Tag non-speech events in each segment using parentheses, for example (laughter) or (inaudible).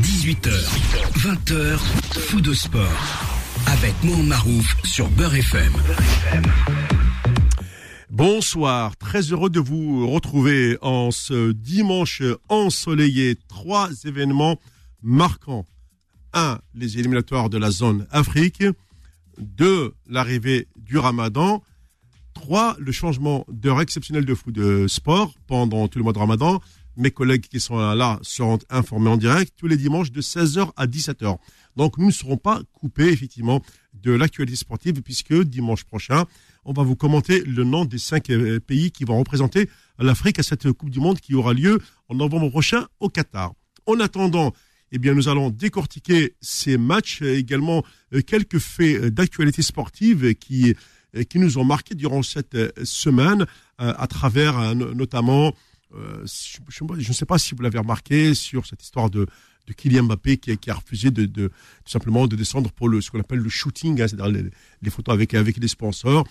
18h, 20h, fou de sport. Avec Mohamed Marouf sur Beurre FM. Bonsoir, très heureux de vous retrouver en ce dimanche ensoleillé. Trois événements marquants. Un, les éliminatoires de la zone Afrique. Deux, l'arrivée du ramadan. Trois, le changement d'heure exceptionnelle de foot de sport pendant tout le mois de ramadan. Mes collègues qui sont là seront informés en direct tous les dimanches de 16h à 17h. Donc nous ne serons pas coupés effectivement de l'actualité sportive puisque dimanche prochain, on va vous commenter le nom des cinq euh, pays qui vont représenter l'Afrique à cette Coupe du Monde qui aura lieu en novembre prochain au Qatar. En attendant, eh bien, nous allons décortiquer ces matchs, également euh, quelques faits d'actualité sportive qui, euh, qui nous ont marqués durant cette semaine, à travers notamment euh, je ne sais pas si vous l'avez remarqué sur cette histoire de, Kylian Mbappé qui, a refusé de, tout simplement de descendre pour le, ce qu'on appelle le shooting, hein, c'est-à-dire les, photos avec, les sponsors.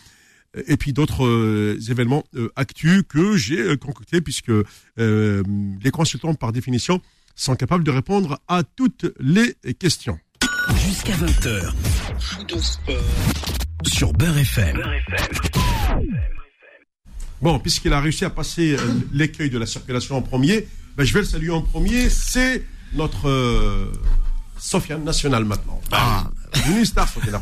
Et puis d'autres euh, événements euh, actus que j'ai concoctés puisque les consultants, par définition, sont capables de répondre à toutes les questions. Jusqu'à 20h, sur Beurre FM. Beurre FM. Bon, puisqu'il a réussi à passer euh, l'écueil de la circulation en premier, ben, je vais le saluer en premier. C'est notre euh, Sofiane national maintenant. Ah. Ministre Sofiane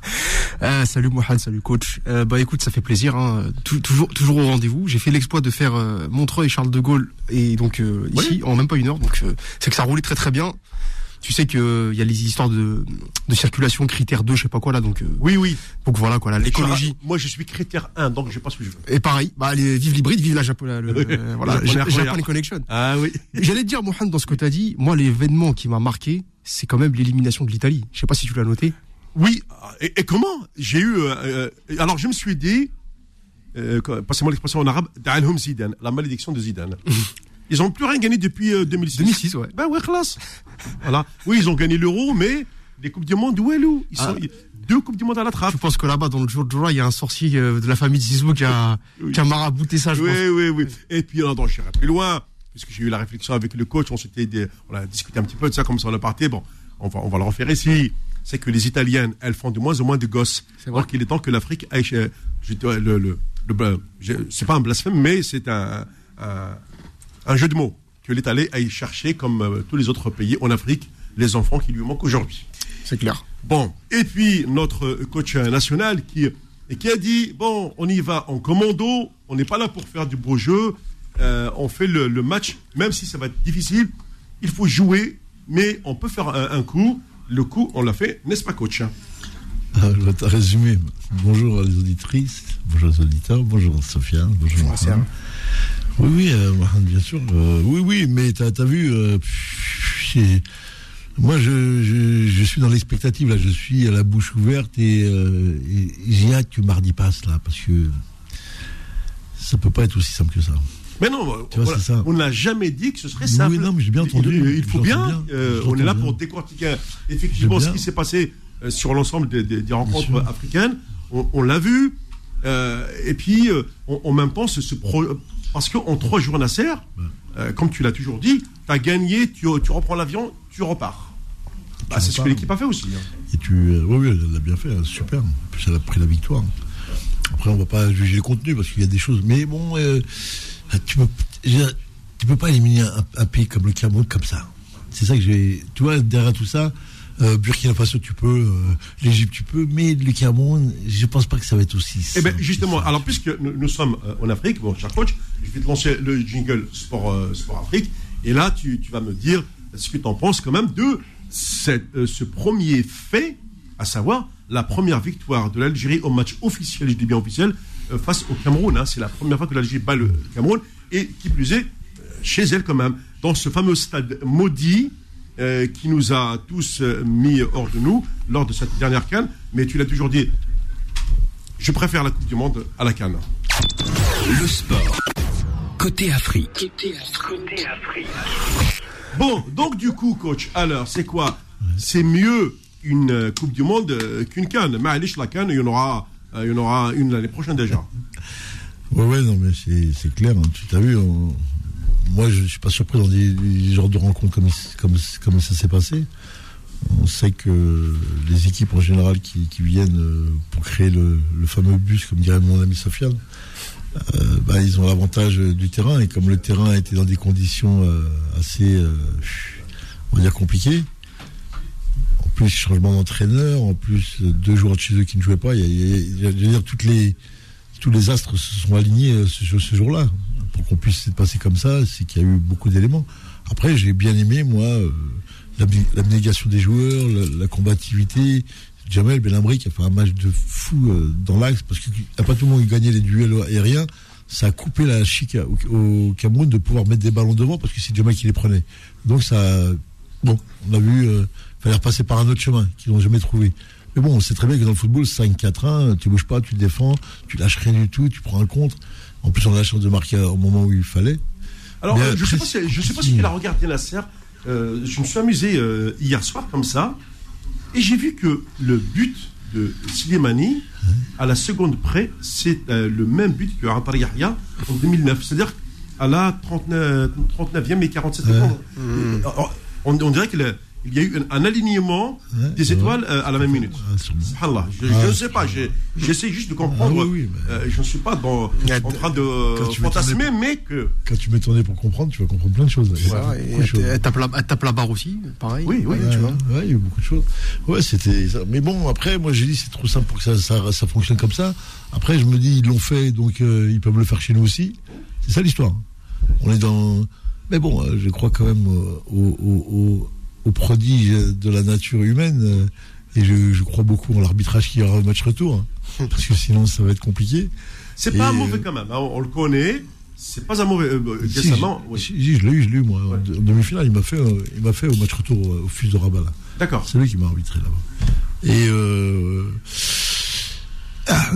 (laughs) ah, salut Mohamed, salut coach. Euh, bah écoute, ça fait plaisir. Hein. toujours, toujours au rendez-vous. J'ai fait l'exploit de faire euh, Montreux et Charles de Gaulle et donc euh, ici en même pas une heure. Donc c'est que ça roulait très très bien tu sais que il y a les histoires de, de circulation critère 2 je sais pas quoi là donc euh, oui oui. donc voilà quoi l'écologie. moi je suis critère 1 donc je sais pas ce que je veux. Et pareil bah les, vive l'hybride vive la Japan euh, voilà Japan Connection ah oui. J'allais te dire Mohamed dans ce que tu as dit moi l'événement qui m'a marqué c'est quand même l'élimination de l'Italie. Je sais pas si tu l'as noté. Oui et, comment? J'ai eu euh, alors je me suis dit passez-moi l'expression en arabe Zidane la malédiction de Zidane (laughs) Ils n'ont plus rien gagné depuis 2006. 2006, ouais. Ben ouais, classe. voilà. Oui, ils ont gagné l'euro, mais les Coupes du Monde, où est Ils ah. sont deux Coupes du Monde à la trappe. Je pense que là-bas, dans le jour de joie, il y a un sorcier euh, de la famille de Zizou qui a, qui a marabouté ça, je oui, pense. Oui, oui, oui. Et puis, non, non, je suis plus loin, puisque j'ai eu la réflexion avec le coach, on s'était, on a discuté un petit peu de ça, comme ça on a parté. Bon, on va, on va le refaire ici. C'est que les Italiennes, elles font de moins en moins de gosses. Vrai. qu'il est temps que l'Afrique aille, je, le, le, le, c'est pas un blasphème, mais c'est un, un, un jeu de mots que l'Italie aille chercher, comme euh, tous les autres pays en Afrique, les enfants qui lui manquent aujourd'hui. C'est clair. Bon, et puis notre coach national qui, qui a dit, bon, on y va en commando, on n'est pas là pour faire du beau jeu, euh, on fait le, match, même si ça va être difficile, il faut jouer, mais on peut faire un, coup. Le coup, on l'a fait, n'est-ce pas, coach? Ah, Je vais te résumer. Bonjour les auditrices, bonjour les auditeurs, bonjour Sofiane, bonjour. bonjour oui, oui, euh, (laughs) bien sûr. Euh, oui, oui, mais tu as, vu, euh, moi je, je, suis dans l'expectative, là, je suis à la bouche ouverte et, j'ai hâte que mardi passe, là, parce que ça peut pas être aussi simple que ça. Mais non, on n'a jamais dit que ce serait simple. Oui, non, mais j'ai bien entendu. Il, faut bien, on est là pour décortiquer effectivement ce qui s'est passé sur l'ensemble des, rencontres africaines. On, l'a vu. Et puis, on, même pense ce, pro, parce qu'en trois jours, Nasser, euh, comme tu l'as toujours dit, tu as gagné, tu, reprends l'avion, tu repars. Bah, c'est ce que l'équipe a fait aussi. Hein. Et tu, euh, oui, oui, elle l'a bien fait, hein, super. En plus, elle a pris la victoire. Après, on va pas juger le contenu parce qu'il y a des choses. Mais bon, euh, tu peux, tu peux pas éliminer un, pays comme le Cameroun comme ça. C'est ça que j'ai. Tu vois, derrière tout ça, euh, Burkina Faso, tu peux, euh, l'Égypte, tu peux, mais le Cameroun, je pense pas que ça va être aussi. Eh bien, justement, alors puisque nous, sommes euh, en Afrique, bon, cher coach, je vais te lancer le jingle Sport, Sport Afrique, et là, tu, vas me dire ce que tu en penses quand même de cette, ce premier fait, à savoir la première victoire de l'Algérie au match officiel, je dis bien officiel, face au Cameroun. Hein. C'est la première fois que l'Algérie bat le Cameroun, et qui plus est, chez elle quand même, dans ce fameux stade maudit euh, qui nous a tous euh, mis hors de nous lors de cette dernière canne. Mais tu l'as toujours dit, je préfère la Coupe du Monde à la canne. Le sport. Côté Afrique. Côté Afrique. Bon, donc du coup, coach, alors, c'est quoi? C'est mieux une euh, Coupe du Monde qu'une canne. Mais la canne, il y en aura, il y en aura une l'année prochaine déjà. Ouais, ouais, non, mais c'est clair. Hein. Tu t'as vu, moi, je suis pas surpris dans des, genres de rencontres comme, comme, comme ça s'est passé. On sait que les équipes en général qui, viennent euh, pour créer le, fameux bus, comme dirait mon ami Sofiane, euh, bah, ils ont l'avantage du terrain. Et comme le terrain été dans des conditions euh, assez, on va dire, compliquées, en plus changement d'entraîneur, en plus deux joueurs de chez eux qui ne jouaient pas, il je veux dire, les, tous les astres se sont alignés ce jour-là. Pour qu'on puisse se passer comme ça, c'est qu'il y a eu beaucoup d'éléments. Après, j'ai bien aimé, moi, euh, l'abné- l'abnégation des joueurs, la, combativité. Jamel Belhamri qui a fait un match de fou euh, dans l'axe parce qu'il n'y a pas tout le monde qui gagnait les duels aériens. Ça a coupé la chic au, Cameroun de pouvoir mettre des ballons devant parce que c'est Jamel qui les prenait. Donc ça, bon, on a vu, euh, fallait repasser par un autre chemin qu'ils n'ont jamais trouvé. Mais bon, on sait très bien que dans le football, 5-4-1, tu bouges pas, tu défends, tu lâches rien du tout, tu prends un contre. En plus, on a la chance de marquer au moment où il fallait. Alors, Mais euh, je sais après, pas si, je sais pas si- tu as regardé la serre. Euh, je me suis amusé euh, hier soir comme ça, et j'ai vu que le but de Slimani, à la seconde près, c'est euh, le même but que Antar Yahya en 2009. C'est-à-dire à la 39, 39e et 47 secondes. Alors, On, on dirait qu'il y a- il y a eu un, un alignement Ouais, des ouais. étoiles euh, à la même minute. Ah. Subhanallah. Je Ah, ne sais pas, j'essaie juste de comprendre. Ah oui, oui, mais- Euh, je ne suis pas dans, en train de fantasmer, mais que. Quand tu mets ton nez pour comprendre, tu vas comprendre plein de choses. Et elle, tape la, elle tape la barre aussi, pareil. Oui, oui, tu vois. ouais, il y a eu beaucoup de choses. Ouais, c'était ça. Mais bon, après, moi, j'ai dit, c'est trop simple pour que ça, ça, ça fonctionne comme ça. Après, je me dis, ils l'ont fait, donc euh, ils peuvent le faire chez nous aussi. C'est ça l'histoire. On est dans. Mais bon, je crois quand même euh, au, au, au, au prodige de la nature humaine. euh, et je, je crois beaucoup en l'arbitrage qui aura au match retour. hein. (laughs) parce que sinon, ça va être compliqué. C'est pas euh, mauvais quand même, hein, on, on le connaît. C'est pas un mauvais. euh, Si, récemment, je, si, si, je l'ai eu, je l'ai eu, moi. En de- en demi-finale, il m'a fait, euh, il m'a fait au match retour euh, au fils de Rabat, là. D'accord. C'est lui qui m'a arbitré là-bas. Et euh, ah,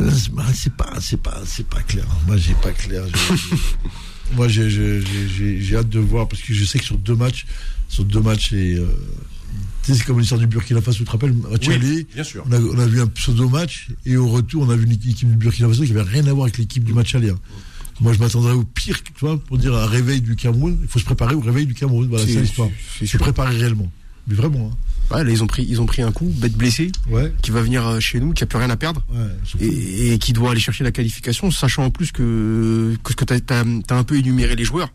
c'est pas, c'est pas, c'est pas clair. Moi, j'ai pas clair. (laughs) Moi, j'ai, j'ai, j'ai- j'ai- j'ai hâte de voir parce que je sais que sur deux matchs, sur deux matchs et euh, tu sais, c'est comme l'histoire du Burkina Faso. Tu te rappelles, match Oui, aller, bien sûr. on a, on a vu un pseudo match et au retour, on a vu une équipe du Burkina Faso qui avait rien à voir avec l'équipe du match aller. hein. Moi, je m'attendrais au pire, tu vois, pour dire un réveil du Cameroun. Il faut se préparer au réveil du Cameroun. Voilà, C'est- l'histoire. Se préparer réellement. Mais vraiment. Ouais, là, ils ont pris, ils ont pris un coup, bête blessé. Ouais. qui va venir euh, chez nous, qui a plus rien à perdre. Ouais, et, et qui doit aller chercher la qualification, sachant en plus que, que ce que tu as, un peu énuméré les joueurs.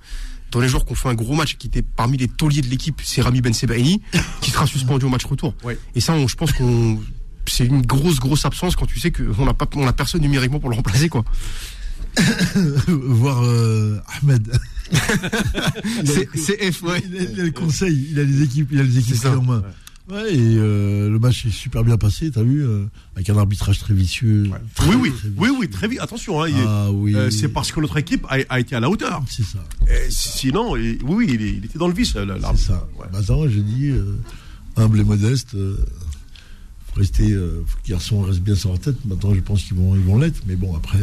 Dans les joueurs qui ont fait un gros match, qui était parmi les tauliers de l'équipe, c'est Rami Ben Sebaini, (coughs) qui sera suspendu au match retour. Ouais. Et ça, on- je pense qu'on c'est une grosse grosse absence quand tu sais qu'on n'a pas on a personne numériquement pour le remplacer quoi. (coughs) voir euh, Ahmed. (laughs) (laughs) C'est c'est F ouais. Il a, il a le conseil, il a les équipes, il a les équipes en main. Ouais, et euh, le match est super bien passé, t'as vu, euh, avec un arbitrage très vicieux. Très, Oui, oui, très vicieux. oui, oui, très vite. Attention, hein, Ah oui. euh, c'est parce que notre équipe a, a été à la hauteur. C'est ça. Et sinon, il- oui, oui, il, était dans le vice. C'est ça. Ouais. Maintenant, je dis, euh, humble et modeste, faut rester, faut que les garçons restent bien sur leur tête. Maintenant, je pense qu'ils vont, ils vont l'être, mais bon, après,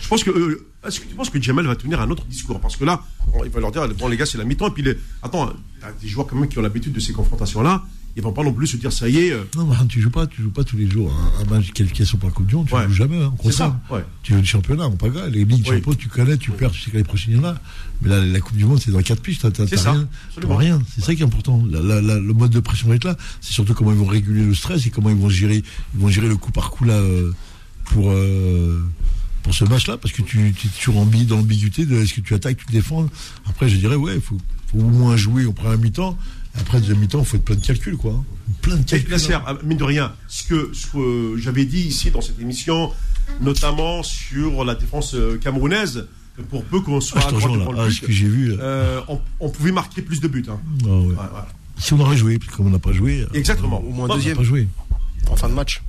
Je pense que. Est-ce que tu penses que Jamal va tenir un autre discours? Parce que là, on- il va leur dire bon, les gars, c'est la mi-temps. Et puis, les... attends, t'as des joueurs quand même qui ont l'habitude de ces confrontations-là. Ils vont pas non plus se dire ça y est. euh, non, mais tu joues pas, tu joues pas tous les jours. Un, un match de qualification pour la Coupe du Monde, tu Ouais. joues jamais, hein, C'est ça, ouais. Tu joues le championnat, on pas grave. Les ligues Oui. champions, tu connais, tu perds, tu sais que l'année prochaine, il y en a. Mais là, la Coupe du Monde, c'est dans quatre piges, t'as, t'as ça, rien. rien. C'est ça qui est important. La- la- la- le mode de pression va être là. C'est surtout comment ils vont réguler le stress et comment ils vont gérer, ils vont gérer le coup par coup là, euh, pour, euh, pour ce match-là, parce que tu, tu es toujours dans l'ambiguïté de est-ce que tu attaques, tu défends. Après, je dirais, ouais, il faut, faut au moins jouer au premier mi-temps. Après, deuxième mi-temps, il faut être plein de calculs, quoi. hein. Plein de calculs. la serre, mine de rien, ce que, ce que j'avais dit ici dans cette émission, notamment sur la défense euh, camerounaise, pour peu qu'on soit Ah, à là. le Ah, ce que j'ai vu. euh, euh, on, on pouvait marquer plus de buts. hein. ah, ouais. Ouais, voilà. Si on aurait joué, puis comme on n'a pas joué. euh, Exactement. Au moins Bon, On deuxième pas joué. en fin de match.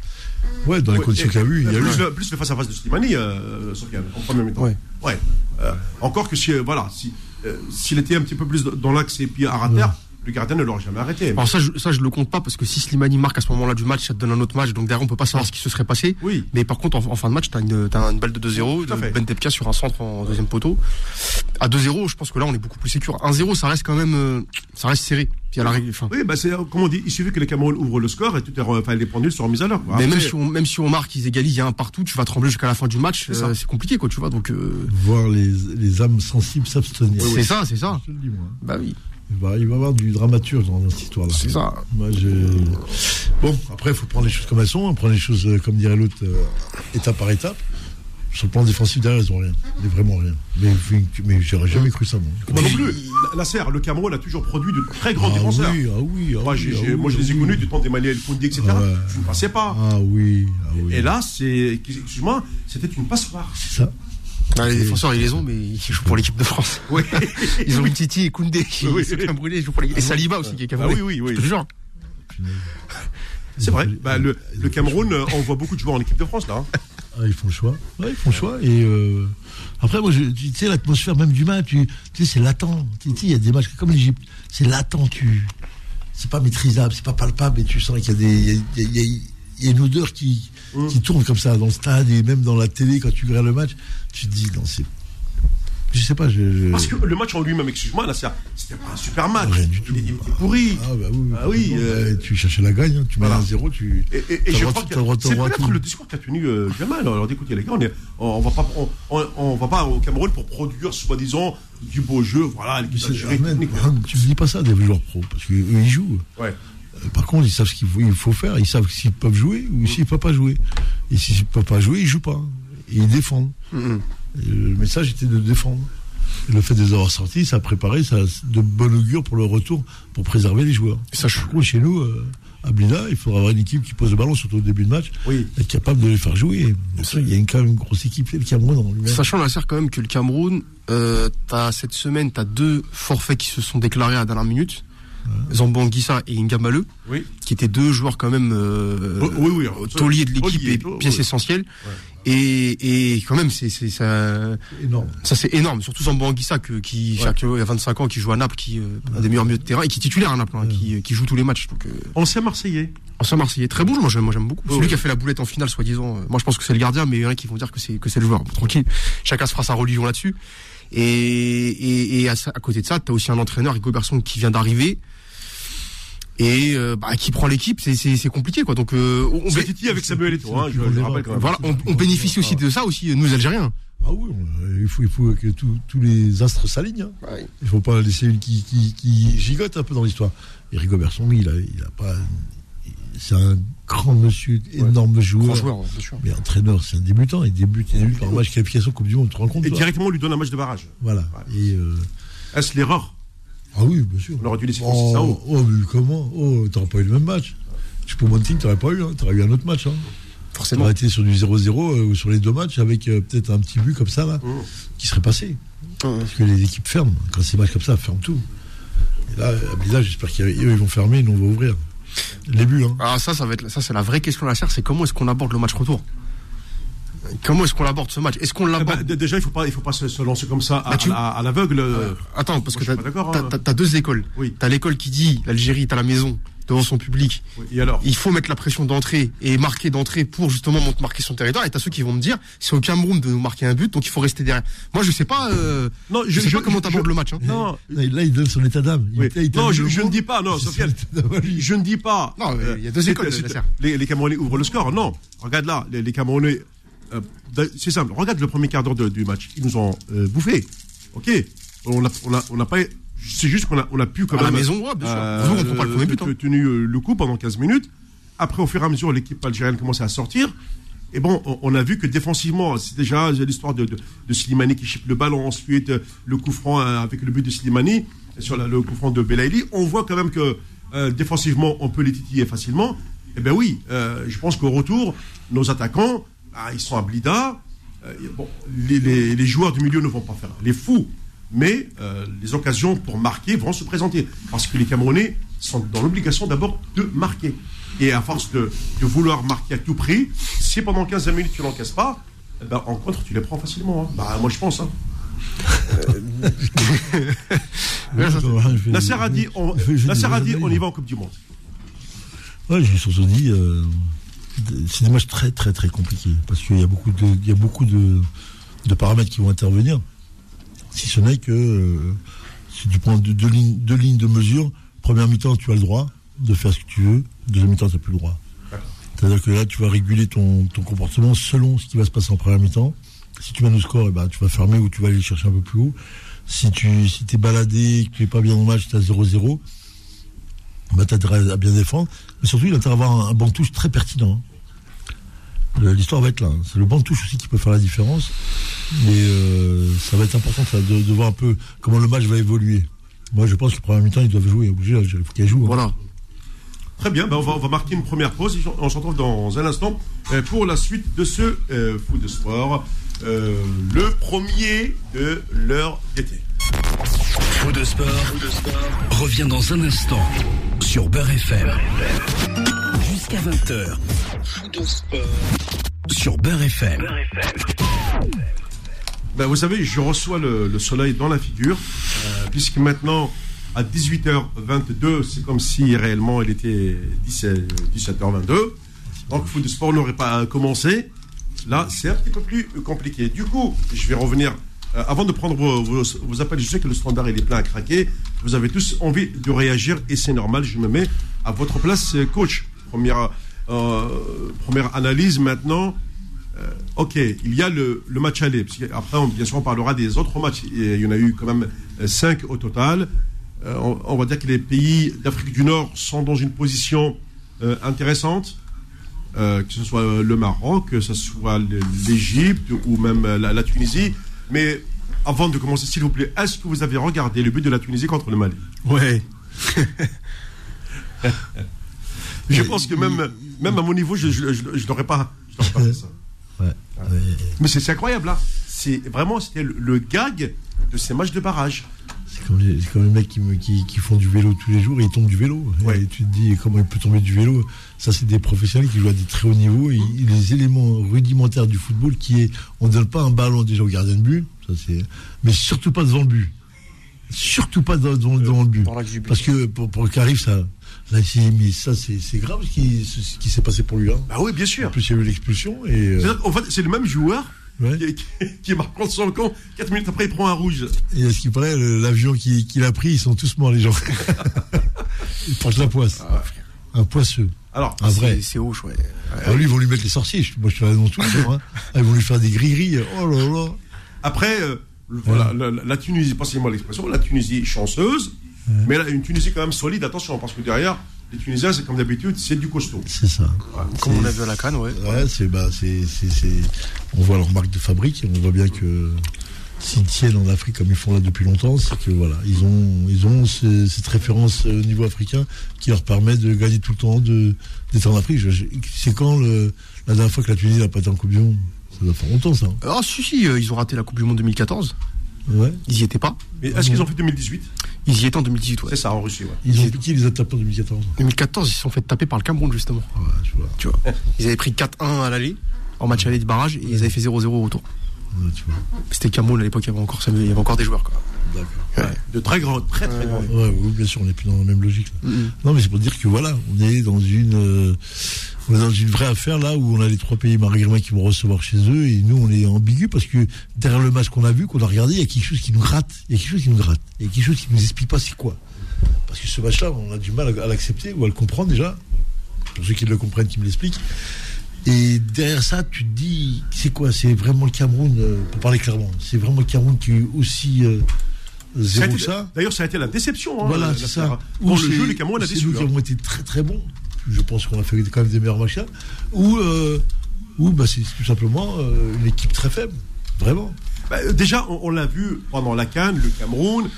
Ouais, dans les Ouais, conditions qu'il y a eu, il y a eu. plus, le, plus le face-à-face de Slimani, euh, Sofiane, en premier mi-temps. Ouais. Ouais. Euh, encore que si, euh, voilà, si, euh, s'il était un petit peu plus dans l'axe et puis à terre, le gardien ne l'aurait jamais arrêté. Alors ça, je, ça, je le compte pas parce que si Slimani marque à ce moment-là du match, ça te donne un autre match. Donc derrière, on peut pas savoir ce qui se serait passé. Oui. Mais par contre, en, en fin de match, t'as une, t'as une balle de 2-0, Tout à de fait. Ben Tepia sur un centre en deuxième poteau. À 2-0, je pense que là, on est beaucoup plus sécure. 1-0, ça reste quand même, euh, ça reste serré. Puis à la règle, enfin, Oui, bah c'est comme on dit, il suffit que les Cameroun ouvrent le score et tout est, enfin, les pendules sont remises à l'heure. mais même si on, même si on marque, ils égalisent, il y a un partout, tu vas trembler jusqu'à la fin du match. C'est ça. euh, C'est compliqué, quoi, tu vois. Donc, euh, Voir les, les âmes sensibles s'abstenir. c'est ça, c'est ça. Je te le dis, moi. Bah oui, Il va, il va y avoir du dramaturge dans, cette histoire-là. c'est ça. Moi, je... Bon, après, il faut prendre les choses comme elles sont, hein, prendre les choses, euh, comme dirait l'autre, euh, étape par étape. Sur le plan défensif, derrière, ils ont rien. Mais vraiment rien. Mais, mais j'aurais jamais cru ça, moi. Moi non plus. La, serre, le Cameroun a toujours produit de très grands ah défenseurs. oui, ah oui, ah Moi, oui, j'ai- ah moi, je les ai ah connus du temps d'Emmanuel Koundé, etc. Ouais. Je ne passais pas. Ah oui, ah oui. Et là, c'est, excuse-moi, c'était une passoire. C'est ça. Ah, les défenseurs, ils les ont, mais ils jouent pour l'équipe de France. (laughs) Oui. Ils ont une Titi et Koundé qui Oui. sont ils jouent pour l'équipe. Et Saliba aussi qui est Ah Camerounais. oui, oui, oui. Je te jure. C'est vrai. Bah, le, le Cameroun euh, envoie beaucoup de joueurs en équipe de France, là. hein. Ah, ils font le choix. Ouais, ils font le choix. Et euh, après, moi, je, tu sais, l'atmosphère même du match, tu, tu sais, c'est latent. Tu sais, il y a des matchs comme l'Égypte, c'est latent. Tu, c'est pas maîtrisable, c'est pas palpable, et tu sens qu'il y a des, il y a, il y a- il y a- il y a une odeur qui, qui tourne comme ça dans le stade et même dans la télé quand tu regardes le match. Tu te dis, non, c'est, je sais pas, je, je- Parce que le match en lui-même, excuse-moi, là, c'était pas un super match. Rien du tout. Il, il était pourri. Ah bah oui, Ah oui, euh, tu cherchais la gagne, hein, tu mets voilà. un zéro, tu. Et, et- et T'as je crois que c'est à peut-être le discours qu'a tenu euh, Jamal. Alors, écoutez, les gars, on, est, on, va pas, on, va pas au Cameroun pour produire, soi-disant, du beau jeu. Voilà, l'équipe tu me dis pas ça des joueurs pro, parce qu'eux ils jouent. Ouais. Par contre, ils savent ce qu'il faut, il faut faire, ils savent s'ils peuvent jouer ou s'ils ne peuvent pas jouer. Et s'ils ne peuvent pas jouer, ils jouent pas. Et ils défendent. Et le message était de défendre. Et le fait de les avoir sortis, ça a préparé ça, a de bon augure pour le retour, pour préserver les joueurs. Ça, je- Par contre, chez nous, euh, à Blida, il faudra avoir une équipe qui pose le ballon, surtout au début de match, Oui. être capable de les faire jouer. Bien sûr, il y a une, quand même une grosse équipe, le Cameroun en. Sachant la quand même que le Cameroun, euh, t'as cette semaine, t'as deux forfaits qui se sont déclarés à la dernière minute. Zambanguissa et Ngamale, Oui. qui étaient deux joueurs quand même euh, Oh, oui, oui, tauliers de l'équipe et oh, pièces oui. essentielles. Et, et quand même, c'est ça, Énorme. ça c'est énorme. Surtout Zambanguissa que, qui, Ouais. qui a 25 ans, qui joue à Naples, qui euh, un des meilleurs milieux de terrain et qui est titulaire à Naples, hein, qui, qui joue tous les matchs. Donc, euh, Ancien Marseillais. ancien Marseillais, très bon, moi j'aime, moi j'aime beaucoup. Oh, Celui qui a fait la boulette en finale, soi-disant. euh, moi je pense que c'est le gardien, mais il y en a qui vont dire que c'est que c'est le joueur. Bon, tranquille, chacun se fera sa religion là-dessus. Et, et, et à, côté de ça, t'as aussi un entraîneur, Rico Berson, qui vient d'arriver et euh, bah, qui prend l'équipe. C'est, c'est, c'est compliqué, quoi. Donc euh, on, on C'est bé- Titi avec Samuel Eto'o, hein, c'est je, le je plus rappelle quand même. voilà, on, on bénéficie aussi de ça aussi, nous Algériens. Ah oui, on- il faut, il faut que tous tous les astres s'alignent. hein. Il faut pas laisser une qui, qui, qui gigote un peu dans l'histoire. Et Rigobert Son, il a, il a pas. C'est un grand monsieur, énorme joueur. Grand joueur, bien sûr. Mais entraîneur, c'est un débutant. Il débute, il débute par un match qualification Coupe du Monde. Tu te rends compte Et directement, on lui donne un match de barrage. Voilà. Et euh, Est-ce l'erreur? Ah oui, bien sûr. On aurait dû laisser Francis Oh, Sao. oh, mais comment Oh, t'aurais pas eu le même match. Choupo-Moting, t'aurais pas eu. Hein. T'aurais eu un autre match. Hein. Forcément. T'aurais été sur du 0-0 euh, ou sur les deux matchs avec euh, peut-être un petit but comme ça, là, Mmh. qui serait passé. Parce que les équipes ferment. Quand c'est match comme ça, ferment tout. Et là, à Blida, j'espère qu'eux, ils vont fermer, nous, on va ouvrir. Les buts, hein. Ah ça, ça va être, ça c'est la vraie question de la serre, c'est comment est-ce qu'on aborde le match retour? Comment est-ce qu'on aborde ce match? Est-ce qu'on Eh ben, l'aborde déjà, il faut pas, il faut pas se, se lancer comme ça à, Bah, tu- à- à l'aveugle. euh, Attends, parce Moi, que je t'as, hein. deux écoles. Oui. T'as l'école qui dit l'Algérie est à la maison devant son public. oui, Et alors? Il faut mettre la pression d'entrée et marquer d'entrée pour justement marquer son territoire. Et t'as ceux qui vont me dire c'est au Cameroun de nous marquer un but, donc il faut rester derrière. Moi je sais pas. euh, Non, je, sais pas comment t'abordes je- le match. Hein. Non, Là, il donne son état d'âme. Oui. Non, je, je ne dis pas, non, (laughs) Sofiane, je ne dis pas. Non, il y a deux c'est- écoles, les, les Camerounais ouvrent le score. Non, regarde là, les Camerounais. Euh, c'est simple. Regarde le premier quart d'heure du match. Ils nous ont euh, bouffé. Ok. On a, on a, on a pas. C'est juste qu'on a, on a pu quand À la même. maison, bien sûr. euh, on pas le premier but, te- hein. Tenu euh, le coup pendant 15 minutes. Après, au fur et à mesure, l'équipe algérienne commençait à sortir. Et bon, on, on a vu que défensivement, c'est déjà l'histoire de, de, de Slimani qui chipe le ballon, ensuite le coup franc euh, avec le but de Slimani, sur la- le coup franc de Belaïli. On voit quand même que défensivement, on peut les titiller facilement. Eh bien oui, je pense qu'au retour, nos attaquants, ah, ils sont à Blida. Euh, bon, les, les- les joueurs du milieu ne vont pas faire les fous, mais euh, les occasions pour marquer vont se présenter. Parce que les Camerounais sont dans l'obligation d'abord de marquer. Et à force de, de vouloir marquer à tout prix, si pendant 15 minutes tu n'encaisses pas, eh ben, en contre, tu les prends facilement. hein. Bah, moi, je pense. hein. Nasser a dit, on, Nasser a dit, on y va en Coupe du Monde. Ouais, j'ai surtout dit, euh, c'est des matchs très très très compliqués parce qu'il y a beaucoup de, il y a beaucoup de, de paramètres qui vont intervenir. Si ce n'est que euh, si tu prends deux, lignes, deux lignes de mesure, première mi-temps tu as le droit de faire ce que tu veux, deuxième mi-temps tu n'as plus le droit. C'est-à-dire que là tu vas réguler ton, ton comportement selon ce qui va se passer en première mi-temps. Si tu mènes au score, eh ben, tu vas fermer ou tu vas aller chercher un peu plus haut. Si tu si es baladé, que tu n'es pas bien le match, tu as 0-0, bah, tu as intérêt à bien défendre. Mais surtout, il a intérêt à avoir un, un de touche très pertinent. Le- L'histoire va être là. hein. C'est le banc de touche aussi qui peut faire la différence. Mais euh, ça va être important ça, de, de voir un peu comment le match va évoluer. Moi, je pense que première mi-temps, ils doivent jouer. Obligé, il faut qu'ils jouent. hein. Voilà. Très bien, ben on, va, on va marquer une première pause. On se retrouve dans un instant euh, pour la suite de ce euh, foot de sport. Euh, le premier de l'heure d'été. Faux de sport, revient dans un instant sur Beurre FM. Jusqu'à 20h. Faux de sport sur Beurre FM. Ben, vous savez, je reçois le, le soleil dans la figure, euh, puisque maintenant, à 18h22, c'est comme si réellement il était 17, 17h22. Donc, foot de sport n'aurait pas commencé. Là, c'est un petit peu plus compliqué. Du coup, je vais revenir. euh, avant de prendre vos, appels, je sais que le standard il est plein à craquer. Vous avez tous envie de réagir et c'est normal. Je me mets à votre place, euh, coach. Première, euh, première analyse maintenant. Euh, ok, il y a le, le match aller. Parce après, on- bien sûr, on parlera des autres matchs. Et il y en a eu quand même 5 au total. Euh, on, on va dire que les pays d'Afrique du Nord sont dans une position euh, intéressante. Euh, que ce soit euh, le Maroc, que ce soit l'Égypte ou même euh, la, la Tunisie. Mais avant de commencer, s'il vous plaît, est-ce que vous avez regardé le but de la Tunisie contre le Mali? Ouais. (laughs) Je pense que même, même à mon niveau, je ne l'aurais pas, je l'aurais pas fait ça. (laughs) Ouais. Ouais. Mais c'est incroyable, là. C'est vraiment, c'était le, le gag de ces matchs de barrage. C'est comme, les- c'est comme les mecs qui, me- qui, qui font du vélo tous les jours et ils tombent du vélo. Ouais. Et tu te dis comment il peut tomber du vélo? Ça, c'est des professionnels qui jouent à des très hauts niveaux. Et les éléments rudimentaires du football qui est, on ne donne pas un ballon déjà au gardien de but, ça c'est, mais surtout pas devant le but. Surtout pas devant, devant- devant le but. Parce que pour, pour qu'il arrive, ça, là, c'est- mais ça, c'est, grave ce qui, ce qui s'est passé pour lui. Hein. Bah oui, bien En sûr. plus, il y a eu l'expulsion et. euh, qu'en fait, c'est le même joueur ouais. qui, (laughs) qui, qui marque contre son camp. 4 minutes après, il prend un rouge. Et à ce qui paraît, le- l'avion qui- qu'il a pris, ils sont tous morts, les gens. (laughs) ils portent la poisse. un poisseux. Alors, Un vrai. C'est- hoche, ouais. Alors lui, ils vont lui mettre les sorciers. Moi, je te l'annonce. Hein. (laughs) Ah, Ils vont lui faire des gris-gris. Oh là là. après, euh, voilà, la, la- la Tunisie, passez-moi l'expression, la Tunisie chanceuse, mais là, une Tunisie quand même solide, attention, parce que derrière, les Tunisiens, c'est comme d'habitude, c'est du costaud. C'est ça. Comme on a vu à la canne, ouais. Ouais, c'est bah, c'est, c'est, c'est- On voit leur marque de fabrique. et On voit bien que s'ils tiennent en Afrique comme ils font là depuis longtemps, c'est que voilà, ils ont, ils ont ce- cette référence euh, au niveau africain qui leur permet de gagner tout le temps, de d'être en Afrique. C'est quand le, la dernière fois que la Tunisie n'a pas été en Coupe du Monde? Ça doit faire longtemps, ça. hein. Ah, si, si, euh, ils ont raté la Coupe du Monde 2014. Ouais. Ils y étaient pas. Mais est-ce qu'ils ont fait 2018 Ils y étaient en 2018, ouais. C'est ça, en Russie, ouais. Ils ont piqué les attaquants en 2014. 2014, ils se sont fait taper par le Cameroun, justement. Ouais, tu vois. Tu vois. Ils avaient pris 4-1 à l'aller, en match aller de barrage, et ils avaient fait 0-0 au retour. Ouais, tu vois. C'était Cameroun à l'époque, il y avait encore, il y avait encore des joueurs, quoi. D'accord. De très grands, très très grands. Ouais, oui, bien sûr, on n'est plus dans la même logique. là. Non, mais c'est pour dire que voilà, on est dans une, euh, on est dans une vraie affaire là où on a les trois pays maghrébins qui vont recevoir chez eux et nous on est ambigu parce que derrière le match qu'on a vu, qu'on a regardé, il y a quelque chose qui nous gratte. Il y a quelque chose qui nous gratte. Il y a quelque chose qui nous explique pas c'est quoi. Parce que ce match-là, on a du mal à, l'accepter ou à le comprendre déjà. Pour ceux qui le comprennent, qui me l'expliquent. Et derrière ça, tu te dis, c'est quoi? C'est vraiment le Cameroun, euh, pour parler clairement, c'est vraiment le Cameroun qui est aussi euh, zéro ça. D'ailleurs, ça a été la déception. Hein, Voilà, c'est ça. Pour le jeu, les Cameroun a déçu. nous qui avons été très très bons. Je pense qu'on a fait quand même des meilleurs matchs. Ou, euh, ou bah, c'est tout simplement euh, une équipe très faible. Vraiment. Bah, déjà, on, on l'a vu pendant la Cannes, le Cameroun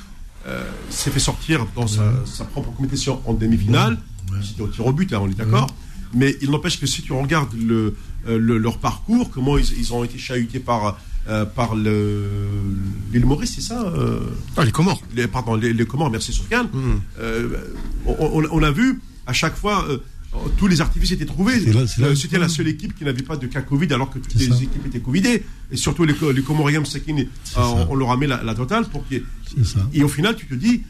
euh, s'est fait sortir dans sa, sa propre compétition en demi-finale. C'était au tir au but, hein, on est d'accord. Mais il n'empêche que si tu regardes le, le- leur parcours, comment ils, ils ont été chahutés par, euh, par le- l'île Maurice, c'est ça euh, Ah, les Comores. les, Pardon, les, les Comores, merci Sofiane. Euh, on, on- on a vu à chaque fois, euh, tous les artifices étaient trouvés. Euh, C'était la seule équipe qui n'avait pas de cas Covid alors que toutes les ça. équipes étaient Covidées. Et surtout les, les Comoriens euh, on, on leur a mis la, la totale pour y ait-. Et au final, tu te dis,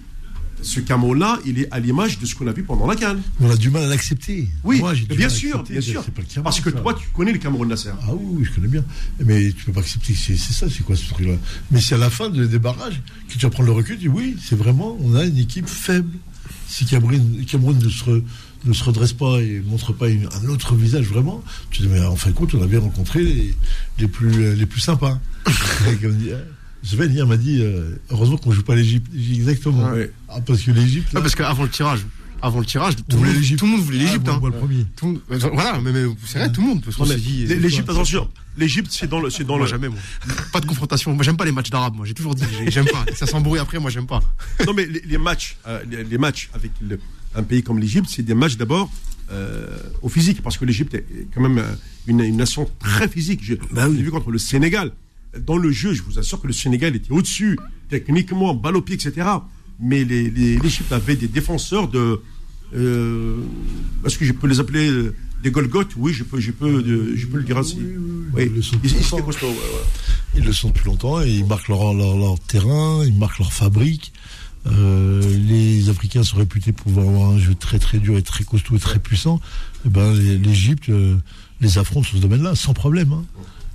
ce Cameroun-là, il est à l'image de ce qu'on a vu pendant la Cannes. On a du mal à l'accepter. Oui, Moi, bien sûr, bien sûr. Cameroun, Parce que ça. toi, tu connais le Cameroun Nasser. Ah oui, oui, je connais bien. Mais tu peux pas accepter que c'est ça, c'est quoi ce truc-là? Mais c'est à la fin de- des barrages que tu vas prendre le recul, tu dis oui, c'est vraiment, on a une équipe faible. Si Cameroun, Cameroun ne, se re- ne se redresse pas et montre pas une- un autre visage vraiment, tu dis mais en fin de compte, on avait rencontré les, les plus, les plus sympas. (laughs) Hein, Sven hier m'a dit, euh, heureusement qu'on joue pas l'Égypte. Exactement. Ah ouais. Ah, parce que l'Égypte. Ah, parce qu'avant le tirage, avant le tirage, tout, le voulait monde, l'Égypte. tout le monde voulait l'Égypte. Ah, hein. euh, voilà, mais, mais c'est vrai, tout le monde. Euh, L'Égypte, attention, l'Égypte, c'est dans le. C'est dans moi, le jamais, moi. Pas de confrontation. Moi, j'aime pas les matchs d'arabes, moi. J'ai toujours dit, j'ai- j'aime pas. Ça s'embrouille après, moi, j'aime pas. Non, mais les, les matchs, euh, les, les matchs avec le- un pays comme l'Égypte, c'est des matchs d'abord euh, au physique, parce que l'Égypte est quand même euh, une, une nation très physique. J'ai j'ai vu contre le Sénégal. Dans le jeu, je vous assure que le Sénégal était au-dessus, techniquement, balle au pied, etc. Mais l'Égypte avait des défenseurs de. Euh, Est-ce que je peux les appeler euh, des Golgoth Oui, je peux, je peux, de- je peux le dire ainsi. Oui, Ils le sont Ils- ils ouais, ouais. Le sont depuis longtemps et ils marquent leur, leur, leur terrain, ils marquent leur fabrique. Euh, les Africains sont réputés pour avoir un jeu très très dur et très costaud et très puissant. Et ben, les- l'Égypte euh, les affronte sur ce domaine-là sans problème. hein.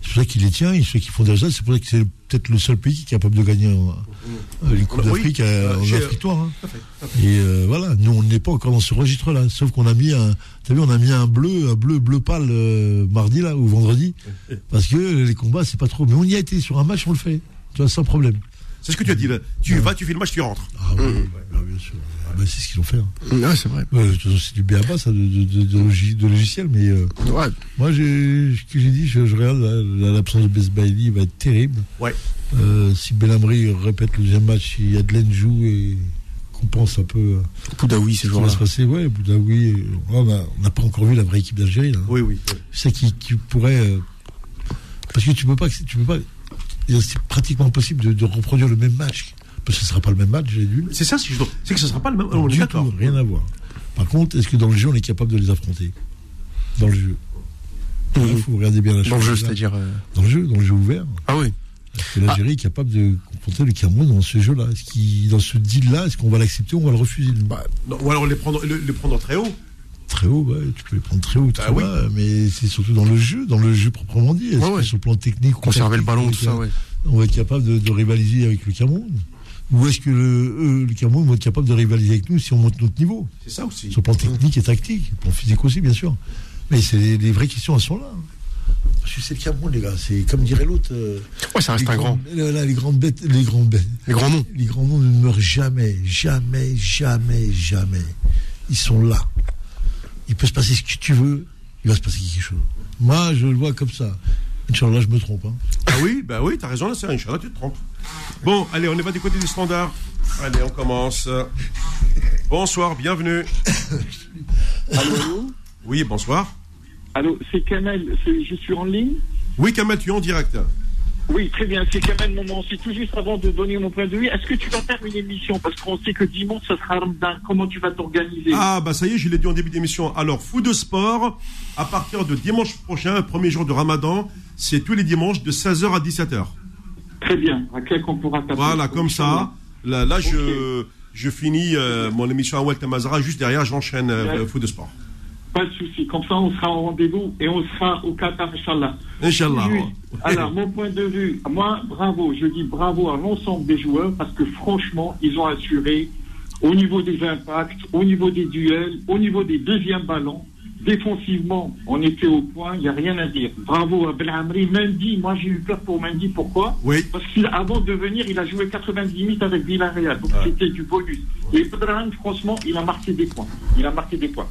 C'est pour ça qu'il les tient, c'est pour ça qu'ils font des résultats. C'est pour ça que c'est peut-être le seul pays qui est capable de gagner euh, les Coupes Oui, d'Afrique euh, euh, en Afrique-Toire. hein. Et euh, voilà, nous on n'est pas encore dans ce registre-là. Sauf qu'on a mis un, t'as vu, on a mis un bleu, un bleu, bleu pâle euh, mardi là ou vendredi, parce que les combats c'est pas trop. Mais on y a été sur un match, on le fait, tu vois, sans problème. C'est ce que tu as dit là. Tu vas, tu fais le match, tu rentres. Ah oui, bah, bien sûr. Ah, bah, c'est ce qu'ils ont fait. hein. Ouais, c'est vrai. Ouais, de toute façon, c'est du BABA ça de, de, de, de logi- de logiciel, mais euh, Ouais. moi j'ai, ce que j'ai dit, je, je regarde l'absence de Best Bailey va être terrible. Ouais. Euh, si Belhamri répète le deuxième match, il y a de joue et qu'on pense un peu. euh, Poudaoui, ce Ce qui va jour-là. se passer, ouais, Boudaoui. euh, On n'a pas encore vu la vraie équipe d'Algérie. là. Oui, oui. C'est ça qui, qui pourrait. euh, parce que tu peux pas. Tu peux pas. C'est pratiquement impossible de, de reproduire le même match. Parce que ce ne sera pas le même match, j'ai dû. C'est ça, c'est c'est que ce ne sera pas le même. On est Du tout, rien à voir. Par contre, est-ce que dans le jeu, on est capable de les affronter? Dans le jeu. Il faut regarder bien la chose. Dans le jeu, là. c'est-à-dire. euh, Dans le jeu, dans le jeu ouvert. Ah oui. Est-ce que l'Algérie est capable de confronter le Cameroun dans ce jeu-là Est-ce qu'il, dans ce deal-là, est-ce qu'on va l'accepter ou on va le refuser? Bah, non, ou alors les prendre, les, les prendre très haut. Très haut, ouais, tu peux les prendre très haut, très Ah oui. bas, mais c'est surtout dans le jeu, dans le jeu proprement dit. Est-ce Ouais, que ouais. sur le plan technique, ou Conserver le ballon, on tout ça, ouais. On va être capable de, de rivaliser avec le Cameroun Ou est-ce que le, Cameroun va être capable de rivaliser avec nous si on monte notre niveau C'est ça aussi. Sur le plan technique et tactique, sur le plan physique aussi, bien sûr. Mais c'est les, les vraies questions, elles sont là. Parce que c'est le Cameroun, les gars. C'est comme dirait l'autre. euh, Ouais, ça reste un grand. grands- là, là, les grandes bêtes, les grandes bêtes. Les grands noms. Les grands noms ne meurent jamais, jamais, jamais, jamais. Ils sont là. Il peut se passer ce que tu veux, il va se passer quelque chose. Moi, je le vois comme ça. Inch'Allah, je me trompe. hein. Ah oui, bah oui, t'as raison, là, c'est Inch'Allah, tu te trompes. Bon, allez, on est pas du côté du standard. Allez, on commence. Bonsoir, bienvenue. (coughs) Allô Oui, bonsoir. Allô, c'est Kamel, c'est- je suis en ligne? Oui, Kamal, tu es en direct. Oui, très bien, c'est Kamel Moment. C'est tout juste avant de donner mon point de vue. Est-ce que tu vas faire une émission? Parce qu'on sait que dimanche, ça sera Ramadan. Comment tu vas t'organiser? Ah, bah ça y est, je l'ai dit en début d'émission. Alors, fou de sport, à partir de dimanche prochain, premier jour de ramadan, c'est tous les dimanches de 16h à 17h. Très bien, à quel qu'on pourra taper Voilà, comme ça. Là, là je, je finis euh, mon émission à Walter Mazara. Juste derrière, j'enchaîne euh, fou de sport. Pas de souci. Comme ça, on sera au rendez-vous et on sera au Qatar, Inch'Allah. Inch'Allah. Alors, mon point de vue, moi, bravo. Je dis bravo à l'ensemble des joueurs parce que franchement, ils ont assuré au niveau des impacts, au niveau des duels, au niveau des deuxièmes ballons. Défensivement, on était au point, il n'y a rien à dire. Bravo à Belhamri. Mendy, moi j'ai eu peur pour Mendy. Pourquoi Oui. Parce qu'avant de venir, il a joué 90 minutes avec Villarreal. Donc c'était du bonus. Et Bedran, franchement, il a marqué des points. Il a marqué des points.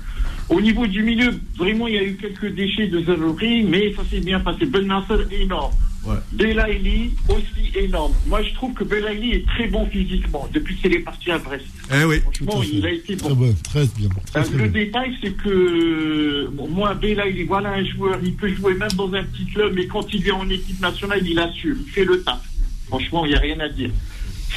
Au niveau du milieu, vraiment, il y a eu quelques déchets de Zarouri, mais ça s'est bien passé. Ben Nasser, énorme. Ouais. Belaïli, aussi énorme. Moi, je trouve que Belaïli est très bon physiquement depuis qu'il est parti à Brest. Eh oui. Franchement, fait. il a été bon. Très bon, très bien. Très, Euh, très le bien. détail, c'est que bon, moi, Belaïli, voilà un joueur, il peut jouer même dans un petit club, mais quand il vient en équipe nationale, il assure, il fait le taf. Franchement, il n'y a rien à dire.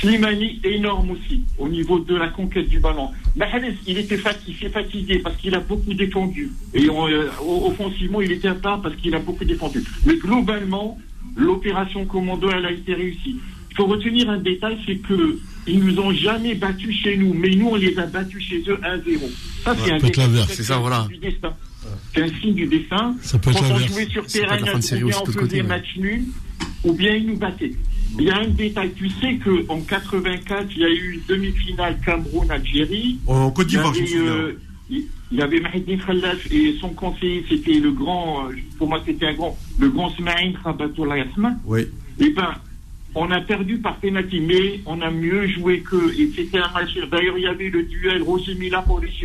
Slimani, énorme aussi, au niveau de la conquête du ballon. Mahrez, il était fatigué, fatigué parce qu'il a beaucoup défendu. Et on, euh, offensivement, il était à part parce qu'il a beaucoup défendu. Mais globalement, l'opération commando, elle a été réussie. Il faut retenir un détail, c'est que ils nous ont jamais battus chez nous, mais nous, on les a battus chez eux 1-0. Ça, c'est un peut être détail. l'inverse. C'est ça, voilà. du destin. C'est un signe du destin. Ça peut être Quand on jouait sur terrain, la fin de série ou bien aussi on faisait côté, ouais. match nul, ou bien ils nous battaient. Il y a un détail, tu sais qu'en 84, il y a eu une demi-finale Cameroun-Algérie. En Côte d'Ivoire, je me souviens. euh, il y avait Mahidine Khallaf et son conseiller, c'était le grand, pour moi c'était un grand, le grand Smaïn Khabatoullah Yasma. Oui. Eh ben, on a perdu par pénalty, mais on a mieux joué qu'eux. Et c'était un match. D'ailleurs, il y avait le duel Roger Mila. Pour Russie,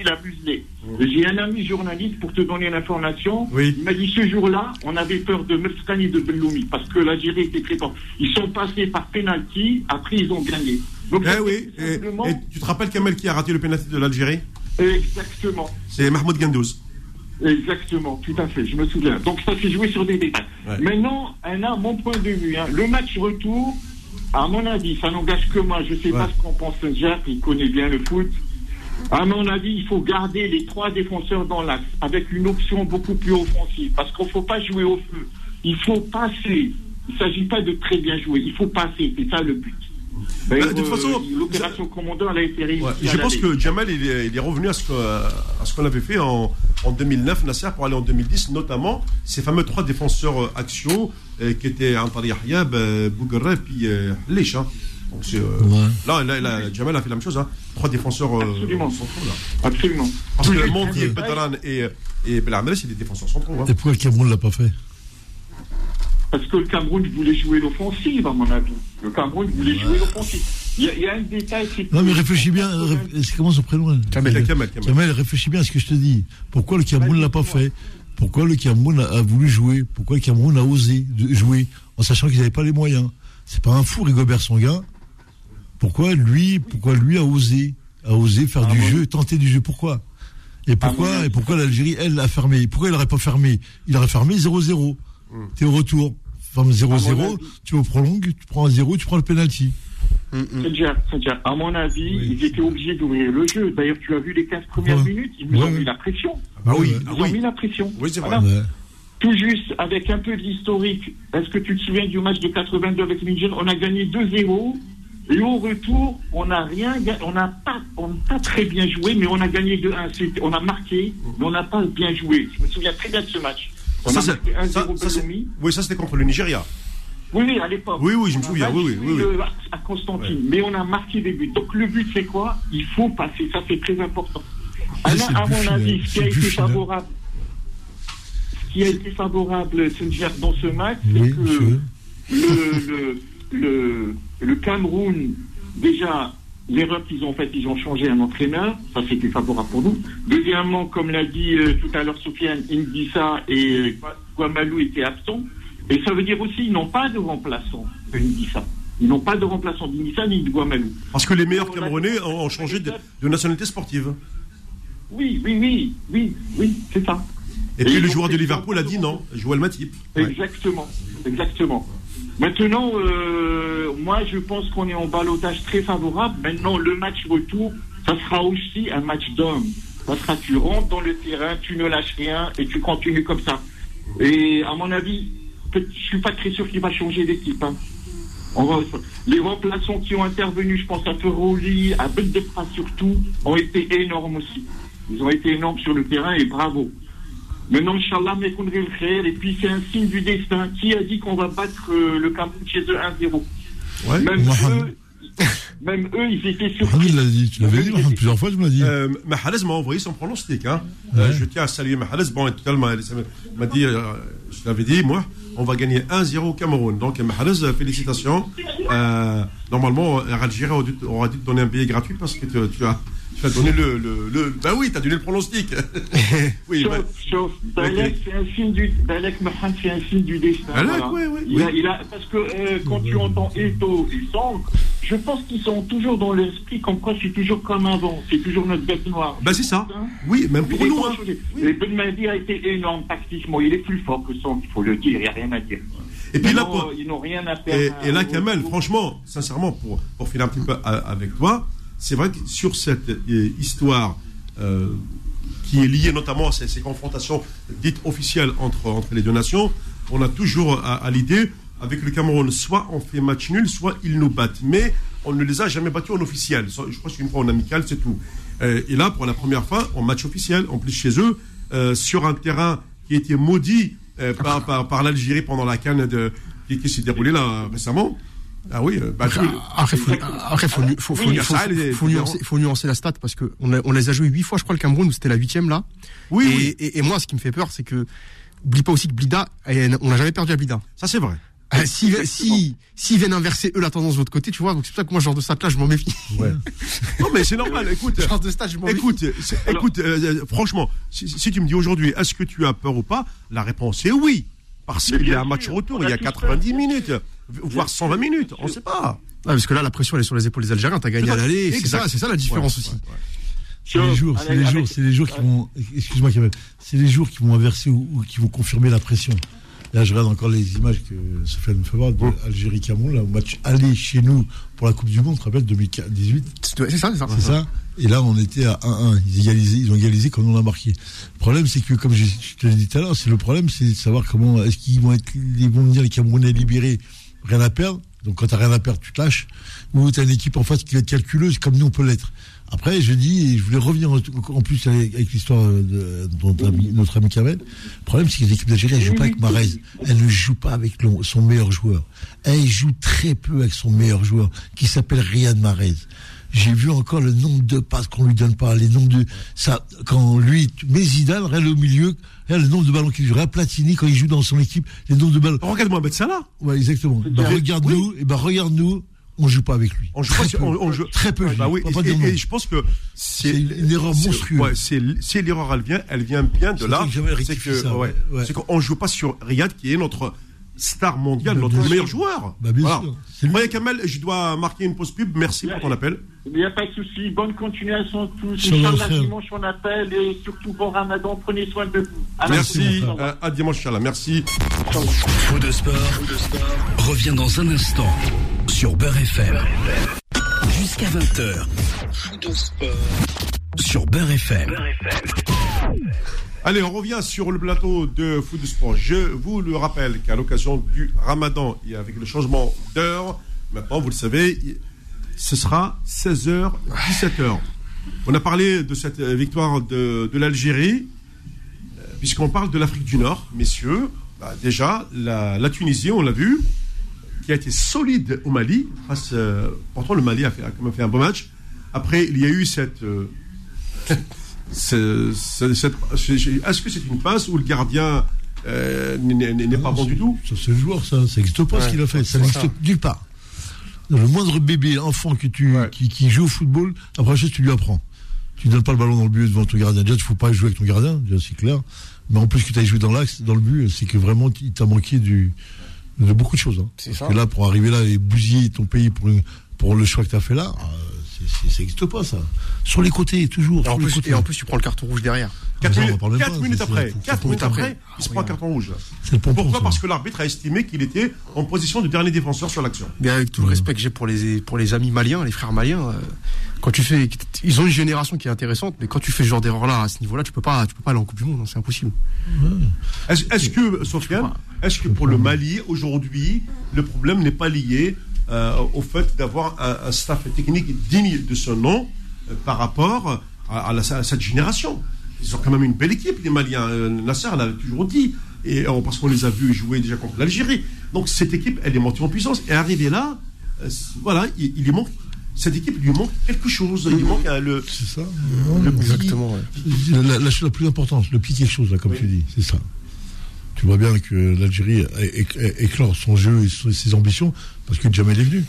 il a muselé. J'ai un ami journaliste pour te donner l'information. Oui. Il m'a dit ce jour-là, on avait peur de Mefkani de Belloumi parce que l'Algérie était très forte. Ils sont passés par pénalty, après ils ont gagné. Donc, Eh oui. et tu te rappelles Kamel qui a raté le pénalty de l'Algérie? Exactement. C'est Mahmoud Gandouz. Exactement, tout à fait, je me souviens. Donc ça s'est joué sur des détails. Ouais. Maintenant, Anna, mon point de vue, hein, le match retour, à mon avis, ça n'engage que moi. Je ne sais Ouais. pas ce qu'en pense Jacques, il connaît bien le foot. À mon avis, il faut garder les trois défenseurs dans l'axe, avec une option beaucoup plus offensive, parce qu'il ne faut pas jouer au feu. Il faut passer. Il ne s'agit pas de très bien jouer, il faut passer, c'est ça le but. Bah, de toute façon, euh, l'opération commandeur, elle a été réussie. Ouais. Et je pense que Jamal, il est, il est revenu à ce qu'on avait fait en, en 2009, Nasser, pour aller en 2010, notamment ces fameux trois défenseurs euh, axiaux euh, qui étaient euh, Bouguerre et puis euh, Lich, hein. Donc euh, Ouais. là, là, là, Jamal a fait la même chose, hein. trois défenseurs Absolument. centraux. Là. Absolument. Parce que de- Bedran et, et Belhamel, c'est des défenseurs centraux. Hein. Et pourquoi le Cameroun l'a pas fait? Parce que le Cameroun voulait jouer l'offensive, à mon avis. Le Cameroun voulait jouer l'offensive. Il y, a- il y a un détail, que- Non, mais réfléchis bien. C'est comment son prénom Kamel, Kamel, Kamel. Kamel, réfléchis bien à ce que je te dis. Pourquoi le Cameroun l'a pas fait? Pourquoi le Cameroun a, a voulu jouer? Pourquoi le Cameroun a osé de- jouer en sachant qu'ils n'avaient pas les moyens? C'est pas un fou, Rigobert Songa. Pourquoi lui, pourquoi lui a osé, a osé faire Ah du bon? jeu, tenter du jeu? Pourquoi? Et pourquoi, bon? et pourquoi l'Algérie, elle, l'a fermé? Pourquoi il n'aurait pas fermé? Il aurait fermé 0-0. T'es au retour. Ferme 0-0, À mon avis. tu au prolongue, tu prends un 0, tu prends le penalty. C'est déjà, c'est déjà. À mon avis, Oui. ils étaient obligés d'ouvrir le jeu. D'ailleurs, tu as vu les 15 premières Ouais. minutes, ils nous Ouais, ont mis la pression. Ah oui, Ouais, Ils ah nous ont mis oui. la pression. Oui, c'est vrai. Voilà. Ouais. Tout juste, avec un peu d'historique, est-ce que tu te souviens du match de 82 avec Niger On a gagné 2-0. Et au retour, on n'a rien, on n'a pas, on n'a pas très bien joué, mais on a gagné 2-1. C'était- On a marqué, mais on n'a pas bien joué. Je me souviens très bien de ce match. On Ça, a marqué ça, 1-0 ça, Belloumi. oui, ça c'était contre le Nigeria. Oui, oui, à l'époque. Oui, oui, je me souviens, oui, oui, oui, oui. À Constantine, mais on a marqué des buts. Donc le but, c'est quoi? Il faut passer. Ça, c'est très important. Alors, à mon avis, ce qui a été favorable, ce qui a été favorable, Senjer, dans ce match, c'est que le, le, le, le Cameroun, déjà, l'erreur qu'ils ont faite, ils ont changé un entraîneur. Ça, c'était favorable pour nous. Deuxièmement, comme l'a dit euh, tout à l'heure Sofiane, Indissa et euh, Guamalou étaient absents. Et ça veut dire aussi qu'ils n'ont pas de remplaçant de Indissa. Ils n'ont pas de remplaçant d'Indissa ni de Guamalou. Parce que les meilleurs Camerounais ont, ont changé de, de nationalité sportive. Oui, oui, oui, oui, oui, c'est ça. Et puis le joueur de Liverpool a dit non, Joël Matip. Ouais. Exactement, exactement. Maintenant, euh, moi, je pense qu'on est en balotage très favorable. Maintenant, le match retour, ça sera aussi un match d'homme. Ça sera, tu rentres dans le terrain, tu ne lâches rien et tu continues comme ça. Et à mon avis, je suis pas très sûr qu'il va changer d'équipe. Hein. Les remplaçants qui ont intervenu, je pense à Ferroli, à Bendefra surtout, ont été énormes aussi. Ils ont été énormes sur le terrain et bravo. Maintenant, Inch'Allah, mais qu'on le faire. Et puis, c'est un signe du destin. Qui a dit qu'on va battre euh, le Cameroun chez eux 1-0 Ouais. même, eux, (laughs) même eux, ils étaient Mohamed surpris. l'a dit, tu l'avais dit Mohamed, plusieurs fois, tu me l'as dit. Euh, m'a envoyé son pronostic. Hein. Euh, je tiens à saluer Mahrez. Bon, et tout à l'heure, m'a- dit, euh, je l'avais dit, moi, on va gagner 1-0 au Cameroun. Donc, euh, félicitations. Euh, normalement, Algérie aura dû, aura dû te donner un billet gratuit parce que tu, tu as, tu as donné le. le, le ben oui, tu as donné le pronostic. (laughs) oui, Sauf, ben, sauf, Balek, c'est un signe du, Balek Mohamed, c'est un signe du destin. Balek, voilà. ouais, ouais, il oui. A, il a, parce que euh, quand tu entends Eto et Sang, je pense qu'ils sont toujours dans l'esprit comme quoi c'est toujours comme avant. C'est toujours notre bête noire. ben c'est ça. Hein Oui, même pour nous. Hein. Oui. Et Ben Madi a été énorme tactiquement. Il est plus fort que Sang, il faut le dire, il n'y a rien à dire. Et puis Ils là, n'ont- pour- ils n'ont rien à et, perdre. et là, à- Kamel, franchement, sincèrement, pour, pour finir un petit peu a- avec toi, c'est vrai que sur cette euh, histoire euh, qui est liée notamment à ces, confrontations dites officielles entre, entre les deux nations, on a toujours à, à l'idée, avec le Cameroun, soit on fait match nul, soit ils nous battent. Mais on ne les a jamais battus en officiel. Je crois qu'une fois en amical, c'est tout. Euh, et là, pour la première fois, en match officiel, en plus chez eux, euh, sur un terrain qui été maudit euh, par, par, par l'Algérie pendant la canne de, qui, qui s'est déroulée là récemment. Ah oui, euh, bah, Après, tout- après, faut, après, faut, nu- faut, faut, Oui, faut, ça, elle est faut différente. nuancer, faut nuancer la stat parce que on, a- on les a joués huit fois, je crois, le Cameroun, où c'était la huitième là. oui, et, oui, et, et moi, ce qui me fait peur, c'est que, oublie pas aussi que Blida, on n'a jamais perdu à Blida. ça c'est vrai. Euh, si, si, s'ils viennent inverser eux la tendance de l'autre côté, tu vois, donc c'est pour ça que moi, ce genre de stat là, je m'en méfie. (laughs) Non mais c'est normal. Écoute, Ce genre de stat, je m'en méfie. écoute, écoute. euh, franchement, si, si tu me dis aujourd'hui, est-ce que tu as peur ou pas La réponse est oui, parce qu'il y a un match retour, il y a a tous 90 peur. minutes, voire 120 minutes, on ne sait pas. Ah, parce que là, la pression, elle est sur les épaules des Algériens, t'as gagné à l'aller, c'est ça, c'est ça la différence Ouais, aussi. ouais, ouais. C'est les jours, c'est les jours, c'est les jours qui vont. Excuse-moi. C'est les jours qui vont inverser ou, ou qui vont confirmer la pression. Là, je regarde encore les images que Sofiane me fait voir de Algérie-Cameroun, là, au match aller chez nous pour la Coupe du Monde, tu te rappelles, 2018 C'est c'est ça, c'est ça. C'est ça Et là, on était à 1-1. Ils, égalisaient, ils ont égalisé quand on a marqué. Le problème, c'est que, comme je, je te l'ai dit tout à l'heure, c'est le problème, c'est de savoir comment est-ce qu'ils vont être, ils vont venir les Camerounais libérés, rien à perdre. Donc, quand t'as rien à perdre, tu te lâches. Ou t'as une équipe en face qui va être calculeuse, comme nous on peut l'être. Après, je dis, et je voulais revenir en, plus avec, l'histoire de, notre ami, Kamel. Le problème, c'est que l'équipe d'Algérie, elle joue pas avec Marez. Elle ne joue pas avec son meilleur joueur. Elle joue très peu avec son meilleur joueur, qui s'appelle Riyad Mahrez. J'ai vu encore le nombre de passes qu'on lui donne pas, les nombres de ça quand lui mais Zidane regarde au milieu, regarde le nombre de ballons qu'il joue. Platini quand il joue dans son équipe, les nombres de ballons. Regarde Mohamed Salah. Ouais, exactement. Bah, bien. regarde nous, et ben regarde nous, on joue pas avec lui. On joue pas très sur- peu. on- on joue- très peu. Bah oui, pas et, je pense que C'est une, erreur monstrueuse. ouais, c'est si l'erreur elle vient, elle vient bien de là. C'est que ça, ouais, ouais, qu'on joue pas sur Riyad qui est notre star mondial, Bah, notre meilleur sûr. joueur. Bah, bien Voilà. sûr. Kamel, je dois marquer une pause pub. Merci pour ton appel. Il n'y a pas de souci. Bonne continuation à tous. Inch'Allah, dimanche, on appelle et surtout bon ramadan. Prenez soin de vous. À Merci. euh, à dimanche, Inch'Allah. Merci. Faux de sport, revient dans un instant sur Beurre FM. Jusqu'à 20h. Faux de sport sur Beurre FM. Allez, on revient sur le plateau de foot de sport. Je vous le rappelle qu'à l'occasion du ramadan et avec le changement d'heure, maintenant, vous le savez, ce sera 16h, 17h. On a parlé de cette euh, victoire de, de l'Algérie, euh, puisqu'on parle de l'Afrique du Nord, messieurs. Bah, déjà, la, la Tunisie, on l'a vu, qui a été solide au Mali. Face, euh, pourtant, le Mali a, fait, a quand même fait un bon match. Après, il y a eu cette. euh, Est-ce que c'est une passe où le gardien euh, n'est pas bon du tout? Ça, c'est le joueur, ça. Ça n'existe pas ce qu'il a fait. Ça n'existe nulle part. Le moindre bébé, enfant que tu, Ouais. qui, qui joue au football, la première chose, tu lui apprends. Tu ne donnes pas le ballon dans le but devant ton gardien. Déjà, il ne faut pas jouer avec ton gardien, c'est clair. Mais en plus que tu as joué dans l'axe, dans le but, c'est que vraiment, il t'a manqué du, de beaucoup de choses. hein. C'est Parce ça. que là, pour arriver là et bousiller ton pays pour, une- pour le choix que tu as fait là, euh, ça n'existe pas, ça. Sur les côtés, toujours. Et en, sur les plus, côtés. et en plus, tu prends le carton rouge derrière. 4 Ça, on en minutes, pas, après. c'est- 4 c'est- minutes après. après, il se prend un carton rouge. c'est le pompon, Pourquoi ça. Parce que l'arbitre a estimé qu'il était en position de dernier défenseur sur l'action. Mais avec tout le respect que j'ai pour les, pour les amis maliens, les frères maliens, euh, quand tu fais, ils ont une génération qui est intéressante, mais quand tu fais ce genre d'erreur-là, à ce niveau-là, tu peux pas, tu peux pas aller en Coupe du Monde, hein, c'est impossible. Est-ce est-ce que, Sofiane, est-ce que pour le Mali, aujourd'hui, le problème n'est pas lié euh, au fait d'avoir un, un staff technique digne de ce nom euh, par rapport à, à la- à cette génération Ils ont quand même une belle équipe, les Maliens. Euh, Nasser l'a toujours dit, et, parce qu'on les a vus jouer déjà contre l'Algérie. Donc cette équipe, elle est montée en puissance. Et arrivé là, voilà, il, manque. Cette équipe lui manque quelque chose. Il manque le, C'est ça. le Ouais, petit- Exactement, ouais. La, chose la plus importante, le petit quelque chose, là, comme tu dis, c'est ça. Tu vois bien que l'Algérie éclore son jeu et ses ambitions parce que Jamel est venu.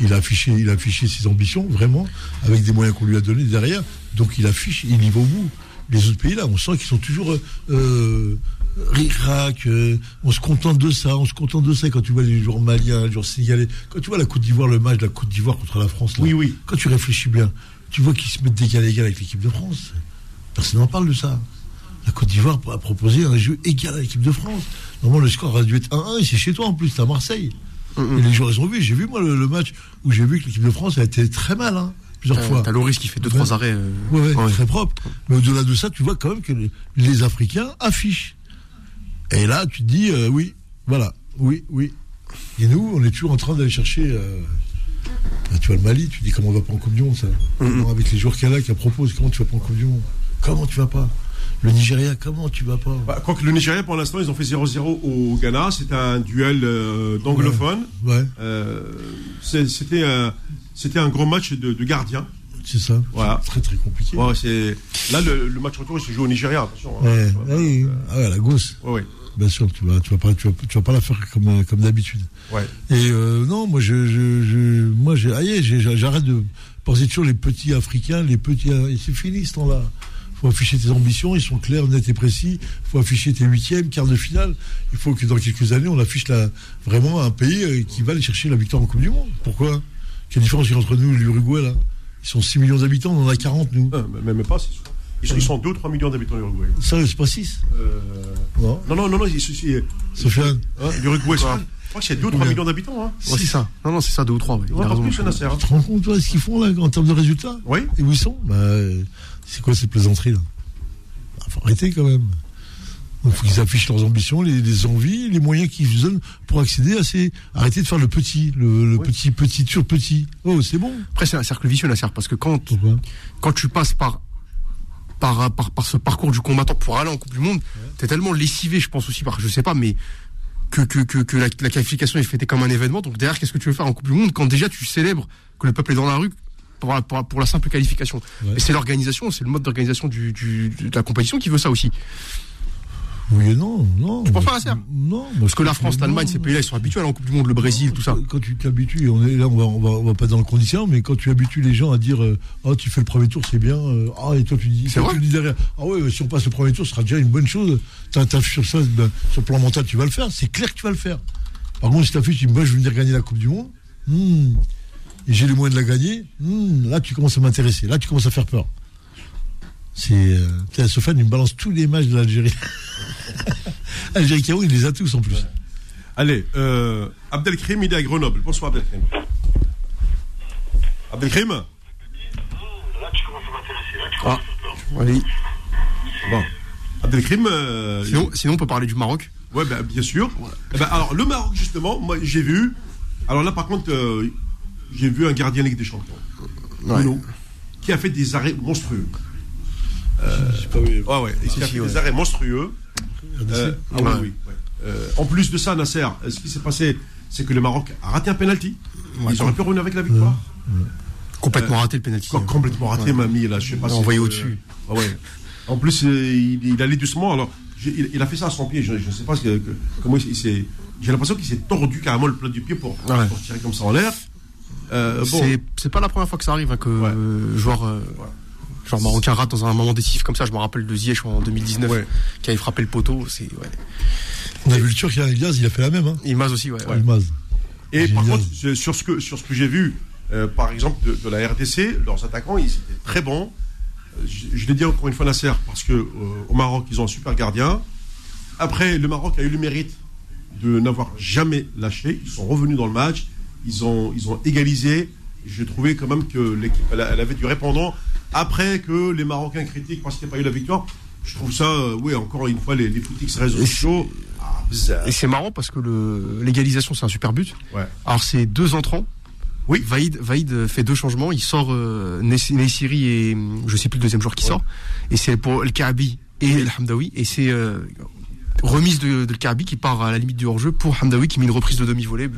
Il a affiché, il a affiché ses ambitions, vraiment, avec des moyens qu'on lui a donnés derrière. Donc il affiche, il y va au bout. Les autres pays, là, on sent qu'ils sont toujours euh, euh, ric-rac, euh, on se contente de ça, on se contente de ça quand tu vois les joueurs maliens, les joueurs sénégalais. Quand tu vois la Côte d'Ivoire, le match de la Côte d'Ivoire contre la France, là, Oui, oui. quand tu réfléchis bien, tu vois qu'ils se mettent d'égal à égal avec l'équipe de France. Personne n'en parle de ça. La Côte d'Ivoire a proposé un jeu égal à l'équipe de France. Normalement, le score a dû être 1-1 et c'est chez toi en plus, c'est à Marseille. Et les joueurs, ils ont vu. J'ai vu, moi, le, le match où j'ai vu que l'équipe de France a été très mal, hein, plusieurs fois. T'as Loris qui fait deux, Ouais. trois arrêts. euh, Ouais, ouais, ouais. très propre. Mais au-delà de ça, tu vois quand même que les, les Africains affichent. Et là, tu te dis, euh, oui, voilà, oui, oui. Et nous, on est toujours en train d'aller chercher. euh, bah, tu vois le Mali, tu dis comment on va pas en Coupe du Monde, ça. Avec les joueurs qu'il y a qui proposent, comment tu vas pas en Coupe du Monde? Comment tu vas pas? Le Nigeria, comment tu vas pas Bah, quoique le Nigeria, pour l'instant, ils ont fait 0-0 au Ghana. C'était un duel euh, d'anglophones. Ouais, Euh, c'est- c'était un, c'était un gros match de, de gardien. c'est ça. Voilà. C'est très très compliqué. Ouais, c'est là le, le match retour, il se joue au Nigeria. Attention. hein. Ouais, Ouais, ouais, ah ouais, la ouais, ouais. Bien sûr, tu vas, tu vas pas, tu vas, tu vas pas la faire comme, euh, comme d'habitude. Ouais. Et euh, non, moi, je, je, je moi, j'ai, ah, j'ai- j'arrête de penser toujours les petits Africains, les petits. euh, et c'est fini ce temps-là. Faut afficher tes ambitions, ils sont clairs, nets et précis. faut afficher tes huitièmes, quarts de finale. Il faut que dans quelques années, on affiche la, vraiment un pays euh, qui va aller chercher la victoire en Coupe du Monde. Pourquoi? Quelle différence il y a entre nous et l'Uruguay là? Ils sont 6 millions d'habitants, on en a 40 nous. Euh, mais même pas, c'est sûr. Ils sont, ils sont 2 ou 3 millions d'habitants l'Uruguay. Sérieux, c'est pas 6 Euh, Non non, non, non, non, ils- Sofiane hein, l'Uruguay, c'est- je crois qu'il y a 2 ou 3 Combien? millions d'habitants. Hein. Ouais, c'est ça. Non, non, c'est ça, deux ou trois. Ouais. Il Ouais, a pas raison. plus, Nasser. hein. Tu te rends compte, toi, ce qu'ils font là en termes de résultats? Oui. Et où ils sont? Bah, euh, C'est quoi cette plaisanterie là Il faut arrêter quand même. Il faut qu'ils affichent leurs ambitions, les, les envies, les moyens qu'ils se donnent pour accéder à ces. Arrêtez de faire le petit, le, le Oui. petit, petit, sur petit. Oh, c'est bon. Après, c'est un cercle vicieux, Nasser, parce que quand, Pourquoi quand tu passes par, par, par, par ce parcours du combattant pour aller en Coupe du Monde, t'es tellement lessivé, je pense aussi, par, je sais pas, mais que, que, que, que la, la qualification est fêtée comme un événement. Donc derrière, qu'est-ce que tu veux faire en Coupe du Monde quand déjà tu célèbres que le peuple est dans la rue pour la, pour la, pour la simple qualification Ouais. Et c'est l'organisation, c'est le mode d'organisation du, du, de la compétition qui veut ça aussi. Oui et non, non. Tu penses pas à ça? Non. Parce que la France, l'Allemagne, ces pays-là, ils sont habitués à en Coupe du Monde, le Brésil, tout ça. Quand tu t'habitues, on est là, on va, on va, on va pas dans le conditionnement, mais quand tu habitues les gens à dire, oh, tu fais le premier tour, c'est bien, euh, ah, et toi tu dis, toi, tu dis derrière, ah ouais, si on passe le premier tour, ce sera déjà une bonne chose. T'as, t'as sur ça, ben, sur le plan mental, tu vas le faire, c'est clair que tu vas le faire. Par contre, si t'affiches, tu dis, moi, je veux venir gagner la Coupe du Monde, hmm, et j'ai les moyens de la gagner, hmm, là, tu commences à m'intéresser, là, tu commences à faire peur. C'est, euh, tiens, Sofiane, il me balance tous les matchs de l'Algérie. (laughs) Algérie Cameroun, il les a tous en plus. Allez, euh, Abdelkrim, il est à Grenoble. Bonsoir, Abdelkrim. Abdelkrim Ah, oui. Bon. Abdelkrim, euh, Sinon, sinon, on peut parler du Maroc. Ouais, ben, bien sûr. Eh ben, alors, le Maroc, justement, moi, j'ai vu. Alors là, par contre, euh, j'ai vu un gardien Ligue des Champions. Ouais. Bruno, qui a fait des arrêts monstrueux. J'ai pas vu. Ouais, qui a fait ouais. des arrêts monstrueux. Euh, ah oui, Ouais. oui. ouais. Euh, en plus de ça, Nasser, euh, ce qui s'est passé, c'est que le Maroc a raté un penalty. Ils auraient pu revenir avec la victoire. Complètement raté le penalty. Com- complètement raté, mamie, là, je sais pas si. Envoyé euh, au-dessus. ah ouais. En plus, euh, il, il allait doucement. Alors, il, il a fait ça à son pied. Je ne sais pas ce que- que- comment il, s'est. J'ai l'impression qu'il s'est tordu carrément le plat du pied pour, Ouais. pour tirer comme ça en l'air. Euh, bon, C'est pas la première fois que ça arrive hein, que Ouais. euh, joueur, euh, joueur marocain rate dans un moment décisif comme ça. Je me rappelle de Ziyech en 2019 Ouais. qui avait frappé le poteau. C'est ouais. On a vu le Turc, il Elias, il a fait la même, hein. Ilmaz aussi. Ouais. ouais. Ilmaz. et par contre, sur- ce que, sur ce que j'ai vu, euh, par exemple, de, de la RDC, leurs attaquants, ils étaient très bons. Je, je l'ai dit encore une fois, Nasser, parce que euh, au Maroc, ils ont un super gardien. Après, le Maroc a eu le mérite de n'avoir jamais lâché. Ils sont revenus dans le match. Ils ont, ils ont égalisé. J'ai trouvé quand même que l'équipe, elle, avait du répondant. Après que les Marocains critiquent parce qu'il n'y a pas eu la victoire, je trouve ça, euh, oui, encore une fois, les, les critiques réseaux sociaux. Ah. Et c'est marrant parce que l'égalisation c'est un super but. Ouais. Alors c'est deux entrants. Oui. Vaïd, Vaïd fait deux changements. Il sort euh, Ness- Nessiri et je sais plus le deuxième joueur qui Ouais. sort. Et c'est pour El Kaabi et El Hamdawi. Et c'est euh, remise de, de Kaabi qui part à la limite du hors-jeu pour Hamdawi qui met une reprise de demi-volée.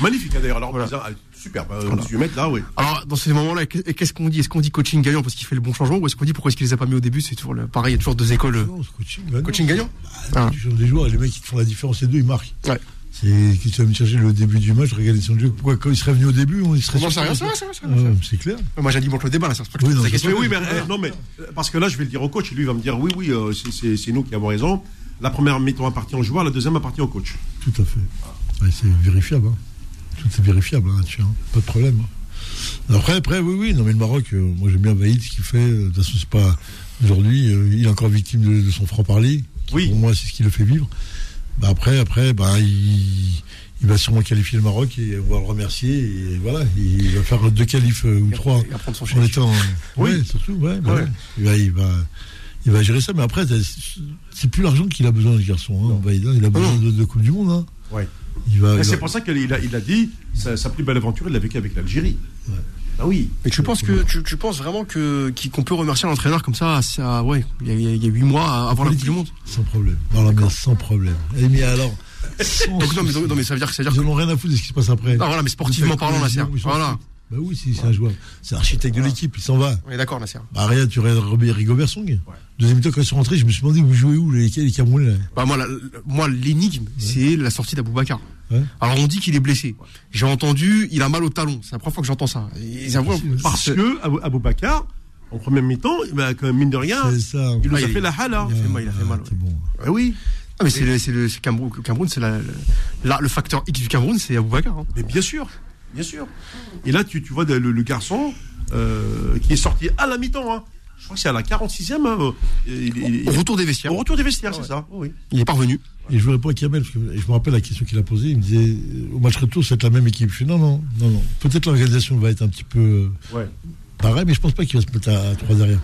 Magnifique, hein, d'ailleurs. Alors, Voilà. bizarre, ah, superbe. hein, 18 mètres, là, oui. Alors dans ces moments-là, qu'est- qu'est-ce qu'on dit? Est-ce qu'on dit coaching gagnant parce qu'il fait le bon changement ou est-ce qu'on dit pourquoi est-ce qu'il les a pas mis au début? C'est toujours le, pareil. Il y a toujours deux écoles. euh, Non, coaching. bah non. Coaching gagnant? Ah, Ah. Changes des joueurs les mecs qui font la différence, les deux, ils marquent. Ouais. C'est qui tu vas me chercher le début du match, regarder son jeu. Pourquoi quand il serait venu au début, on il serait. Non, c'est rien, c'est vrai, c'est Ah, clair. Moi j'alimente le débat là, c'est que Oui, non, question. Mais oui, mais, eh, non, mais euh, parce que là, je vais le dire au coach, lui il va me dire oui, oui, euh, c'est nous qui avons raison. La première mi-temps appartient au joueur, la deuxième appartient au coach. Tout à fait. Ouais, c'est vérifiable. hein. Tout est vérifiable, hein, vois, Pas de problème. hein. Après, après, oui, oui. Non, mais le Maroc, euh, moi j'aime bien Vaïd, ce qu'il fait. De toute façon, c'est pas. Aujourd'hui, euh, il est encore victime de, de son franc-parler. Oui. Pour moi, c'est ce qui le fait vivre. Bah après, après, bah, il, il va sûrement qualifier le Maroc et on va le remercier. Et voilà, il va faire deux qualifs euh, ou trois Il va prendre son en étant. Oui. Surtout, ouais, bah Ouais. ouais. Il, va, il, va, il va gérer ça. Mais après, c'est- c'est plus l'argent qu'il a besoin, ce garçon. Hein. Il a besoin de, de Coupe du Monde. Hein. Ouais. Il va, Et il c'est va- pour ça qu'il a, il a dit sa, sa plus belle aventure, il l'a vécu avec l'Algérie. Ouais. Ah oui. Et tu penses que tu, tu penses vraiment que qu'on peut remercier l'entraîneur comme ça, ça ouais, il y a- huit mois avant la Coupe du Monde? Sans problème. Non, là, mais sans problème. Eh, mais alors, (laughs) Donc non mais, non, ça veut dire que ça veut Ils dire en ont rien à foutre de ce qui se passe après. ah, voilà mais sportivement parlant. Ils sont- Voilà. Bah oui, si, c'est un joueur. C'est l'architecte de l'équipe, il s'en va. On est d'accord Nasser. Bah regarde, tu regardes Robert Rigobert Song. Deuxième temps, quand ils sont rentrés, je me suis demandé où jouez où les, les Camerounais là? Bah moi, la- moi l'énigme, c'est la sortie d'Aboubacar. Ouais. Alors on dit qu'il est blessé. J'ai entendu, il a mal au talon. C'est la première fois que j'entends ça. Et Parce que Abou, Aboubacar, en première mi-temps, même, mine de rien, ça. il nous Ah, a il- fait la hala. il a fait mal, il a fait mal, C'est bon. Ah oui. Ah, mais c'est le, le c'est Cameroun, le Cameroun, c'est la, la- le facteur X du Cameroun, c'est Aboubacar. Hein. Mais bien sûr, bien sûr. Et là, tu, tu vois le, le garçon euh, qui est sorti à la mi-temps. hein. Je crois que c'est à la 46e. hein, euh, il- il- il- Au retour des vestiaires, au retour des vestiaires, c'est ça. Oui. il est parvenu. Et je veux répondre à Kamel, parce que je me rappelle la question qu'il a posée. Il me disait, euh, au match retour, c'est la même équipe. Je fais, non, non, non, non. Peut-être l'organisation va être un petit peu euh, Ouais. pareil, mais je pense pas qu'il va se mettre à, à trois derrière.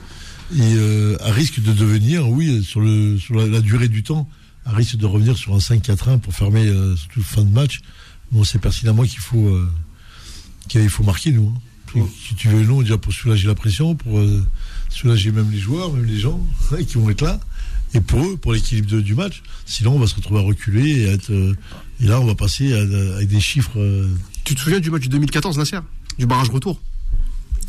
Et euh, à risque de devenir, oui, sur, le, sur la, la durée du temps, à risque de revenir sur un 5-4-1 pour fermer euh, surtout fin de match. Bon, on sait pertinemment qu'il faut, euh, qu'il faut marquer, nous. hein. Si- Si tu veux, non, déjà pour soulager la pression, pour euh, soulager même les joueurs, même les gens qui vont être là. Et pour eux, pour l'équilibre de- du match. Sinon, on va se retrouver à reculer et, à être, euh, et là, on va passer à, des chiffres. euh, Tu te souviens du match du 2014, Nasser? Du barrage retour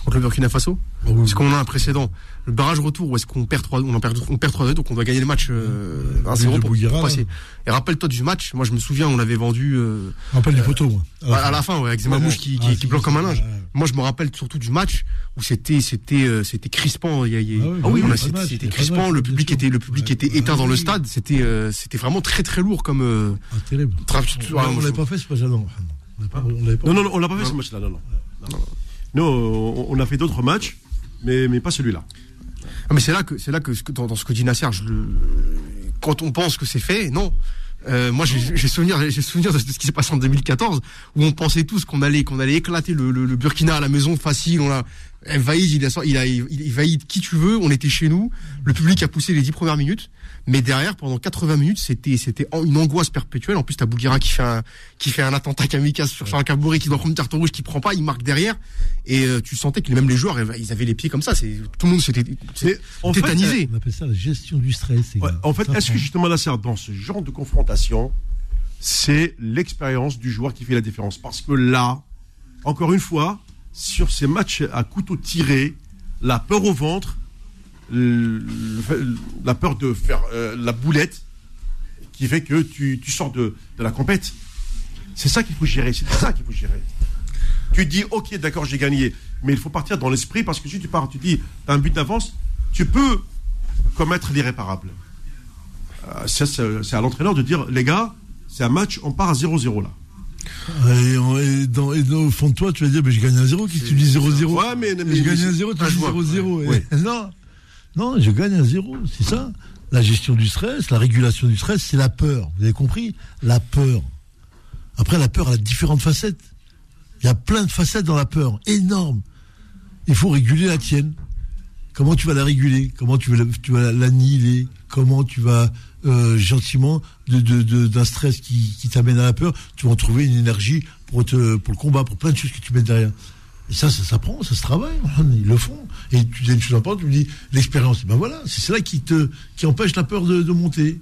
contre le Burkina Faso? Parce qu'on a un précédent. Le barrage retour, où est-ce qu'on perd 3 on en perd, on perd 3 donc on doit gagner le match euh, Oui, 1-0 de pour, Bouguera, pour passer. Et rappelle-toi du match, moi je me souviens, on avait vendu euh, Je me rappelle du poteau, moi. À la à, fin. à la fin, ouais, avec Zemamouche qui, qui, Ah, qui bloque comme un linge. Ouais. Moi, je me rappelle surtout du match où c'était c'était euh, c'était crispant. Il y a- il y a- Ah oui, ah oui, c'était crispant. Le public était le public Ouais. était éteint Ah dans le stade. C'était euh, c'était vraiment très très lourd comme. euh, Ah, terrible. tra- on ah, l'avait pas fait, l'avait pas Non, non, non, on l'a pas fait ce match-là. Non, non. non. Nous, on, on a fait d'autres matchs, mais, mais pas celui-là. Ah, mais c'est là que c'est là que, dans, ce que dit Nasser, quand on pense que c'est fait, non. Euh, moi, j'ai souvenir, j'ai souvenir de ce qui s'est passé en 2014, où on pensait tous qu'on allait, qu'on allait éclater le, Burkina à la maison facile. On a, il a, a, qui tu veux. On était chez nous. Le public a poussé les dix premières minutes, mais derrière, pendant 80 minutes, c'était, c'était une angoisse perpétuelle. En plus, t'as Bouguera qui fait un, qui fait un attentat kamikaze sur Charles Cabouri, qui doit prendre une carte rouge, qui prend pas, il marque derrière, et euh, tu sentais que même les joueurs, ils avaient les pieds comme ça. C'est tout le monde s'était Mais en fait, tétanisé. On appelle ça la gestion du stress. Ouais, en fait, est-ce que justement là, c'est dans ce genre de confrontation, c'est l'expérience du joueur qui fait la différence Parce que là, encore une fois, sur ces matchs à couteau tiré, la peur au ventre, le- le- la peur de faire euh, la boulette, qui fait que tu, tu sors de, de la compète. C'est ça qu'il faut gérer, c'est ça qu'il faut gérer. Tu dis, ok, d'accord, j'ai gagné, mais il faut partir dans l'esprit parce que si tu pars, tu dis, tu as un but d'avance, tu peux commettre l'irréparable. Euh, ça, c'est à l'entraîneur de dire, les gars, c'est un match, on part à 0-0 là. Et, on- et dans, et dans- au fond de toi, tu vas dire, mais j'ai gagné un 0 Qu'est-ce que tu dis 0-0 Ouais, mais, mais- J'ai mais- gagné un 0, tu Ah, dis je vois. 0-0. Ouais. (laughs) Et- Non, non, je gagne un 0, c'est ça. La gestion du stress, la régulation du stress, c'est la peur. Vous avez compris? La peur. Après, la peur, a différentes facettes. Il y a plein de facettes dans la peur, énorme. Il faut réguler la tienne. Comment tu vas la réguler? Comment tu vas l'annihiler? Comment tu vas euh, gentiment d'un stress qui, qui t'amène à la peur, tu vas en trouver une énergie pour te pour le combat, pour plein de choses que tu mets derrière. Et ça, ça s'apprend, ça se travaille. Ils le font. Et tu dis une chose importante, tu me dis l'expérience. Ben voilà, c'est cela qui te qui empêche la peur de, de monter.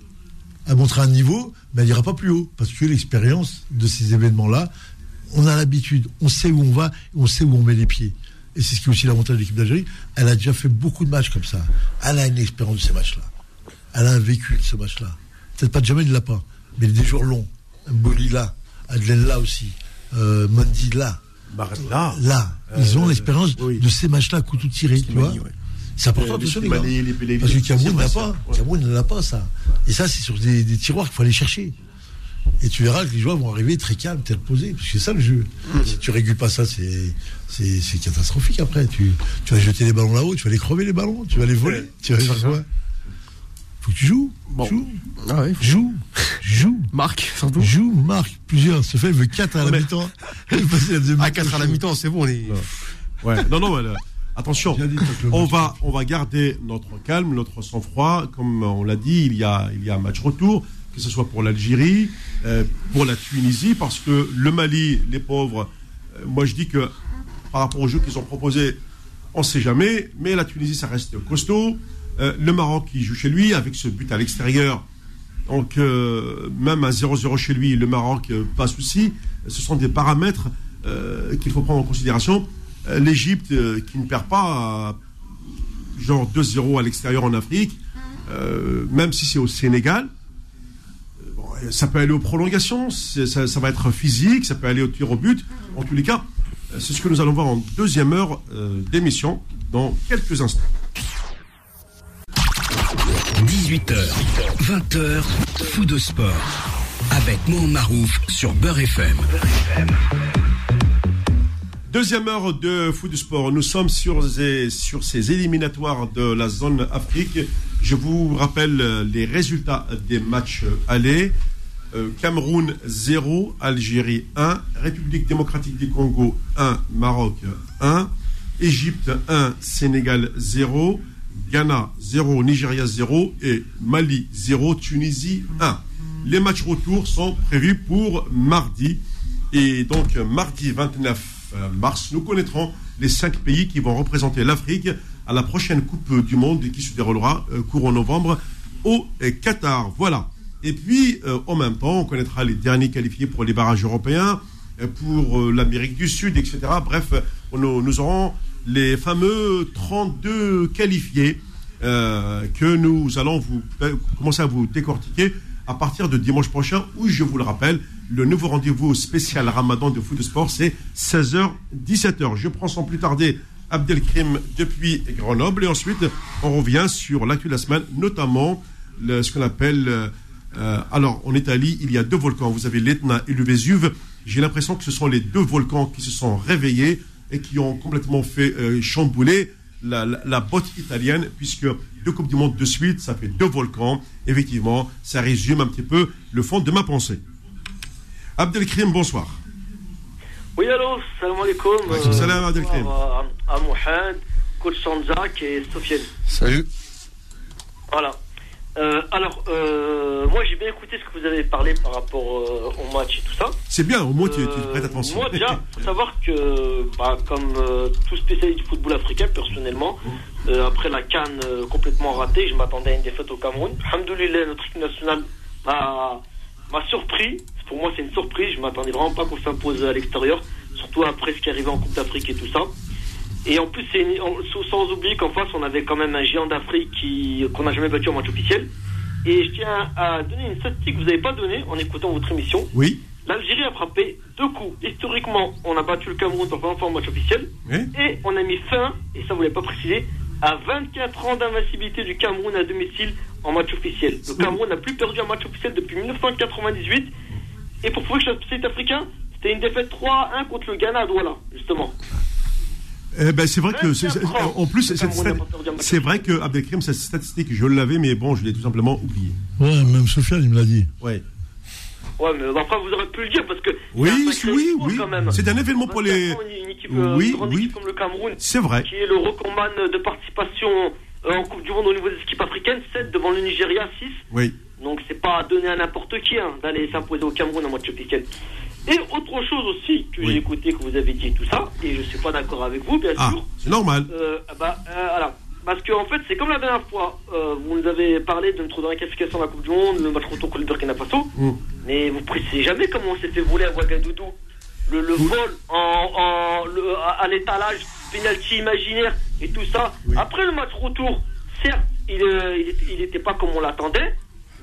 À montrer un niveau, mais elle n'ira pas plus haut. Parce que l'expérience de ces événements-là, on a l'habitude, on sait où on va, on sait où on met les pieds. Et c'est ce qui est aussi l'avantage de l'équipe d'Algérie. Elle a déjà fait beaucoup de matchs comme ça. Elle a une expérience de ces matchs-là. Elle a un vécu de ce match-là. Peut-être pas de jamais, il ne l'a pas. Mais des jours longs. Mboli là. Là aussi. Euh, là. Là. Là. Ils ont Euh, l'expérience oui. de ces matchs-là, couteau tiré. Tu vois. C'est important Euh, de gars. les- les- Parce que Cameroun n'a pas. Cameroun ne l'a pas, ça. Et ça, c'est sur des, des tiroirs qu'il faut aller chercher. Et tu verras que les joueurs vont arriver très calmes, très reposés. Parce que c'est ça le jeu. Si tu régules pas ça, c'est, catastrophique après. Tu, tu vas jeter les ballons là-haut, tu vas les crever les ballons, tu vas les voler. Ouais. Tu vas faire quoi? Faut que tu joues. Bon. Joue. Ah ouais, Joue. Joue. Marc, surtout. Joue, marque, plusieurs. Ce fait, il veut 4 à la Mais- mi-temps. Il veut passer la deuxième À mi-temps. 4 à la mi-temps, c'est bon, on est. Ouais. Non, non, mais, euh, attention. On va, on va garder notre calme, notre sang-froid. Comme on l'a dit, il y, a, il y a un match retour, que ce soit pour l'Algérie, euh, pour la Tunisie, parce que le Mali, les pauvres, euh, moi je dis que par rapport aux jeux qu'ils ont proposés, on ne sait jamais, mais la Tunisie, ça reste costaud. Euh, le Maroc, qui joue chez lui, avec ce but à l'extérieur. Donc, euh, même à 0-0 chez lui, le Maroc, euh, pas souci. Ce sont des paramètres euh, qu'il faut prendre en considération. L'Égypte, qui ne perd pas, genre 2-0 à l'extérieur en Afrique, même si c'est au Sénégal, ça peut aller aux prolongations, ça, ça va être physique, ça peut aller au tir au but. En tous les cas, c'est ce que nous allons voir en deuxième heure d'émission dans quelques instants. 18h, 20h, fou de sport. Avec Mohamed Marouf sur Beurre FM. Deuxième heure de foot du sport. Nous sommes sur ces, sur ces éliminatoires de la zone Afrique. Je vous rappelle euh, les résultats des matchs allés. Euh, Cameroun 0, Algérie 1, République démocratique du Congo 1, Maroc 1, Égypte 1, Sénégal 0, Ghana 0, Nigeria 0 et Mali 0, Tunisie 1. Les matchs retour sont prévus pour mardi. Et donc, mardi 29 euh, mars, nous connaîtrons les cinq pays qui vont représenter l'Afrique à la prochaine Coupe du Monde qui se déroulera euh, courant novembre au euh, Qatar. Voilà. Et puis, en même temps, on connaîtra les derniers qualifiés pour les barrages européens, pour l'Amérique du Sud, etc. Bref, nous aurons les fameux 32 qualifiés euh, que nous allons vous euh, commencer à vous décortiquer à partir de dimanche prochain, où je vous le rappelle, le nouveau rendez-vous spécial Ramadan de foot de sport, c'est 16h, 17h. Je prends sans plus tarder Abdelkrim depuis Grenoble et ensuite on revient sur l'actu de la semaine, notamment ce qu'on appelle. euh, alors, en Italie, il y a deux volcans. Vous avez l'Etna et le Vésuve. J'ai l'impression que ce sont les deux volcans qui se sont réveillés et qui ont complètement fait euh, chambouler la, la, la botte italienne, puisque deux Coupes du Monde de suite, ça fait deux volcans. Effectivement, ça résume un petit peu le fond de ma pensée. Abdelkrim, bonsoir. Oui, allô, salam alaikum. Alaikum salam, Abdelkrim. bonsoir À, à Mohamed, coach Sanzak et Sofiane. Salut. Voilà. Euh, alors, euh, moi j'ai bien écouté ce que vous avez parlé par rapport euh, au match et tout ça. C'est bien, au moins tu, tu Euh, prêtes attention. Moi déjà, (laughs) faut savoir que, bah, comme euh, tout spécialiste du football africain, personnellement, euh, après la canne complètement ratée, je m'attendais à une défaite au Cameroun. Alhamdoulilah, notre équipe nationale m'a surpris. Pour moi, c'est une surprise. Je m'attendais vraiment pas qu'on s'impose à l'extérieur, surtout après ce qui est arrivé en Coupe d'Afrique et tout ça. Et en plus, c'est une- sans- oublier qu'en face, on avait quand même un géant d'Afrique qui qu'on n'a jamais battu en match officiel. Et je tiens à donner une statistique que vous n'avez pas donnée en écoutant votre émission. Oui, L'Algérie a frappé deux coups. Historiquement, on a battu le Cameroun fois en match officiel. oui. Et on a mis fin, et ça vous l'avez pas précisé, à 24 ans d'invincibilité du Cameroun à domicile en match officiel. Le Cameroun n'a plus perdu un match officiel depuis 1998. Et pour prouver que spécialiste africain, c'était une défaite 3-1 contre le Ghana à Douala, justement. Eh ben, c'est vrai que, c'est- c'est- 24 ans. en plus, c'est vrai que Abdelkrim, cette statistique, je l'avais, mais bon, je l'ai tout simplement oublié. Ouais, même Sofiane, il me l'a dit. Ouais. Ouais, mais après, vous aurez pu le dire parce que. Oui, c'est un sacré oui, oui. C'est un événement pour les- 24 ans, Une, une équipe, euh, Oui, une grande oui. équipe comme le Cameroun, C'est vrai. qui est le recordman de participation euh, en Coupe du Monde au niveau des équipes africaines, 7 devant le Nigeria, 6. Oui. Donc c'est pas donné à n'importe qui hein, d'aller s'imposer au Cameroun en match officiel. Et autre chose aussi que Oui. j'ai écouté que vous avez dit tout ça, et je suis pas d'accord avec vous, bien Ah, sûr. c'est normal. Euh, bah, euh, voilà. Parce que en fait, c'est comme la dernière fois, euh, vous nous avez parlé de notre dernière qualification à la Coupe du Monde, le match retour contre le Burkina Faso, Mm. mais vous précisez jamais comment on s'est fait voler à Ouagadougou. Le, le vol en, en- le- à, à l'étalage, penalty imaginaire et tout ça. Oui. Après le match retour, certes, il, euh, il, il était pas comme on l'attendait,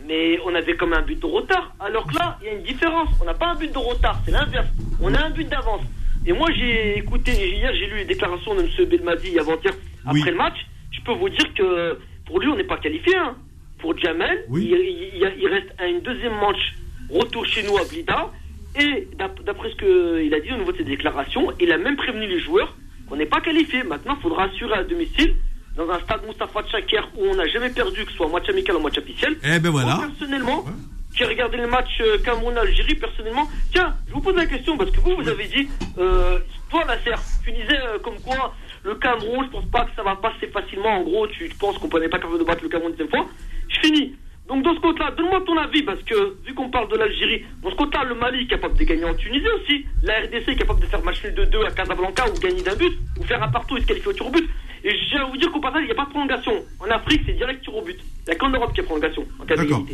mais on avait comme un but de retard. Alors que là, il y a une différence. On n'a pas un but de retard, c'est l'inverse. On a un but d'avance. Et moi, j'ai écouté, hier, j'ai lu les déclarations de M. Belmadi avant-hier, Oui. après le match. Je peux vous dire que pour lui, on n'est pas qualifié. hein. Pour Jamel, Oui. il, il- reste à une deuxième manche retour chez nous à Blida. Et d'ap- d'après ce qu'il a dit au niveau de ses déclarations, il a même prévenu les joueurs qu'on n'est pas qualifié. Maintenant, il faudra assurer à domicile, dans un stade Moustapha Tchaker où on n'a jamais perdu, que ce soit en match amical ou en match officiel. Eh ben voilà. Moi, personnellement, qui a regardé le match euh, Cameroun-Algérie, personnellement, tiens, je vous pose la question parce que vous, vous avez dit, euh, toi, Nasser, tu disais euh, comme quoi le Cameroun, je pense pas que ça va passer facilement. En gros, tu penses qu'on n'est pas capable de battre le Cameroun une deuxième fois. Je finis. Donc dans ce côté-là, donne-moi ton avis parce que vu qu'on parle de l'Algérie, dans ce côté-là, le Mali est capable de gagner en Tunisie aussi. La RDC est capable de faire match nul de 2 à Casablanca ou gagner d'un but ou faire un partout et se qualifier au tir au but. Et je viens vous dire qu'au passage, il n'y a pas de prolongation. En Afrique, c'est direct tir au but. Il n'y a qu'en Europe qu'il y a prolongation en cas D'accord.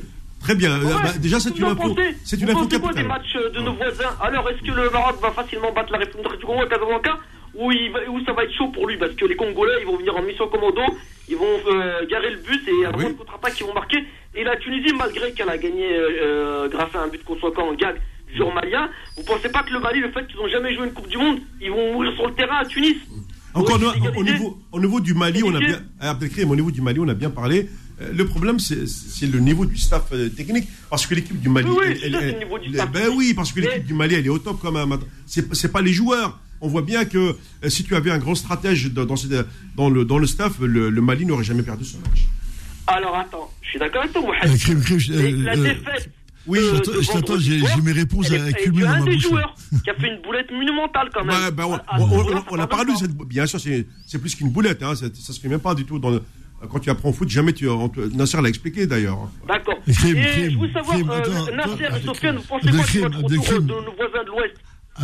Très bien. Ouais, Bah, déjà, c'est une info. C'est une Vous info pensez quoi des capitale. matchs euh, de nos voisins Alors, est-ce que le Maroc va facilement battre la République du Congo à Casablanca ou, ou ça va être chaud pour lui Parce que les Congolais, ils vont venir en mission commando, ils vont euh, garer le but et la Oui. moindre contre-attaque, ils vont marquer. Et la Tunisie, malgré qu'elle a gagné euh, grâce à un but conséquent en gag du joueur malien, vous pensez pas que le Mali, le fait qu'ils n'ont jamais joué une Coupe du Monde, ils vont mourir sur le terrain à Tunis Encore Oui, au, niveau, au niveau du Mali, on a bien, ah, Abdelkrim, au niveau du Mali, on a bien parlé. Euh, Le problème, c'est le niveau du staff euh, technique, parce que l'équipe du Mali, Oui, elle- du ben oui, parce que Mais- l'équipe du Mali, elle est au top quand même. C'est pas les joueurs. On voit bien que euh, si tu avais un grand stratège dans, dans, cette- dans le, dans le staff, le, le Mali n'aurait jamais perdu ce match. Alors attends, je suis d'accord avec toi, Mohamed. Euh, Crime, crime, je- Mais euh, la euh, défaite. Oui, de- je vendredi j'ai- mes réponses à accumuler elle est dans un des joueurs qui a fait une boulette monumentale quand même. Bah, bah, on, Ah, ah, on- va parlé de cette. Bien sûr, c'est plus qu'une boulette. Hein, ça se fait même pas du tout. Dans le- quand tu apprends au foot, jamais tu. Nasser l'a expliqué d'ailleurs. D'accord. Et je veux savoir, crime, euh, Nasser et Sofiane, vous pensez quoi du match retour de nos voisins de l'Ouest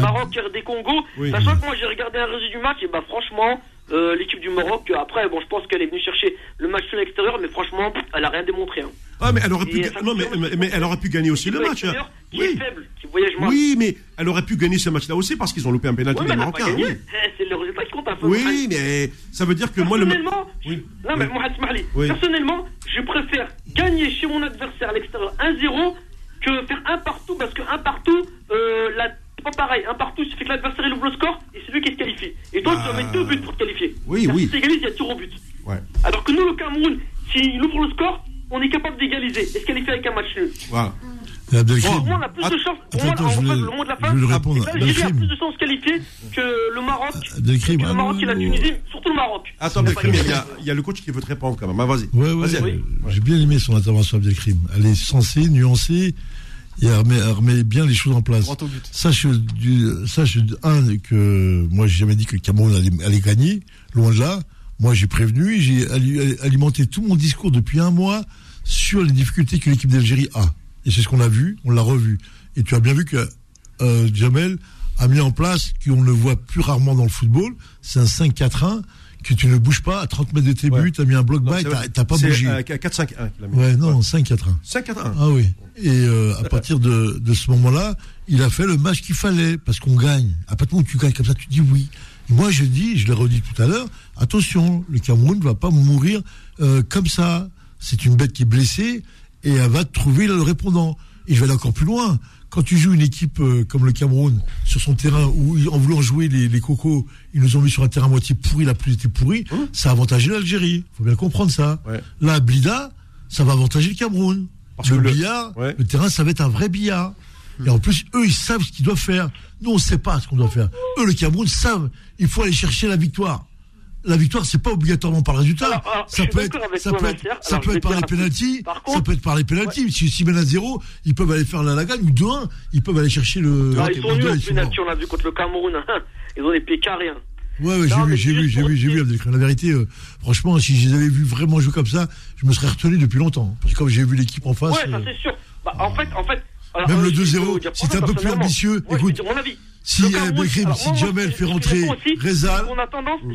Maroc, RD Congo. Sachant que moi j'ai regardé un résumé du match, et bah franchement, euh, l'équipe du Maroc, euh, après, bon, je pense qu'elle est venue chercher le match à l'extérieur, mais franchement, elle a rien démontré. Hein. Ah, mais elle aurait pu, ga- non, mais, mais, elle aurait pu gagner aussi le match. hein. Qui Oui. est faible, qui voyage mal. Oui, mais elle aurait pu gagner ce match-là aussi parce qu'ils ont loupé un pénalty pas Marocains. Oui, (laughs) Eh, C'est le résultat qui compte un peu. oui mais ça veut dire que moi le. Personnellement, Oui. non mais. Mohamed Oui. personnellement, je préfère gagner chez mon adversaire à l'extérieur 1-0 que faire un partout parce que un partout, euh, la- c'est pas pareil. Un partout, il fait que l'adversaire il ouvre le score et c'est lui qui se qualifie. Et toi, tu vas Ah. mettre deux buts pour te qualifier. Oui, Car oui. Si tu égalises, il y a tir au but. Ouais. Alors que nous, le Cameroun, s'il ouvre le score, on est capable d'égaliser et se qualifier avec un match nul. Voilà. Pour moi, on a plus Attends, de chance. Pour moi, en le mot de la fin, l'Algérie a Abdelkrim. plus de chances de se qualifier que le Maroc, Abdelkrim, que le ah, Maroc et la oh. Tunisie, surtout le Maroc. Attends, mais il y, a- il y a le coach qui veut te répondre quand même. Ah, vas-y. Ouais, ouais, Vas-y. euh, j'ai bien aimé son intervention Abdelkrim. Elle est sensée, nuancée, et remet, bien les choses en place. Sache, du, sache un, que moi, j'ai jamais dit que le Cameroun allait, allait gagner, loin de là. Moi, j'ai prévenu, j'ai ali- alimenté tout mon discours depuis un mois sur les difficultés que l'équipe d'Algérie a. Et c'est ce qu'on a vu, on l'a revu. Et tu as bien vu que euh, Jamel a mis en place, qu'on ne voit plus rarement dans le football, c'est un 5-4-1, que tu ne bouges pas à 30 mètres de tes buts, tu as mis un bloc bas vrai. t'as pas bougé. euh, 4-5-1 qu'il a mis. Ouais, non, 5-4-1. 5-4-1. Ah oui. Et euh, à partir de, de ce moment-là, il a fait le match qu'il fallait, parce qu'on gagne. À partir du moment où tu gagnes comme ça, tu dis oui. Moi, je dis, je l'ai redit tout à l'heure, attention, le Cameroun ne va pas mourir euh, comme ça. C'est une bête qui est blessée et elle va trouver le répondant. Et je vais aller encore plus loin. Quand tu joues une équipe euh, comme le Cameroun sur son terrain où en voulant jouer les, les cocos, ils nous ont mis sur un terrain à moitié pourri, la plus été pourri, ça a avantagé l'Algérie. faut bien comprendre ça. Ouais. Là, Blida, ça va avantager le Cameroun. Parce le que le- billard, Ouais. le terrain, ça va être un vrai billard. Et en plus, eux, ils savent ce qu'ils doivent faire. Nous, on ne sait pas ce qu'on doit faire. Eux, le Cameroun, savent. Il faut aller chercher la victoire. La victoire, c'est pas obligatoirement par le résultat. Alors, alors, je ça peut être, ça toi, peut être, ça peut être par les pénalties. Ça peut être par les pénalties. Si s'ils mènent à zéro, ils peuvent aller faire la, la gagne ou 2-1. Ils peuvent aller chercher le. Le- ils sont nuls on l'a vu contre le Cameroun. Ils ont des pieds carrés. hein. Ouais, ouais, j'ai vu, j'ai vu, j'ai vu, j'ai vu. La vérité, euh, franchement, si je les avais vus vraiment jouer comme ça, je me serais retenu depuis longtemps. Parce que comme j'ai vu l'équipe en face. Ouais, ça euh, c'est sûr. Bah, en fait, en fait. alors, Même le je vais 2-0, vous dire si t'es un peu plus ambitieux, écoute, mon avis. Si euh, alors, si moi, Jamel fait rentrer. Rezal,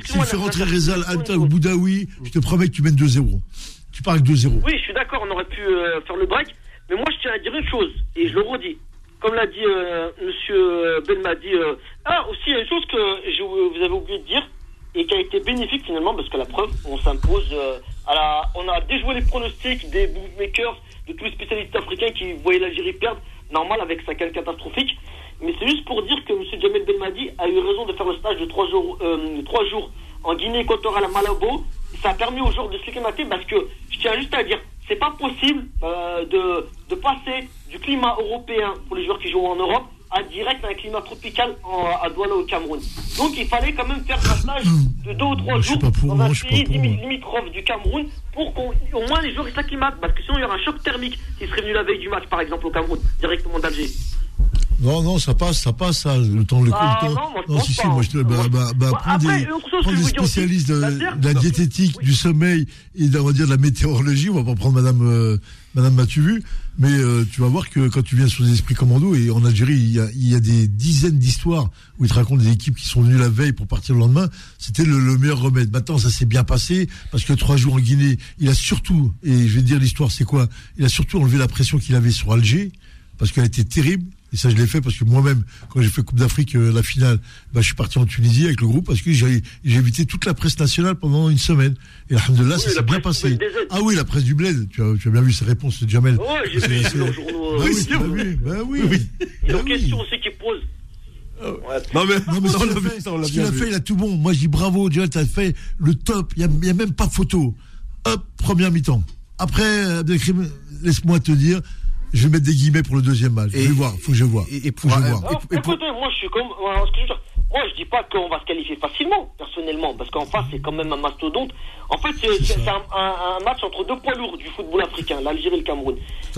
s'il fait rentrer Rezal, Alta ou Boudaoui, je te promets que tu mènes 2-0. Tu pars avec 2-0. Oui, je suis d'accord, on aurait pu euh, faire le break. Mais moi, je tiens à dire une chose, et je le redis. Comme l'a dit euh, monsieur Belmadi. Euh, ah, aussi, il y a une chose que je- vous avez oublié de dire, et qui a été bénéfique finalement, parce que la preuve, on s'impose. euh, à la, on a déjoué les pronostics des bookmakers, de tous les spécialistes africains qui voyaient l'Algérie perdre, normal, avec sa canne catastrophique. Mais c'est juste pour dire que monsieur Jamel Belmadi a eu raison de faire le stage de 3 jours, euh, trois jours en Guinée équatoriale à Malabo. Ça a permis aux joueurs de s'acclimater parce que, je tiens juste à dire, c'est pas possible euh, de, de passer du climat européen pour les joueurs qui jouent en Europe à direct un climat tropical en- à Douala au Cameroun. Donc il fallait quand même faire un stage de deux ou trois Moi, je suis jours pas pour, dans un pays limitrophe du Cameroun pour qu'au moins les joueurs s'acclimatent. Parce que sinon il y aura un choc thermique s'ils seraient venus la veille du match par exemple au Cameroun, directement d'Alger. Non, non, ça passe, ça passe, ça, le temps, le, Ah, le temps. non, moi, je pense si, si, moi, je te, bah, bah, bah, prends après, des, prends des aussi, spécialistes de, la de diététique, Oui. du sommeil et de, on va dire, de la météorologie. On va pas prendre Madame, euh, Madame mais euh, tu vas voir que quand tu viens sur les esprits commando et en Algérie, il y a, il y a des dizaines d'histoires où ils te racontent des équipes qui sont venues la veille pour partir le lendemain. C'était le, le meilleur remède. Maintenant, ça s'est bien passé parce que trois jours en Guinée, il a surtout, et je vais te dire l'histoire, c'est quoi? Il a surtout enlevé la pression qu'il avait sur Alger parce qu'elle était terrible. Et ça, je l'ai fait parce que moi-même, quand j'ai fait Coupe d'Afrique, euh, la finale, bah, je suis parti en Tunisie avec le groupe parce que j'ai évité toute la presse nationale pendant une semaine. Et alhamdoulilah, Oui, ça s'est la bien passé. Ah oui, la presse du Bled. Tu as, tu as bien vu ses réponses de Jamel. Ouais, j'ai vu leurs journaux. Bah oui, oui, bah oui, bah oui. Ils Bah ont oui. question aussi qu'ils posent. Ouais. Non, mais, Non, mais ce on qu'il a fait, ça, ce a fait, il a tout bon. Moi, je dis bravo, tu as fait le top. Il n'y a, a même pas photo. Hop, première mi-temps. Après, Abdelkrim, laisse-moi te dire, je vais mettre des guillemets pour le deuxième match. Et- je vais voir, faut que je vois. et- et faut que je pour- vois. Et- Alors, et pour- écoutez, moi je suis comme. voilà, ce que je veux dire, moi je dis pas qu'on va se qualifier facilement, personnellement, parce qu'en face c'est quand même un mastodonte. En fait, c'est c'est- c'est un, un- un match entre deux poids lourds du football africain, l'Algérie et le Cameroun.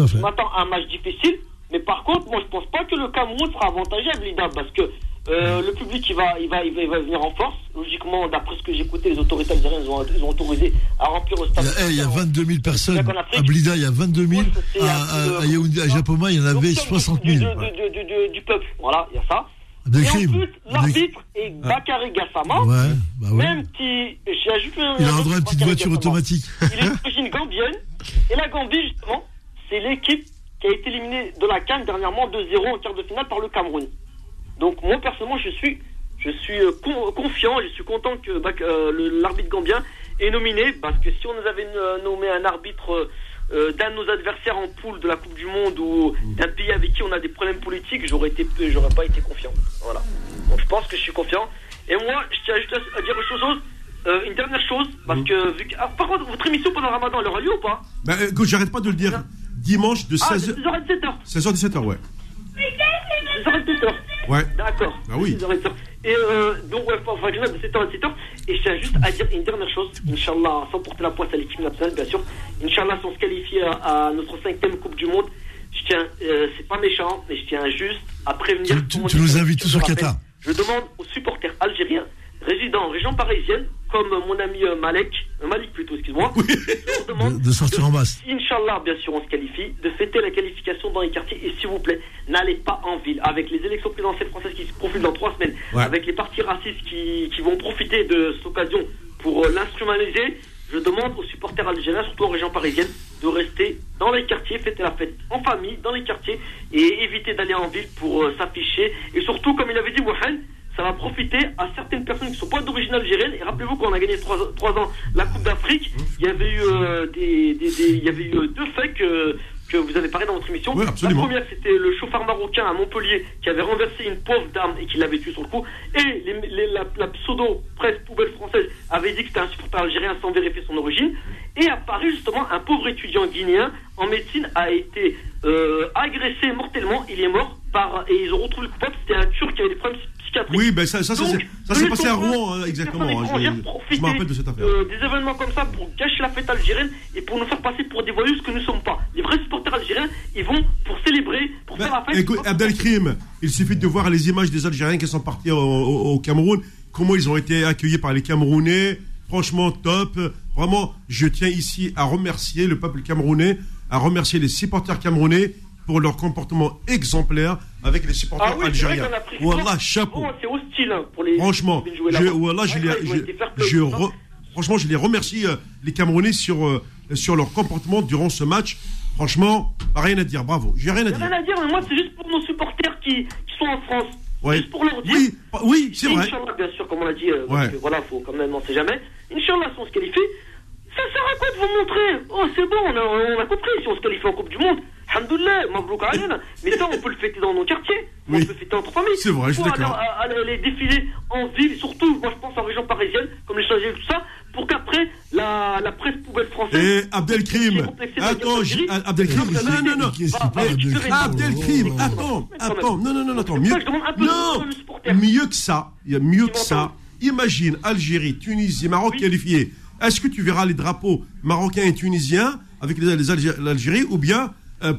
Je m'attends à un match difficile, mais par contre, moi je pense pas que le Cameroun sera avantagé à Blida, parce que euh, le public il va, il, va, il, va, il va venir en force. Logiquement, d'après ce que j'ai écouté, les autorités algériennes ont, ils ont autorisé à remplir le Il stade. y, a, eh, il y a 22 000 personnes. À Blida, il y a 22 000. Ouais, À, Yaoundé, à Japoma, il y en avait comme 60 du, 000. du, du, du, du- peuple, voilà, il y a ça. Et en Abdelkrim. plus, l'arbitre est Bakary Gassama. Ouais, bah ouais. Même si j'ai ajouté un. Il a un droit à une petite voiture Gassama. automatique. Il est d'origine gambienne. Et la Gambie, justement, c'est l'équipe qui a été éliminée de la Cannes dernièrement 2-0 en quart de finale par le Cameroun. Donc moi personnellement, je suis, je suis euh, con- confiant, je suis content que Bak- euh, l'arbitre gambien est nominé parce que si on nous avait euh, nommé un arbitre euh, d'un de nos adversaires en poule de la Coupe du Monde ou d'un pays avec qui on a des problèmes politiques, j'aurais été, j'aurais pas été confiant. Voilà. Donc je pense que je suis confiant. Et moi, je tiens juste à, dire autre chose. euh, une dernière chose, parce que, vu que- ah, par contre, votre émission pendant le ramadan, elle aura lieu ou pas? Bah, écoute, j'arrête pas de le dire. Dimanche de Ah, 16h, 16h à 17h. 16h 17h, ouais. 16h à 17h. Ouais. D'accord. Bah oui. 16h à 17h. Et euh, donc, ouais, de 7h à 17h. Et je tiens juste à dire une dernière chose. Inch'Allah, sans porter la poisse à l'équipe nationale, bien sûr. Inch'Allah, on se qualifie à, à notre cinquième Coupe du Monde, je tiens, euh, c'est pas méchant, mais je tiens juste à prévenir. Tu- nous invites tous au. Qatar. Je demande aux supporters algériens résidant en région parisienne, comme mon ami euh, Malek, euh, Malik plutôt, excuse-moi, je leur demande De, de sortir en masse. Inch'Allah, bien sûr, on se qualifie, de fêter la qualification dans les quartiers. Et s'il vous plaît, n'allez pas en ville. Avec les élections présidentielles françaises qui se profilent dans trois semaines, Ouais. avec les partis racistes qui, qui vont profiter de cette occasion pour euh, l'instrumentaliser, je demande aux supporters algériens, surtout en région parisienne, de rester dans les quartiers, fêter la fête en famille, dans les quartiers, et éviter d'aller en ville pour s'afficher. Et surtout, comme il avait dit Wahan, ça va profiter à certaines personnes qui ne sont pas d'origine algérienne. Et rappelez-vous qu'on a gagné trois, trois ans la Coupe d'Afrique, il y avait eu euh, des, des- des- il y avait eu euh, deux faits que que vous avez parlé dans votre émission. Oui. La première, c'était le chauffeur marocain à Montpellier qui avait renversé une pauvre dame et qui l'avait tué sur le coup. Et les- les- la, la pseudo-presse poubelle française avait dit que c'était un supporter algérien sans vérifier son origine. Et à Paris, justement, un pauvre étudiant guinéen en médecine a été euh, agressé mortellement. Il est mort par et ils ont retrouvé le coupable. C'était un Turc qui avait des problèmes Oui, ben ça, ça, ça, Donc, c'est- ça s'est passé à Rouen, hein, exactement. hein, je- me rappelle de cette affaire. euh, des événements comme ça pour gâcher la fête algérienne et pour nous faire passer pour des voyous ce que nous sommes pas. Les vrais supporters algériens, ils vont pour célébrer, pour Ben, faire la fête. écoute, Abdelkrim, il suffit de voir les images des Algériens qui sont partis au, au- au Cameroun, comment ils ont été accueillis par les Camerounais. Franchement, top. Vraiment, je tiens ici à remercier le peuple camerounais, à remercier les supporters camerounais pour leur comportement exemplaire avec les supporters Ah oui, algériens. souvent, chapeau. C'est hostile hein, pour les. Franchement, je, voilà, je, Ouais, les, je- re- franchement, je les remercie, euh, les Camerounais, sur, euh, sur leur comportement durant ce match. Franchement, rien à dire, bravo. J'ai rien à dire. rien à dire, mais moi, c'est juste pour nos supporters qui, qui sont en France. Ouais. Juste pour leur dire. Oui, oui, c'est vrai. Inch'Allah, bien sûr, comme on l'a dit, euh, Ouais. voilà, faut quand même, on sait jamais. Inch'Allah, si on se qualifie, ça sert à quoi de vous montrer? Oh, c'est bon, on a, on a compris, si on se qualifie en Coupe du Monde, Alhamdoulilah, Mabrouk. Mais ça, on peut le fêter dans nos quartiers, on Oui. peut le fêter entre familles. C'est vrai, je suis d'accord. aller- Aller, défiler en ville, surtout, moi je pense en région parisienne, comme les Champs-Élysées, tout ça, pour qu'après, la, la presse poubelle française. Et Abdelkrim, complexé la attends. Abdelkrim, Mais non, non, non, récupérer- Abdelkrim, Oh, attends, attends, non, non, non, attends, mieux, non, temps, le supporter. mieux que ça, il y a mieux que ça. Imagine Algérie, Tunisie, Maroc Oui. qualifiés. Est-ce que tu verras les drapeaux marocains et tunisiens avec les, les Algé- l'Algérie ou bien euh,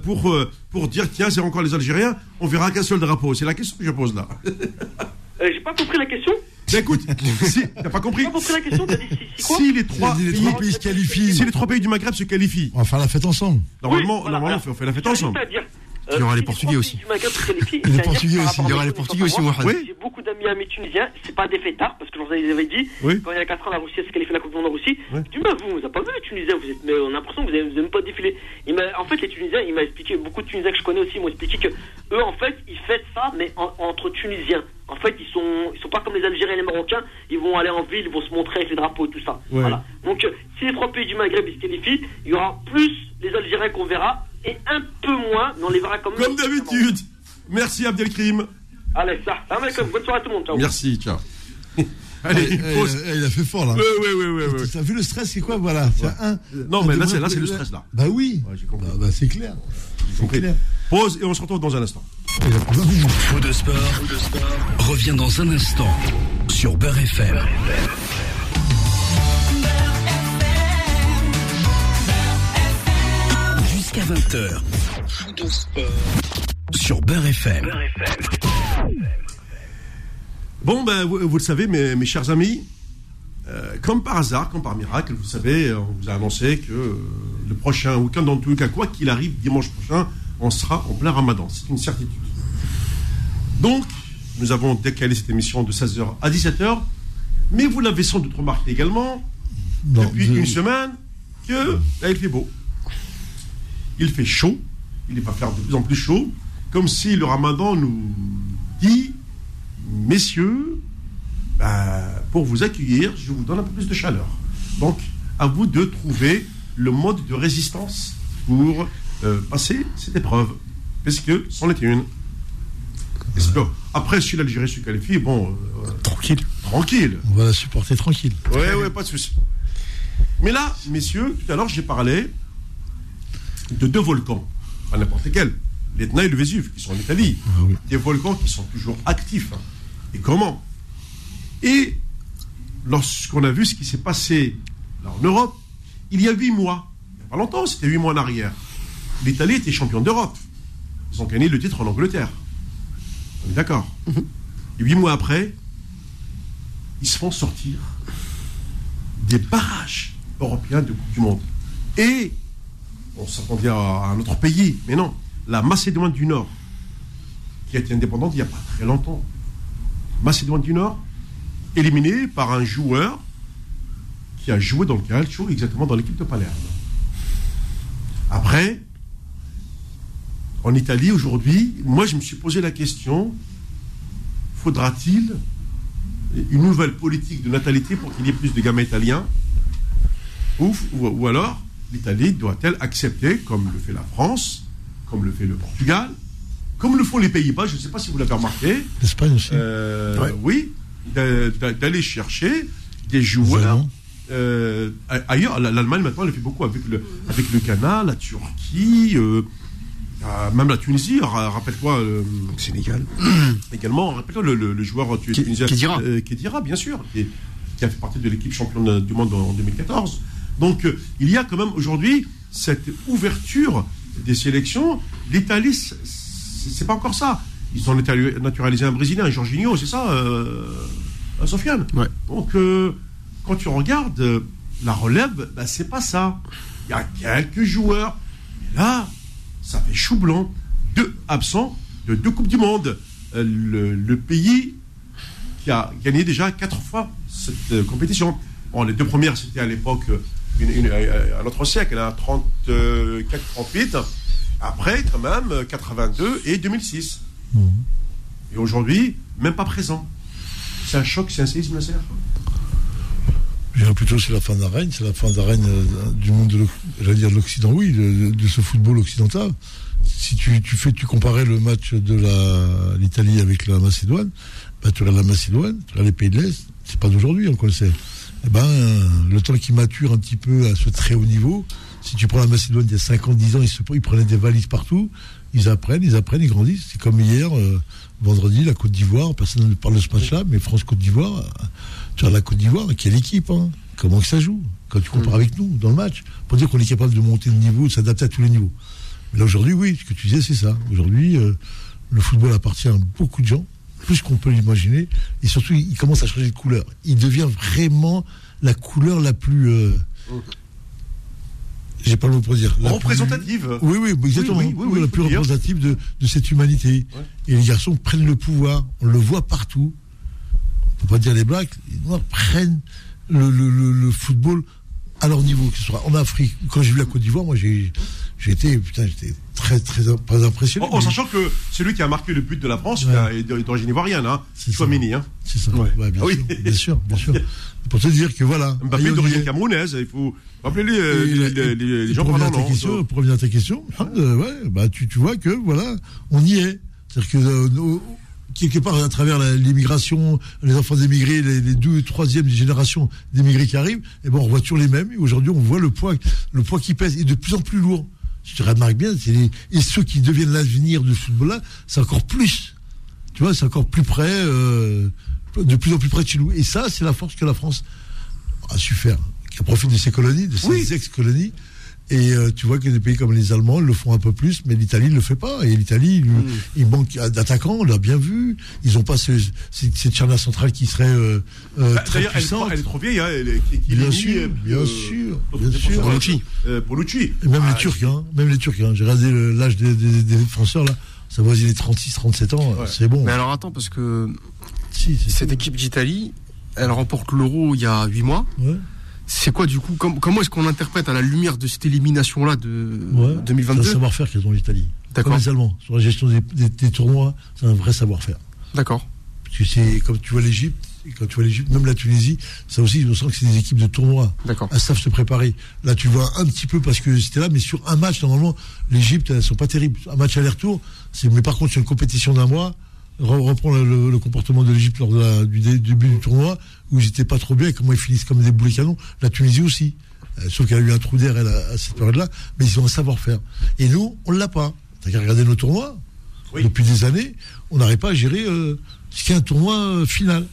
pour, euh, pour dire tiens, c'est encore les Algériens, on verra qu'un seul drapeau C'est la question que je pose là. Euh, J'ai pas compris la question. Mais écoute, si, t'as pas compris J'ai pas compris la question. T'as dit si, si quoi Si les trois Les pays, se qualifient. si les trois pays du Maghreb se qualifient, On va faire la fête ensemble. normalement, Oui, voilà, normalement voilà. on fait la fête ensemble. Il y aura euh, les si Portugais aussi. du les (laughs) Portugais aussi. Il y aura les Portugais aussi, moi, J'ai beaucoup d'amis amis tunisiens, c'est pas des fêtards, parce que j'en avais dit, Oui. quand il y a 4 ans, la Russie s'est qualifiée la Coupe du Monde en Russie. Je dis, mais vous, vous n'avez pas vu les Tunisiens, vous êtes, mais on a l'impression que vous n'avez même pas défilé. Il m'a- en fait, les Tunisiens, il m'a expliqué, beaucoup de Tunisiens que je connais aussi m'ont expliqué que eux, en fait, ils fêtent ça, mais en- entre Tunisiens. En fait, ils sont, ils sont pas comme les Algériens et les Marocains, ils vont aller en ville, ils vont se montrer avec les drapeaux et tout ça. Ouais. Voilà. Donc, euh, si les trois pays du Maghreb ils se qualifient, il y aura plus les Algériens qu'on verra, et un peu moins, mais on les verra comme Comme d'habitude. Merci Abdelkrim. Allez, ça. Bonne soirée à tout le monde. Ciao. Merci, ciao. (laughs) Allez, Eh, eh, pause. il, a, il a fait fort là. Ouais, ouais, ouais, ouais, ouais. T'as vu le stress, c'est quoi Voilà. un. Non, un mais là, c'est là, c'est le stress là. Bah oui. Ouais. Bah, bah, c'est clair. Compris. clair. Pause et on se retrouve dans un instant. Faux de sport, revient dans un instant sur Beurre FM. Jusqu'à 20h. Faux de sport sur Beurre FM. Bon, ben, vous, vous le savez, mes, mes chers amis, euh, comme par hasard, comme par miracle, vous savez, on vous a annoncé que euh, le prochain week-end, dans tous les cas, quoi qu'il arrive, dimanche prochain, on sera en plein ramadan. C'est une certitude. Donc, nous avons décalé cette émission de 16h à 17h, mais vous l'avez sans doute remarqué également, non, depuis je- une semaine, que là, il fait beau. Il fait chaud, il va faire de plus en plus chaud, comme si le ramadan nous dit messieurs, bah, pour vous accueillir, je vous donne un peu plus de chaleur. Donc, à vous de trouver le mode de résistance pour euh, passer cette épreuve. Parce que c'en était une. Après, si l'Algérie se qualifie, bon, euh, Tranquille. tranquille. On va la supporter tranquille. Ouais, ouais, pas de souci. Mais là, messieurs, tout à l'heure, j'ai parlé de deux volcans, pas n'importe lesquels, l'Etna et le Vésuve, qui sont en Italie. Ah oui. Des volcans qui sont toujours actifs. hein. Et comment? Et lorsqu'on a vu ce qui s'est passé là en Europe, il y a huit mois, il n'y a pas longtemps, c'était huit mois en arrière, l'Italie était championne d'Europe. Ils ont gagné le titre en Angleterre. On est d'accord? Et huit mois après, ils se font sortir des barrages européens de Coupe du Monde. Et on s'attendait à un autre pays, mais non, la Macédoine du Nord, qui a été indépendante il n'y a pas très longtemps. Macédoine du Nord, éliminée par un joueur qui a joué dans le Calcio, exactement dans l'équipe de Palerme. Après, en Italie aujourd'hui, moi je me suis posé la question, faudra-t-il une nouvelle politique de natalité pour qu'il y ait plus de gamins italiens? Ou, ou, ou alors l'Italie doit-elle accepter, comme le fait la France, comme le fait le Portugal, comme le font les Pays-Bas, je ne sais pas si vous l'avez remarqué, L'Espagne aussi. euh, Ouais. oui, d'a- d'a- d'aller chercher des joueurs euh, ailleurs. La- L'Allemagne maintenant, elle le fait beaucoup avec le, avec le Ghana, la Turquie, euh, euh, même la Tunisie. Ra- Rappelle-toi euh, Sénégal. (coughs) également, rappelle-toi le, le- le joueur tunisien euh, Khedira, bien sûr, qui, qui a fait partie de l'équipe championne du monde en 2014. Donc, euh, il y a quand même aujourd'hui cette ouverture des sélections. L'Italie, c'est- pas encore ça. Ils ont naturalisé un Brésilien, un Jorginho, c'est ça, euh, euh, Sofiane Ouais. Donc, euh, quand tu regardes euh, la relève, bah, c'est pas ça. Il y a quelques joueurs. Mais là, ça fait chou blanc. Deux absents de deux Coupes du Monde. Le, le pays qui a gagné déjà quatre fois cette compétition. Bon, les deux premières, c'était à l'époque, une, une- euh, un autre siècle, hein, 34-38. Après, quand même, euh, 82 et 2006. Et aujourd'hui, même pas présent. C'est un choc, c'est un séisme, Nasser. Je dirais plutôt c'est la fin d'un règne, c'est la fin d'un règne euh, du monde de l'Oc- j'allais dire de l'Occident, oui, de, de ce football occidental. Si tu, tu fais, tu comparais le match de la l'Italie avec la Macédoine, bah, tu regardes la Macédoine, tu regardes les pays de l'Est, c'est pas d'aujourd'hui, on connaissait. Eh ben, le temps qu'ils maturent un petit peu à ce très haut niveau, si tu prends la Macédoine il y a 50, 10 ans, ils, se, ils prenaient des valises partout, ils apprennent, ils apprennent, ils grandissent. C'est comme hier, euh, vendredi, la Côte d'Ivoire, personne ne parle de ce match-là, mais France-Côte d'Ivoire, euh, tu as la Côte d'Ivoire, quelle équipe, hein comment que ça joue? Quand tu compares avec nous dans le match, pour dire qu'on est capable de monter de niveau, de s'adapter à tous les niveaux. Mais là aujourd'hui, oui, ce que tu disais, c'est ça. Aujourd'hui, euh, le football appartient à beaucoup de gens, plus qu'on peut l'imaginer, et surtout, il commence à changer de couleur. Il devient vraiment la couleur la plus. Euh, j'ai pas le mot pour dire. La représentative. Plus, oui, oui, exactement. Oui, oui, oui, la plus représentative de, de, cette humanité. Et les garçons prennent le pouvoir. On le voit partout. On peut pas dire les blacks. Les noirs prennent le, le, le, football à leur niveau, que ce soit en Afrique. Quand j'ai vu la Côte d'Ivoire, moi, j'ai été, putain, j'étais très, très, impressionné. En, sachant que celui qui a marqué le but de la France ouais. est d'origine ivoirienne, hein. C'est Mini, hein. C'est ça. Ouais. Ouais, bien, ah, sûr, bien sûr, bien sûr. (laughs) Pour te dire que voilà. Mbappé d'origine camerounaise, il faut rappeler les, les, les, les, les gens pour revenir, à ta question, pour revenir à ta question, euh, ouais, bah, tu, tu vois que voilà, on y est. C'est-à-dire que euh, quelque part à travers l'immigration, les enfants d'émigrés, les, les, deux, troisième générations d'émigrés qui arrivent, et eh bon, on voit toujours les mêmes. Et aujourd'hui, on voit le poids, le poids qui pèse est de plus en plus lourd. Je te remarque bien, les, et ceux qui deviennent l'avenir du football-là, c'est encore plus. Tu vois, c'est encore plus près, euh, de plus en plus près de chez nous. Et ça, c'est la force que la France a su faire, qui profite de ses colonies, de ses oui. ex-colonies. Et euh, tu vois que des pays comme les Allemands le font un peu plus, mais l'Italie ne le fait pas. Et l'Italie, il manque d'attaquants, on l'a bien vu. Ils n'ont pas ce, cette charnière centrale qui serait euh, euh, bah, très puissante. Elle, elle, est trop vieille. Hein, elle est, qui, bien, sûr, bien sûr, bien sûr. Bonucci. Et même ah, les Turcs, hein, même les Turcs. Hein. J'ai regardé l'âge des, des, des, défenseurs là. Ça voisine les 36, 37 ans. Ouais. C'est bon. Mais alors attends, parce que si, cette équipe d'Italie, elle remporte l'Euro il y a 8 mois. Ouais. C'est quoi du coup Comment est-ce qu'on interprète à la lumière de cette élimination-là de ouais, 2022 C'est un savoir-faire qu'ils ont l'Italie. D'accord. Les Allemands, sur la gestion des, des, des tournois, c'est un vrai savoir-faire. D'accord. Parce que c'est comme tu vois l'Égypte, et quand tu vois l'Égypte, même la Tunisie, ça aussi, on sent que c'est des équipes de tournoi. D'accord. Elles savent se préparer. Là, tu vois un petit peu parce que c'était là, mais sur un match, normalement, l'Égypte, elles sont pas terribles. Un match aller-retour, mais par contre, sur une compétition d'un mois, reprend le, comportement de l'Égypte lors de la, du début du tournoi, où ils n'étaient pas trop bien, et comment ils finissent comme des boulets canons. La Tunisie aussi. Euh, sauf qu'elle a eu un trou d'air à, à cette période-là, mais ils ont un savoir-faire. Et nous, on ne l'a pas. T'as qu'à regarder nos tournois. Oui. Depuis des années, on n'arrive pas à gérer euh, ce qui est un tournoi euh, final.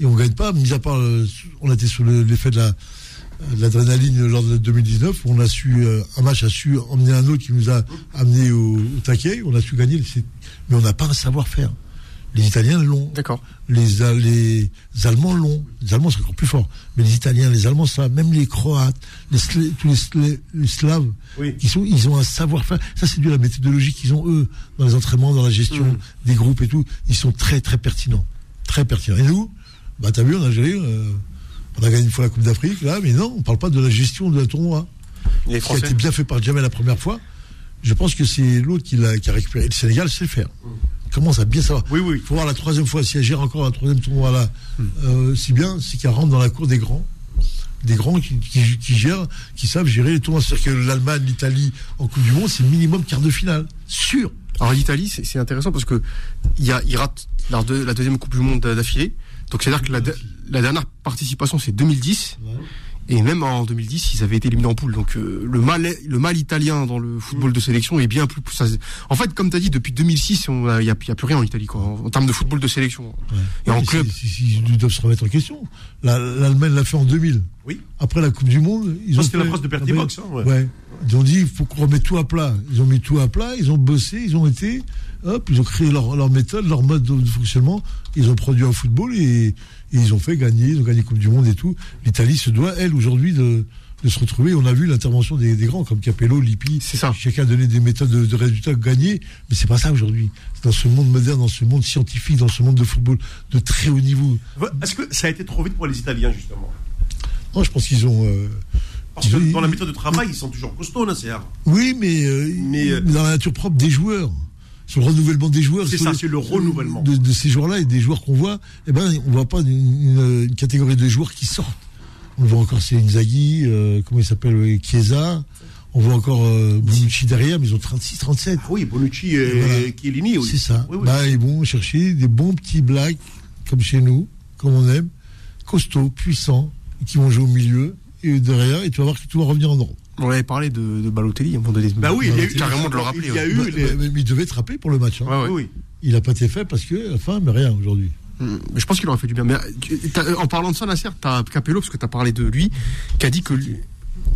Et on ne gagne pas, mis à part, euh, on était sous l'effet de la l'adrénaline lors de 2019, où on a su, euh, un match a su emmener un autre qui nous a amené au, au taquet, on a su gagner, mais on n'a pas un savoir-faire. Les Italiens l'ont. D'accord. Les, les Allemands l'ont. Les Allemands sont encore plus forts. Mais les Italiens, les Allemands, ça, même les Croates, les, tous les, les Slaves, oui. ils, sont, ils ont un savoir-faire. Ça, c'est dû à la méthodologie qu'ils ont, eux, dans les entraînements, dans la gestion mmh. des groupes et tout. Ils sont très, très pertinents. Très pertinents. Et nous, bah, t'as vu, en Algérie, euh, on a gagné une fois la Coupe d'Afrique, là, mais non, on parle pas de la gestion de la tournoi. Les qui a été bien fait par Jamel la première fois. Je pense que c'est l'autre qui, qui, a récupéré. Le Sénégal sait le faire. Mmh commence à bien savoir. Oui, oui. Il faut voir la troisième fois, si elle gère encore un troisième tournoi là, mm. euh, si bien, c'est qu'elle rentre dans la cour des grands. Des grands qui, qui, qui gèrent, qui savent gérer les tournois. C'est-à-dire que l'Allemagne, l'Italie en Coupe du Monde, c'est minimum quart de finale. Sûr. Alors l'Italie, c'est intéressant parce que il, y a, il rate la, de, la deuxième Coupe du Monde d'affilée. Donc c'est-à-dire que la, la, dernière participation, c'est 2010. Ouais. Et même en 2010, ils avaient été éliminés en poule. Donc euh, le mal, le mal italien dans le football de sélection est bien plus. Ça, en fait, comme tu as dit, depuis 2006, il n'y a, y a, plus rien en Italie, quoi, en, en, termes de football de sélection. Ouais. Et en club. Ils doivent se remettre en question. L'Allemagne l'a fait en 2000. Oui. Après la Coupe du Monde, ils ont. C'était la phrase de Bertie Box. Hein, ouais. ouais. Ils ont dit il faut qu'on remette tout à plat. Ils ont mis tout à plat, ils ont bossé, ils ont été. Hop, ils ont créé leur, leur méthode, leur mode de fonctionnement. Ils ont produit un football et ils ont fait gagner, ils ont gagné Coupe du Monde et tout. L'Italie se doit, elle, aujourd'hui, de, de, se retrouver. On a vu l'intervention des, des, grands comme Capello, Lippi. C'est ça. Chacun a donné des méthodes de, de résultats gagnés, mais c'est pas ça aujourd'hui. Dans ce monde moderne, dans ce monde scientifique, dans ce monde de football de très haut niveau. Est-ce que ça a été trop vite pour les Italiens, justement? Non, je pense qu'ils ont. Euh, parce que dans la méthode de travail, ils sont toujours costauds, là, c'est Oui, mais, euh, mais euh, dans la nature propre des joueurs sur le renouvellement des joueurs. C'est ça, c'est le renouvellement. De, de ces joueurs-là et des joueurs qu'on voit, eh ben, on voit pas une, une, une, catégorie de joueurs qui sortent. On voit encore c'est Inzaghi, euh, comment il s'appelle, Chiesa. On voit encore euh, Bonucci derrière, mais ils ont 36, 37. Ah oui, Bonucci et, voilà. Chiellini, oui. C'est ça. Oui, oui. Bah, ils vont chercher des bons petits blacks, comme chez nous, comme on aime, costauds, puissants, qui vont jouer au milieu et derrière, et tu vas voir que tout va revenir en ordre. On avait parlé de, de Balotelli à un moment donné. Bah oui, il y a eu carrément de le rappeler. Il y a eu Bah, les- bah, mais il devait être rappelé pour le match. hein. Ouais, ouais. Oui. Il n'a pas été fait parce que, enfin, mais rien aujourd'hui. Mm, Mais je pense qu'il aurait fait du bien. Mais euh, tu- euh, en parlant de ça, Nasser, t'as Capello, parce que t'as parlé de lui, qui a dit que lui,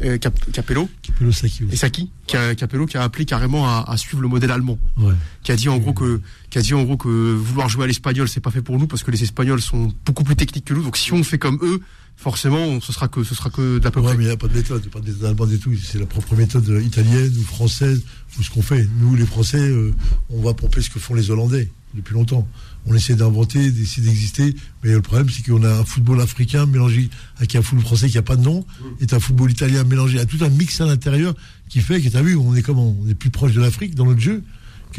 euh, Cap- Capello Le Saki et. Saki, qui a, Capello qui a appelé carrément à, à suivre le modèle allemand, Ouais. qui a dit en gros que, qui a dit en gros que vouloir jouer à l'espagnol, c'est pas fait pour nous parce que les Espagnols sont beaucoup plus techniques que nous. Donc si on fait comme eux, forcément, ce sera que, ce sera que d'à peu Ouais, près. mais il n'y a pas de méthode, il n'y a pas de méthode allemande et tout. C'est la propre méthode italienne ou française, ou ce qu'on fait. Nous, les Français, euh, on va pomper ce que font les Hollandais depuis longtemps. On essaie d'inventer, d'essayer d'exister, mais le problème, c'est qu'on a un football africain mélangé avec un football français qui n'a pas de nom, et un football italien mélangé à tout un mix à l'intérieur qui fait que, tu as vu, on est comment On est plus proche de l'Afrique dans notre jeu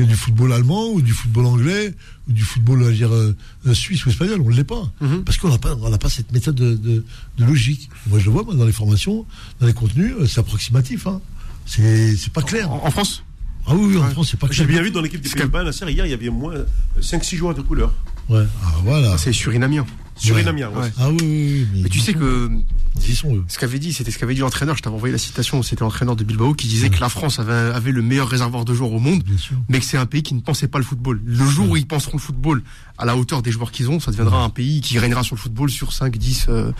du football allemand ou du football anglais ou du football euh, je veux dire, euh, euh, suisse ou espagnol. On ne l'est pas. Mhm. Parce qu'on n'a pas, on n'a pas cette méthode de, de- de logique. Moi, je le vois moi, dans les formations, dans les contenus, euh, c'est approximatif. Hein. C'est c'est pas clair. En, en France? Ah oui, oui, en Ouais. France, c'est pas J'ai bien vu dans l'équipe des Pays-Bas, Nasser, hier, il y avait moins 5-6 joueurs de couleur. Ouais. Ah, voilà. C'est surinamien. Surinamien, ouais. Ouais. Ah oui, oui, oui. Mais tu sais que Ils y sont, eux. ce qu'avait dit, c'était ce qu'avait dit l'entraîneur. Je t'avais envoyé la citation. C'était l'entraîneur de Bilbao qui disait que la France avait, avait le meilleur réservoir de joueurs au monde, mais que c'est un pays qui ne pensait pas le football. Le jour où ils penseront le football à la hauteur des joueurs qu'ils ont, ça deviendra un pays qui régnera sur le football sur 5, 10. euh,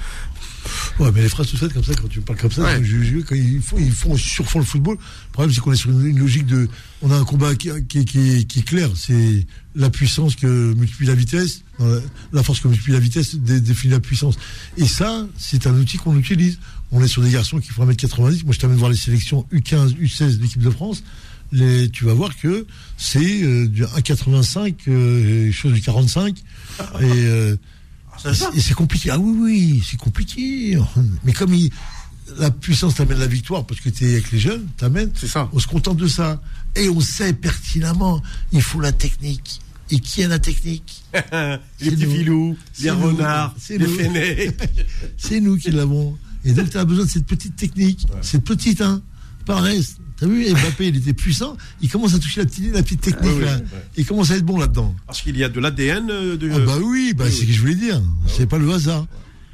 Ouais, mais les phrases toutes faites comme ça, quand tu parles comme ça, Ouais. quand, je- je- quand ils, font, ils font surfont le football. Le problème, c'est qu'on est sur une, une logique de. On a un combat qui, qui, qui, qui est clair. C'est la puissance que multiplie la vitesse. La, la force que multiplie la vitesse dé- définit la puissance. Et ça, c'est un outil qu'on utilise. On est sur des garçons qui font 1m90. Moi, je t'amène voir les sélections U15, U16 de l'équipe de France. Les, tu vas voir que c'est euh, du 1,85, euh, chose du 45. Et. euh, C'est ça. et c'est compliqué. Ah oui, oui, c'est compliqué. Mais comme il- la puissance t'amène la victoire, parce que tu es avec les jeunes, t'amène, C'est ça. on se contente de ça. Et on sait pertinemment, il faut la technique. Et qui a la technique (laughs) les C'est petits nous. filous, C'est les renards, C'est les nous. fenêtres. (laughs) C'est nous qui l'avons. Et donc tu as besoin de cette petite technique. Cette petite, hein. Pas le reste. T'as vu, Mbappé, il était puissant. Il commence à toucher la petite, la petite technique, Ah oui, là. ouais. Il commence à être bon là-dedans. Parce qu'il y a de l'ADN euh, de. Ah bah oui, bah, c'est ce que je voulais dire. C'est pas le hasard.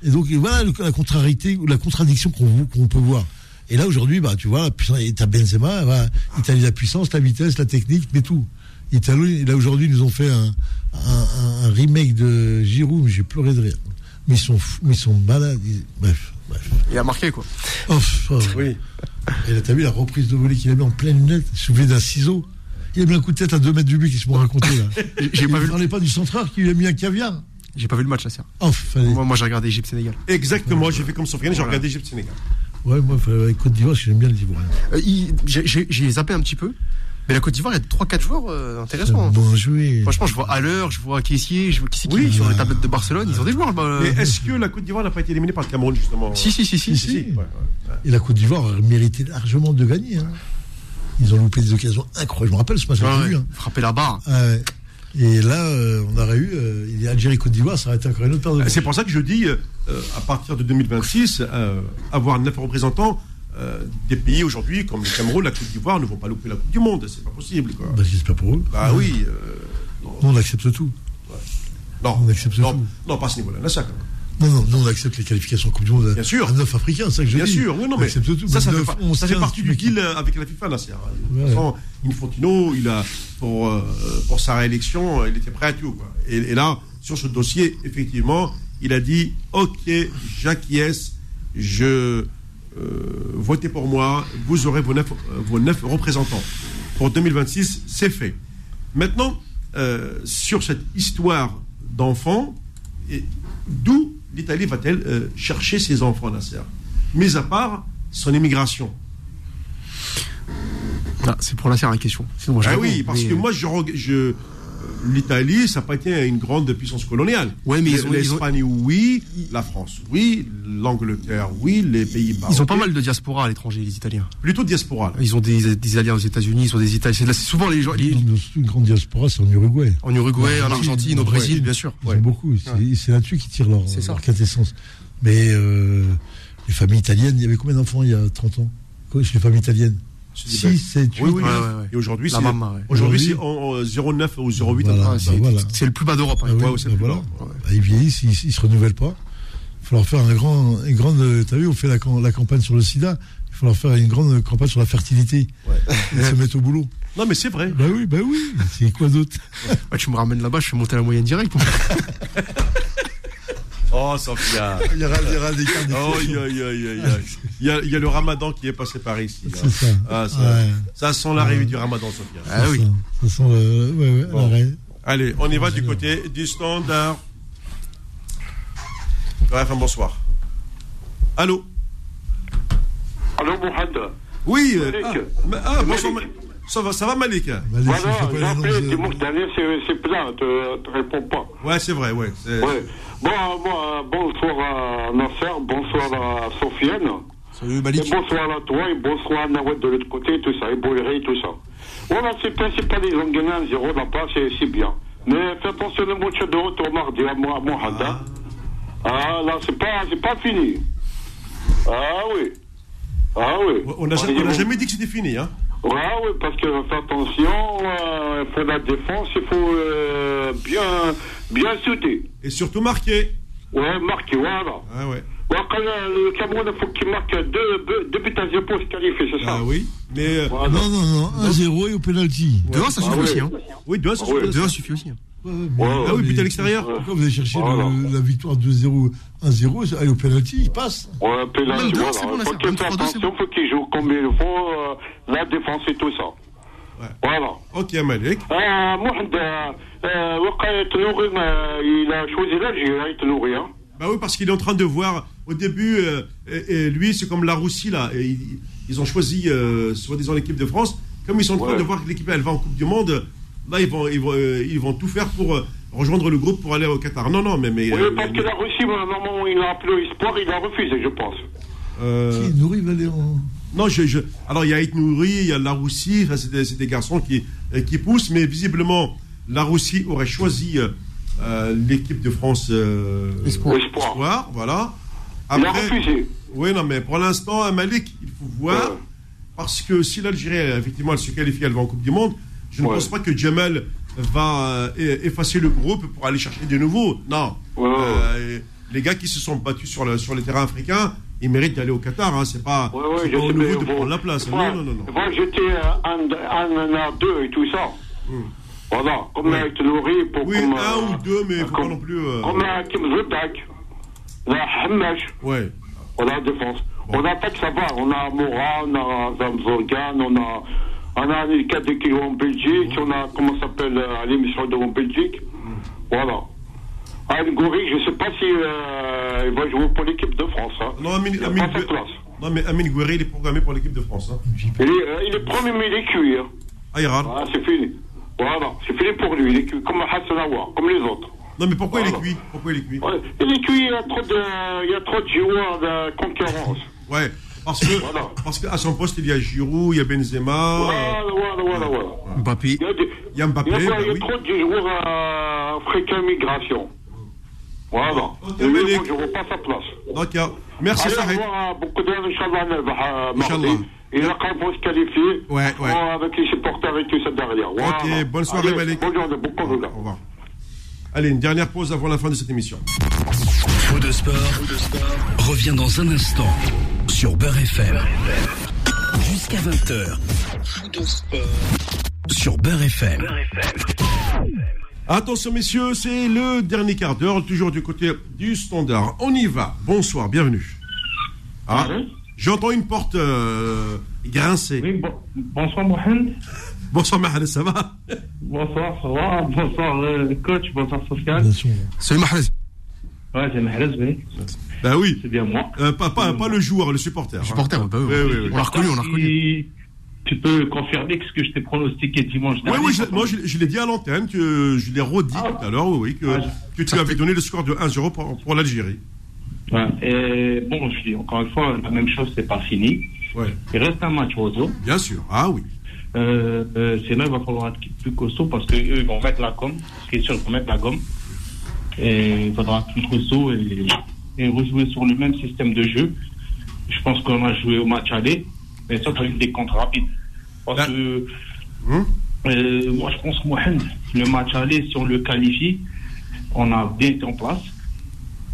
Et donc voilà le- la contrariété ou la contradiction qu'on peut voir. Et là aujourd'hui, bah tu vois, la puissance, et t'as Benzema, bah, Italie la puissance, la vitesse, la technique, mais tout. Italie, là aujourd'hui, ils nous ont fait un, un- un- un remake de Giroud, mais j'ai pleuré de rire. Mais ils sont fous, mais ils sont malades. ils- Bref, bref. Il a marqué quoi. Oh, oh. Oui. Et là, t'as vu la reprise de volée qu'il a mis en pleine lunette, soulevé d'un ciseau. Il a mis un coup de tête à 2 mètres du but, qu'est-ce qu'on raconter là (laughs) J'ai pas Il vu. pas du centreur qui lui a mis un caviar. J'ai pas vu le match là. Oh, fallait- Moi, moi j'ai regardé Égypte Sénégal. Exactement, j'ai fait comme Sofiane, j'ai regardé Égypte Sénégal. Ouais, moi, fallait- avec Côte d'Ivoire, parce que j'aime bien les Ivoiriens. Euh, il- j'ai- J'ai j'ai zappé un petit peu, mais la Côte d'Ivoire, il y a 3-4 joueurs euh, intéressants. hein. Bon joué. Franchement, je vois Haller, je vois Caissier, je vois qui c'est qui Oui. sur les tablettes de Barcelone. Ils ont des joueurs là-bas. Mais euh. est-ce que la Côte d'Ivoire n'a pas été éliminée par le Cameroun, justement? Si, si, si, si. Si, si. Ouais, ouais. Et la Côte d'Ivoire méritait largement de gagner. hein. Ils ont loupé des occasions incroyables. Je me rappelle ce match, Ouais, j'ai ouais. vu. hein. Frapper la barre. Ouais. Et là, euh, on aurait eu euh, il y a Algérie-Côte d'Ivoire, ça aurait été encore une autre paire de Euh, C'est pour ça que je dis, à partir de 2026, euh, avoir neuf représentants euh, des pays aujourd'hui, comme le Cameroun, la Côte d'Ivoire, ne vont pas louper la Coupe du Monde. C'est pas possible. Quoi. Bah, j'espère pour eux. Bah oui. euh, on accepte tout. non, On accepte non, tout. non, pas à ce niveau-là. Là, ça, quand même. Non, non, on accepte les qualifications en Coupe du Monde Bien sûr. à 9 Africains, c'est ça que je Bien dis. sûr, oui, non, On mais accepte tout. ça, ça, fait, pas- 11, ça fait 15, partie du deal euh, avec la FIFA, Nasser. De toute Ouais. façon, Infantino, il a, pour, euh, pour sa réélection, euh, il était prêt à tout. Quoi. Et, et là, sur ce dossier, effectivement, il a dit Ok, j'acquiesce, je euh, votez pour moi, vous aurez vos neuf, euh, vos neuf représentants. Pour 2026, c'est fait. Maintenant, euh, sur cette histoire d'enfants, d'où l'Italie va-t-elle euh, chercher ses enfants, Nasser? Mis à part son immigration. Ah, c'est pour la la question. Sinon, Ah oui, parce mais- que moi, je, euh, l'Italie, ça n'a pas été une grande puissance coloniale. Ouais, mais ils ont- L'Espagne, oui. La France, oui. L'Angleterre, oui. Les Pays-Bas. Ils ont pas mal de diaspora à l'étranger, les Italiens. Plutôt diaspora. là. Ils ont des, des alliés aux États-Unis, ils ont des Italiens. C'est souvent les gens les- nous, Une grande diaspora, c'est en Uruguay. en Uruguay, en Argentine, au ouais. Brésil, bien sûr. Ils Ouais. ont beaucoup. C'est là-dessus qu'ils tirent leur, C'est ça. leur quintessence. Mais euh, les familles italiennes, il y avait combien d'enfants il y a 30 ans? Quoi, Chez les familles italiennes? 6, 7, 8. Oui, oui. Ouais, ouais. Et aujourd'hui, c'est aujourd'hui, en 0,9 ou 0,8. Voilà. Ah, bah c'est voilà. le plus bas d'Europe. hein. Ah oui, bah voilà. Bah, ils vieillissent, ils, ils se renouvellent pas. Il faut leur faire un grand, une grande. T'as vu, on fait la, la campagne sur le sida. Il faut leur faire une grande campagne sur la fertilité. Et se mettre au boulot. Non, mais c'est vrai. Bah oui, bah oui. C'est quoi d'autre? Tu me ramènes là-bas, je fais monter la moyenne directe. (laughs) Oh, Sophia. il y, aura, il y aura des cas Oh, aïe, aïe, aïe. Il y, a, il y a le ramadan qui est passé par ici. là. C'est ça. Ah, ça, Ouais. ça sent l'arrivée du ramadan, Sophia. Ah oui. Ça, ça sent le. Ouais, ouais, Bon. l'arrêt. Allez, on y va du côté du standard. Ouais, enfin, bonsoir. Allô Allô, Mohamed Oui. euh, Malik. ah, ma- ah, bonsoir. Malik. Ma- Ça va, ça va, Malik? Les- Voilà, il j'ai appelé dimanche dernier, c'est plein, tu te réponds pas. Ouais, c'est vrai, ouais. c'est- Ouais. Bon, moi, bonsoir à Nasser, bonsoir à Sofiane, Salut et Malik. bonsoir à toi, et bonsoir à Nawed de l'autre côté, tout ça, et Boilerie, tout ça. Voilà, c'est le principal, gagné un 0 là-bas, c'est bien. Mais fais attention au match de retour mardi à Mo- à Mohamed. hein. Ah, là, c'est pas, pas fini. Ah oui. Ah oui. On n'a jamais, on n'a jamais dit que c'était fini, hein. Ah oui, parce que fais attention, euh, il faut la défense, il faut euh, bien, bien sauter. Et surtout marqué. Ouais, marquer, voilà. Ah ouais. Ouais, quand le, le Cameroun, il faut qu'il marque deux, deux, deux buts à zéro pour se qualifier, c'est ça Ah oui. Mais euh, Voilà. Non, non, non. 1-0 et au penalty. 2-1, ça suffit Ah ouais. aussi. Hein. oui, deux, ça Ah ouais. suffit. 2-1 suffit aussi. hein. Ouais, mais- Ah oui, but à l'extérieur. Pourquoi vous allez chercher le- la victoire 2-0, 1-0 et allez au penalty, il passe. Ouais, deux, voilà. c'est bon, là, faut qu'il fasse 3-2, c'est attention, faut qu'il joue comme il faut, la défense et tout ça. Ouais. Voilà. Ok, Malik. Euh, Mohamed, euh, euh, euh, il a choisi l'Algérie, Nouri, hein. Bah oui, parce qu'il est en train de voir. Au début, euh, et, et lui, c'est comme la Russie, là. Et ils, ils ont choisi, euh, soi-disant, l'équipe de France. Comme ils sont en train Ouais. de voir que l'équipe, elle va en Coupe du Monde, là, ils vont, ils vont, euh, ils vont tout faire pour euh, rejoindre le groupe pour aller au Qatar. Non, non, mais. mais Oui, euh, parce mais- que la Russie, moi, normalement, il a appelé au espoir, il a refusé, je pense. euh, Qui Nouri va aller en. non, je, je- alors il y a Aït Nouri, il y a la Russie, enfin, c'est des, c'est des garçons qui, qui poussent, mais visiblement, la Russie aurait choisi euh, l'équipe de France euh, Espoir. Espoir. Espoir, voilà. Il a refusé. Oui, non, mais pour l'instant, à Malik, il faut voir. Ouais. Parce que si l'Algérie, effectivement, elle se qualifie, elle va en Coupe du Monde, je ne Ouais. pense pas que Jamal va euh, effacer le groupe pour aller chercher des nouveaux. Non. Ouais. Euh, les gars qui se sont battus sur, le, sur les terrains africains, ils méritent d'aller au Qatar. Hein. C'est pas, Ouais, ouais, pas au niveau de prendre la place. ils Non, non, non, vont jeter euh, un, deux et tout ça. Voilà, comme Ouais. avec Nouri, pour Oui, comme, un euh, ou deux, mais faut comme, pas non plus. euh, Comme euh, Kim Zodak, la Hamash, Ouais. voilà, défense. On attaque, ça va. On a Mora, on a Zamzorgan, on a. On a les vont en Belgique, on a, comment ça s'appelle, euh, l'émission de en Belgique. Voilà. Ah, Goury, je ne sais pas si euh, il va jouer pour l'équipe de France. Hein. Non, Amine, il Amine non, mais Amine Gouiri, il est programmé pour l'équipe de France. Hein. Il est, euh, il est premier, mais il est. Hein. Ah, il rate. Voilà, c'est fini. Voilà, c'est fini pour lui. Il est cuit comme Hassan comme les autres. Non, mais pourquoi il est cuit? Pourquoi il est cuit? Ouais, il est cuit, il y a trop de, il y a trop de joueurs de concurrence. Ouais. Parce que, Voilà. parce qu'à son poste, il y a Giroud, il y a Benzema. euh, Voilà, voilà, voilà, voilà. Mbappé. Il y a, Il a Mbappé, il y a, bah il y a oui. trop de joueurs euh, africains migration. Voilà. Ok, Et lui, moi, je ne vois pas sa place. D'accord. Merci, à beaucoup de Inch'Allah, euh, Inch'Allah. mardi. Et là, quand va se qualifier, Ouais, ouais. avec les supporters et tout ça derrière. Voilà. Ok, bonne soirée, Malik. Bonne journée, bon courage. Au revoir. Allez, une dernière pause avant la fin de cette émission. Faux de sport, revient dans un instant sur Beurre FM. Jusqu'à 20h. Faux de sport sur Beurre FM. Attention, messieurs, c'est le dernier quart d'heure, toujours du côté du standard. On y va. Bonsoir, bienvenue. Ah, j'entends une porte euh, grincer. Oui, bon- bonsoir Mohamed. Bonsoir, Mahala, ça va Bonsoir, ça va Bonsoir euh, coach, bonsoir Sofiane. Bien sûr. Salut Mahrez. Ouais, c'est Mahrez, oui. Ben oui. C'est bien moi. Euh, pas, pas, pas le joueur, le supporter. hein. Supporter, bah oui, Oui, oui, oui. on l'a reconnu, on l'a reconnu. Tu peux confirmer que ce que je t'ai pronostiqué dimanche Oui, dernier. oui, je, moi je, je l'ai dit à l'antenne, que je l'ai redit Ah. tout à l'heure, oui, oui, que, Ah, que tu avais donné le score de 1-0 pour, pour l'Algérie. Ouais. Et bon, je dis encore une fois, la même chose, c'est pas fini. Ouais, Il reste un match Roseau. bien sûr. Ah oui. Euh, euh, c'est là, il va falloir être plus costaud parce qu'eux, ils vont mettre la gomme. Ce qui est sûr, ils vont mettre la gomme. Et il faudra être plus costaud et, et rejouer sur le même système de jeu. Je pense qu'on a joué au match aller, mais ça, avec des comptes rapides. Parce que Hum euh, moi, je pense, Mohamed, le match aller, si on le qualifie, on a bien été en place.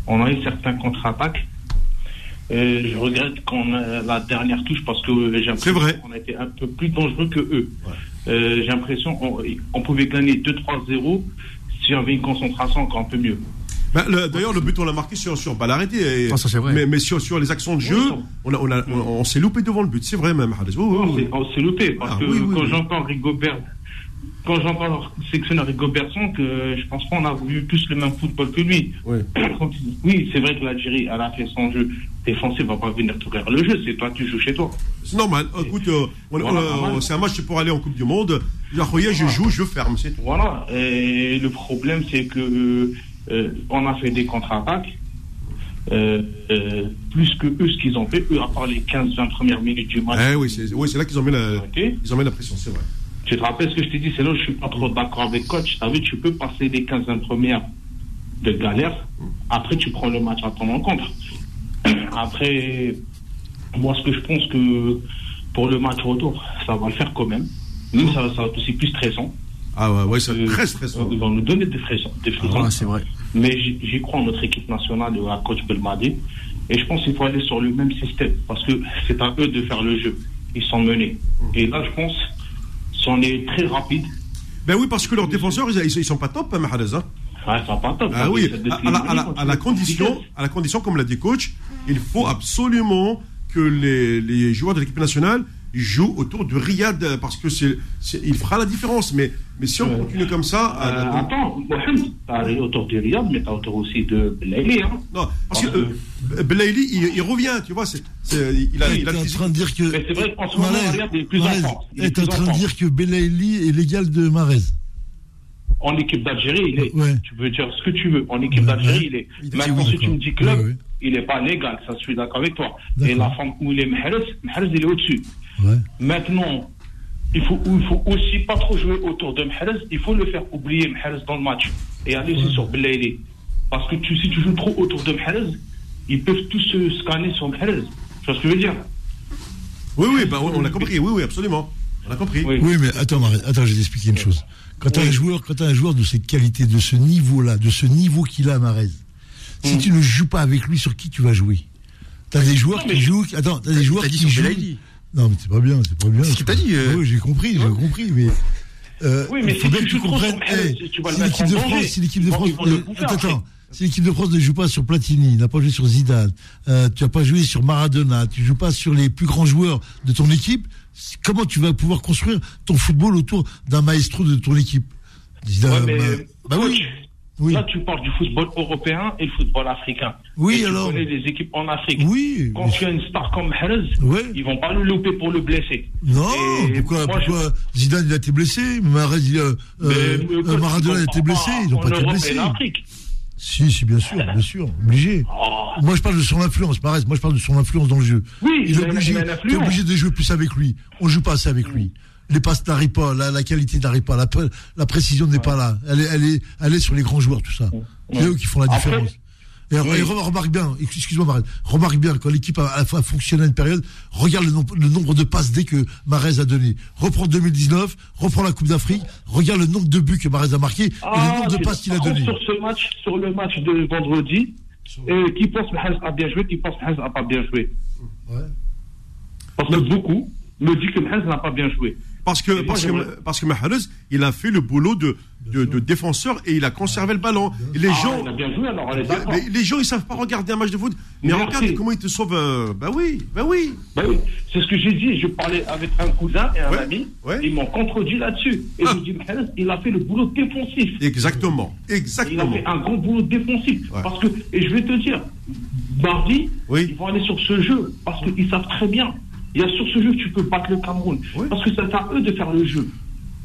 On a eu certains contre-attaques. Je regrette qu'on a la dernière touche parce que j'ai l'impression qu'on a été un peu plus dangereux que eux. Euh, j'ai l'impression qu'on on pouvait gagner 2-3-0 si on avait une concentration encore un peu mieux. Bah, le- D'ailleurs, le but, on l'a marqué sur, sur balle arrêtée. Ah. Mais, mais sur, sur les actions de jeu, on, a- on, a- on, on s'est loupé devant le but. C'est vrai, même, oui, On s'est- on s'est loupé parce Ah, que oui, oui, quand oui. j'entends Rigobert, quand j'entends leur sélectionneur Rigobertson, que je pense pas qu'on a vu plus le même football que lui. Oui, (coughs) c'est vrai que l'Algérie, elle a fait son jeu défensif, va pas venir t'ouvrir le jeu, c'est toi tu joues chez toi. C'est normal. Écoute, euh, Voilà, on- normal. c'est un match pour aller en Coupe du Monde. Jahoya, je joue, je ferme, c'est tout. Voilà. Et le problème, c'est que euh, on a fait des contre-attaques. euh, euh, plus que eux, ce qu'ils ont fait, eux, à part les 15-20 premières minutes du match. Eh oui, c'est oui, là qu'ils ont mis la, ils ont mis la pression, c'est vrai. Tu te rappelles ce que je t'ai dit, c'est là où je suis pas trop d'accord avec coach. Tu peux passer les 15 premières de galère. Après, tu prends le match à ton encontre. Après, moi, ce que je pense que pour le match retour, ça va le faire quand même. Même ça, ça va être aussi plus stressant. Ah ouais, ouais c'est très stressant. Ils vont nous donner des frissons. Des frissons. Ah, c'est vrai. Mais j'y j'y crois en notre équipe nationale et à coach Belmadi. Et je pense qu'il faut aller sur le même système parce que c'est à eux de faire le jeu. Ils sont menés. Et là, je pense, si on est très rapide, Ben oui, parce que leurs défenseurs, ils, ils, ils sont pas top, hein, hein. ouais, ça va pas top. Ah oui, à, à la, à la- à la condition, à la condition, comme l'a dit coach, il faut absolument que les, les joueurs de l'équipe nationale jouent autour de Riyad parce que c'est, c'est- il fera la différence. Mais, mais si on continue comme ça, Euh, euh, attends, Mohamed, t'as autour de Riyad, mais t'as autour aussi de Belaïli. Hein. non, parce que euh, Belaïli, il, il revient, tu vois, c'est, c'est- il a, Oui, il a le en train de dire que. Mais c'est vrai qu'en ce moment, Riyad est plus. Il est en plus en train de dire que Belaïli est l'égal de Marez. En équipe d'Algérie, il est. Tu peux dire ce que tu veux. En équipe d'Algérie, il est. Maintenant, si tu me dis club, il n'est pas légal. Ça, je suis d'accord avec toi. Et la forme où il est Mahrez, Mahrez, il est au-dessus. Maintenant, il faut, il faut aussi pas trop jouer autour de Mahrez. Il faut le faire oublier Mahrez dans le match. Et aller aussi sur Belaïli. Parce que tu, si tu joues trop autour de Mahrez, ils peuvent tous se scanner sur Mahrez. Tu vois ce que je veux dire? Oui, oui, bah, on l'a compris, oui, oui, absolument. On a compris. Oui, mais attends, Marez, attends, je vais t'expliquer une chose. Quand tu as un joueur, quand t'as un joueur de cette qualité, de ce niveau-là, de ce niveau qu'il a, Marez, si tu ne joues pas avec lui, sur qui tu vas jouer? T'as des joueurs qui jouent. Attends, t'as des joueurs dit qui sur jouent. Non, mais c'est pas bien, c'est pas bien. C'est ce que t'as dit, euh. Oui, j'ai compris, j'ai compris, mais. Euh, Oui, mais il faut si bien tu que tu comprennes. eh, tu vas le si l'équipe de. France, si l'équipe de France, attends, si l'équipe de France ne joue pas sur Platini, n'a pas joué sur Zidane, euh, tu n'as pas joué sur Maradona, tu joues pas sur les plus grands joueurs de ton équipe, comment tu vas pouvoir construire ton football autour d'un maestro de ton équipe? Zidane, Ouais, mais, bah, bah coach, oui. Oui. Là, tu parles du football européen et le football africain. Oui, Et alors Tu connais les équipes en Afrique. Oui. Quand tu as une star comme Mahrez, ils vont pas le louper pour le blesser. Non, Et pourquoi, moi, je- pourquoi Zidane il a été blessé, Mahrez, il a- euh, Mais, mais euh, coach, Maradona a été blessé, ils n'ont pas été blessés. et en Afrique. Si, si, bien sûr, bien sûr, obligé. Moi, je parle de son influence, Mahrez, moi, je parle de son influence dans le jeu. Oui, il est obligé, il influence. obligé de jouer plus avec lui. On joue pas assez avec lui. Les passes n'arrivent pas, la, la qualité n'arrive pas, la, pré- la précision n'est pas là. Elle est, elle, est, elle est sur les grands joueurs, tout ça. C'est eux qui font la Après- différence. Et, Oui. remarque bien, excuse-moi Mahrez, remarque bien, quand l'équipe a, fonctionné à une période, regarde le, nombre- le nombre de passes dès que Mahrez a donné. Reprends 2019, reprends la Coupe d'Afrique, regarde le nombre de buts que Mahrez a marqué et le nombre de passes qu'il a donné. Sur ce match, sur le match de vendredi, qui pense que Mahrez a bien joué, qui pense que Mahrez n'a pas bien joué. Parce que beaucoup me disent que Mahrez n'a pas bien joué. Parce que, parce, que, parce que Mahrez, il a fait le boulot de, de, de défenseur et il a conservé le ballon. Et les Ah, gens. il a bien joué, alors on est d'accord. Mais les gens, ils savent pas regarder un match de foot. Mais Merci. regarde comment il te sauve. euh, bah oui, bah oui. Ben oui, c'est ce que j'ai dit. Je parlais avec un cousin et un Ouais, ami. ouais. Ils m'ont contredit là-dessus. Et je dis, Mahrez, il a fait le boulot défensif. Exactement, Il a exactement. fait un gros boulot défensif. Parce que, et je vais te dire, mardi, ils vont aller sur ce jeu. Parce qu'ils savent très bien. Il y a sur ce jeu que tu peux battre le Cameroun. Parce que c'est à eux de faire le jeu.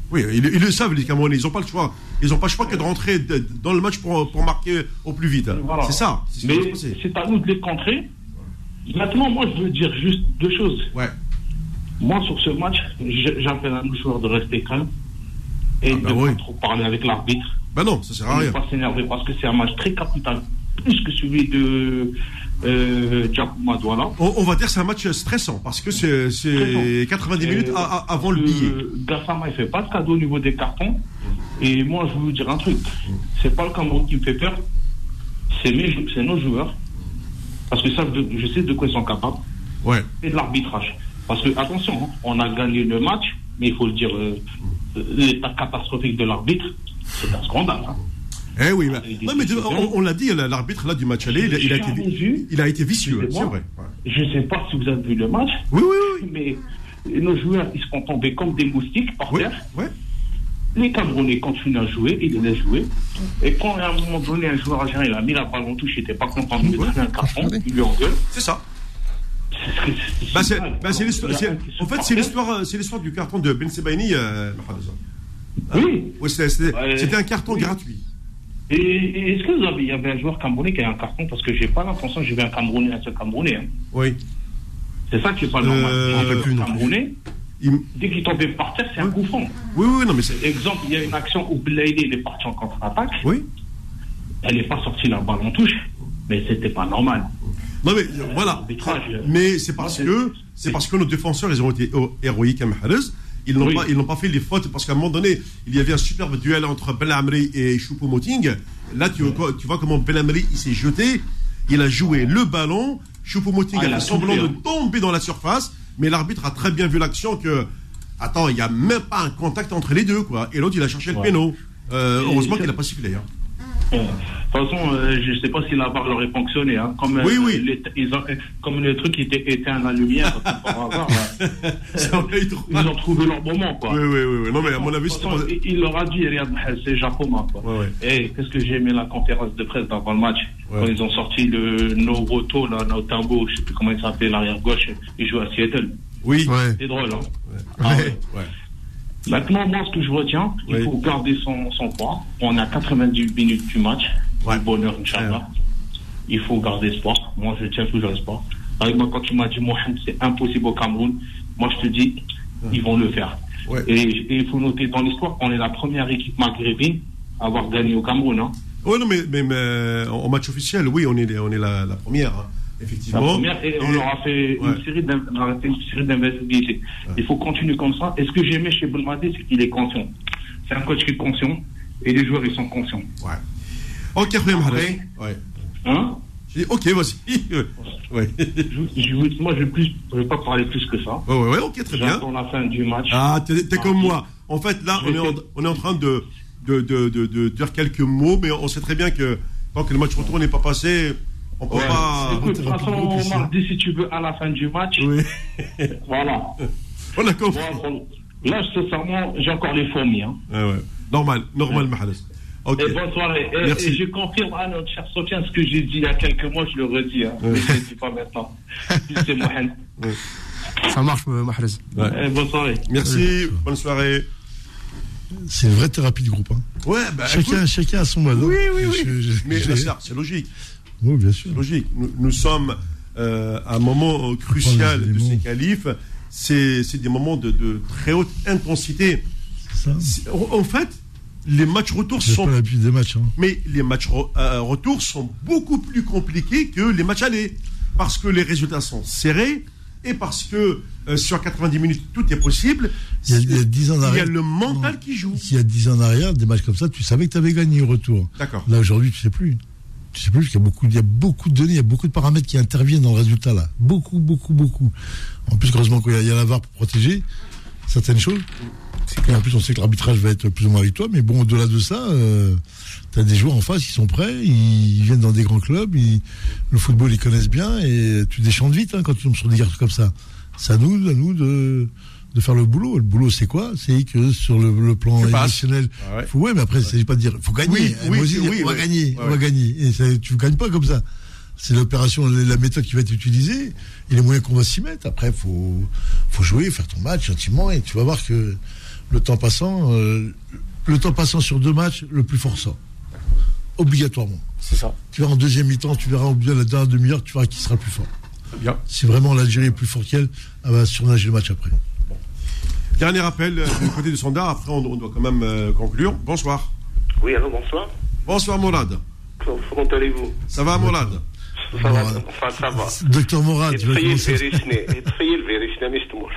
Oui, ils, ils le savent, les Camerounais. Ils n'ont pas le choix. Ils n'ont pas le choix que de rentrer dans le match pour, pour marquer au plus vite. Voilà. C'est ça. ce Mais c'est à nous de les contrer. Maintenant, moi, je veux dire juste deux choses. Ouais. Moi, sur ce match, j'appelle à nos joueurs de rester calmes et bah de ne oui. pas trop parler avec l'arbitre. Bah non, ça sert à Et ne rien. pas s'énerver parce que c'est un match très capital, plus que celui de euh. On, on va dire que c'est un match stressant parce que c'est c'est 90 minutes a- a- avant le billet. Gassama, il fait pas de cadeau au niveau des cartons. Et moi, je veux vous dire un truc. C'est pas le Cameroun qui me fait peur. c'est nos joueurs, parce que ça, je sais de quoi ils sont capables, ouais. et de l'arbitrage. Parce que, attention, hein, on a gagné le match, mais il faut le dire, euh, l'état catastrophique de l'arbitre, c'est un scandale. Hein. Eh oui, mais, on, l'a dit, l'arbitre là du match aller, il, a été, il a été vicieux, c'est vrai. Je ne sais pas si vous avez vu le match. Oui, oui, oui. Mais nos joueurs, ils sont tombés comme des moustiques par terre. Ouais. Les Camerounais continuent à jouer, ils les jouer. Et quand à un moment donné, un joueur algérien il a mis la balle en touche, il n'était pas content de lui donner un carton, il lui engueule. C'est ça. Bah, bah en fait, c'est l'histoire, c'est l'histoire du carton de Ben Sebaini. Euh, oui. C'était un carton gratuit. Et, est-ce que vous avez, il y avait un joueur camerounais qui a un carton? Parce que j'ai pas l'impression que j'ai vu un Camerounais, un seul Camerounais. Hein. Oui. C'est ça qui est pas normal. Euh, plus Camerounais, dès qu'il tombait par terre, c'est un coup franc. Oui, oui, non, mais c'est. Exemple, il y a une action où Blaine est parti en contre-attaque. Oui. Elle n'est pas sortie la balle en touche, mais c'était pas normal. Non, mais euh, voilà. Mais c'est parce que c'est parce que nos défenseurs, ils ont été héroïques à Mahrez. Ils n'ont pas, ils n'ont pas fait les fautes parce qu'à un moment donné, il y avait un superbe duel entre Belamri et Choupo-Moting. Là, tu, tu, vois comment Belamri il s'est jeté. Il a joué le ballon. Choupo-Moting ah, a fait semblant de hein. tomber dans la surface. Mais l'arbitre a très bien vu l'action que, attends, il n'y a même pas un contact entre les deux, quoi. Et l'autre, il a cherché le péno. Euh, heureusement qu'il n'a pas sifflé. Hein. De toute façon, euh, je ne sais pas si la barre leur est fonctionné. Hein. Comme, oui, oui. Les, ils ont, comme le truc était éteint à la lumière, (laughs) ils ont trouvé leur moment. Quoi. Oui, oui, oui. Non, mais à mon avis, façon, il leur a dit, c'est Japon. Quoi. Et qu'est-ce que j'ai aimé la conférence de presse dans le match Quand ils ont sorti le Noroto, là, Naotambo, je ne sais plus comment il s'appelle, l'arrière-gauche, il joue à Seattle. Oui. C'est drôle. Hein. Ah, ouais. Maintenant, moi, ce que je retiens, il faut garder son, son poids. On a 90 minutes du match. Ouais. bonheur, Inch'Allah. Il faut garder espoir. Moi, je tiens toujours espoir. Avec moi, quand tu m'as dit, Mohamed, c'est impossible au Cameroun, moi, je te dis, ils vont le faire. Et, il faut noter dans l'histoire, on est la première équipe maghrébine à avoir gagné au Cameroun. Hein. Oui, non, mais, mais, en match officiel, oui, on est, on est la, la première. Hein effectivement. et, on leur a fait une série d'investigations. Il faut continuer comme ça. Et ce que j'aimais chez Boulmadé, c'est qu'il est conscient. C'est un coach qui est conscient et les joueurs, ils sont conscients. Ouais. Ok, Après, ouais. Hein? J'ai dit, ok, vas-y. (laughs) ouais. je, moi, je ne vais, pas parler plus que ça. Ouais, ouais, ouais ok, très bien. Pour la fin du match. Ah, t'es es comme moi. En fait, là, on est en, on est en train de de, de, de, de, dire quelques mots, mais on sait très bien que tant que le match retour n'est pas passé, on peut pas. (laughs) Écoute, de toute façon, mardi, si tu veux, à la fin du match. Oui. (laughs) voilà. On a compris. là, sincèrement, j'ai encore les fourmis. Hein. Ah ouais. Normal, normal, ouais. Ok. Et bonne soirée. Et, Merci. et je confirme à notre cher Sofiane ce que j'ai dit il y a quelques mois, je le redis. Hein. Mais je ne le dis pas maintenant. (laughs) C'est Mohamed. Ça marche, euh, Mahrez. Ouais. bonne soirée. Merci, bonne soirée. C'est une vraie thérapie de groupe. Hein. Ouais, bah, chacun, chacun a son mode. Oui, oui, oui. Mais c'est logique. Oui, bien sûr. Logique. Nous, sommes euh, à un moment crucial de ces qualifs. C'est des moments de, très haute intensité. Ça. En fait, les matchs retours sont. Pas des matchs, hein. Mais les matchs euh, retours sont beaucoup plus compliqués que les matchs allés. Parce que les résultats sont serrés et parce que euh, sur 90 minutes, tout est possible. Il y a, 10 ans il y a le mental qui joue. Il y a 10 ans en arrière, des matchs comme ça, tu savais que tu avais gagné au retour. D'accord. Là, aujourd'hui, tu sais plus je sais plus, il y a beaucoup, il y a beaucoup de données, il y a beaucoup de paramètres qui interviennent dans le résultat là. Beaucoup, beaucoup, beaucoup. En plus, heureusement qu'il y a la VAR pour protéger certaines choses. Et en plus, on sait que l'arbitrage va être plus ou moins avec toi, mais bon, au-delà de ça, euh, tu as des joueurs en face qui sont prêts, ils viennent dans des grands clubs, le football, ils connaissent bien, et tu déchantes vite hein, quand tu tombes sur des garçons comme ça. C'est nous, à nous de, de faire le boulot. Le boulot, c'est quoi? C'est que sur le, plan émotionnel, ah ouais. Faut, mais après, il ne s'agit pas de dire, faut gagner. Oui, oui, on va gagner, on va gagner. Et ça, tu ne gagnes pas comme ça. C'est l'opération, la méthode qui va être utilisée et les moyens qu'on va s'y mettre. Après, faut, faut jouer, faire ton match gentiment et tu vas voir que le temps passant, euh, le temps passant sur deux matchs, le plus fort sort. Obligatoirement. C'est ça. Tu verras en deuxième mi-temps, tu verras au bout de la dernière demi-heure, tu verras qui sera le plus fort. Bien. Si vraiment l'Algérie est plus fort qu'elle, elle va surnager le match après. Dernier appel euh, du côté du sondage, après on, doit quand même euh, conclure. Bonsoir. Oui, alors bonsoir. Bonsoir Mourad. Comment allez-vous Ça va Mourad ça va, enfin ça va. Docteur Mourad, tu vas commencer. يتخيل فيروسنا مش تمر.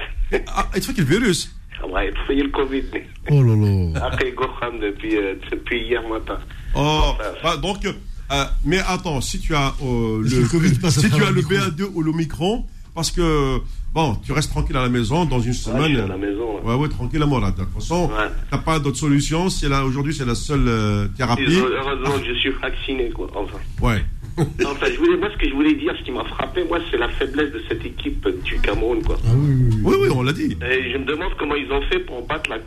Ah, يتفك الفيروس الله يتخيل الكوفيد. Oh là là. Après Gokham depuis, euh, depuis hier matin. Oh, bah, donc Euh, mais attends, si tu as euh, Parce le, que le Covid passe à si tu travers as le le micro. BA2 ou l'Omicron, parce que bon, tu restes tranquille à la maison dans une Ouais, semaine. je suis à la maison. ouais. Ouais, ouais, tranquille à moi, De toute façon, Ouais. t'as pas d'autre solution. C'est là aujourd'hui, c'est la seule euh, thérapie. Heureusement que je suis vacciné, quoi. Enfin. Ouais. (laughs) Enfin, je voulais, moi, ce que je voulais dire, ce qui m'a frappé, moi, c'est la faiblesse de cette équipe du Cameroun, quoi. Ah oui, oui, oui. Oui, oui, on l'a dit. Et je me demande comment ils ont fait pour battre la,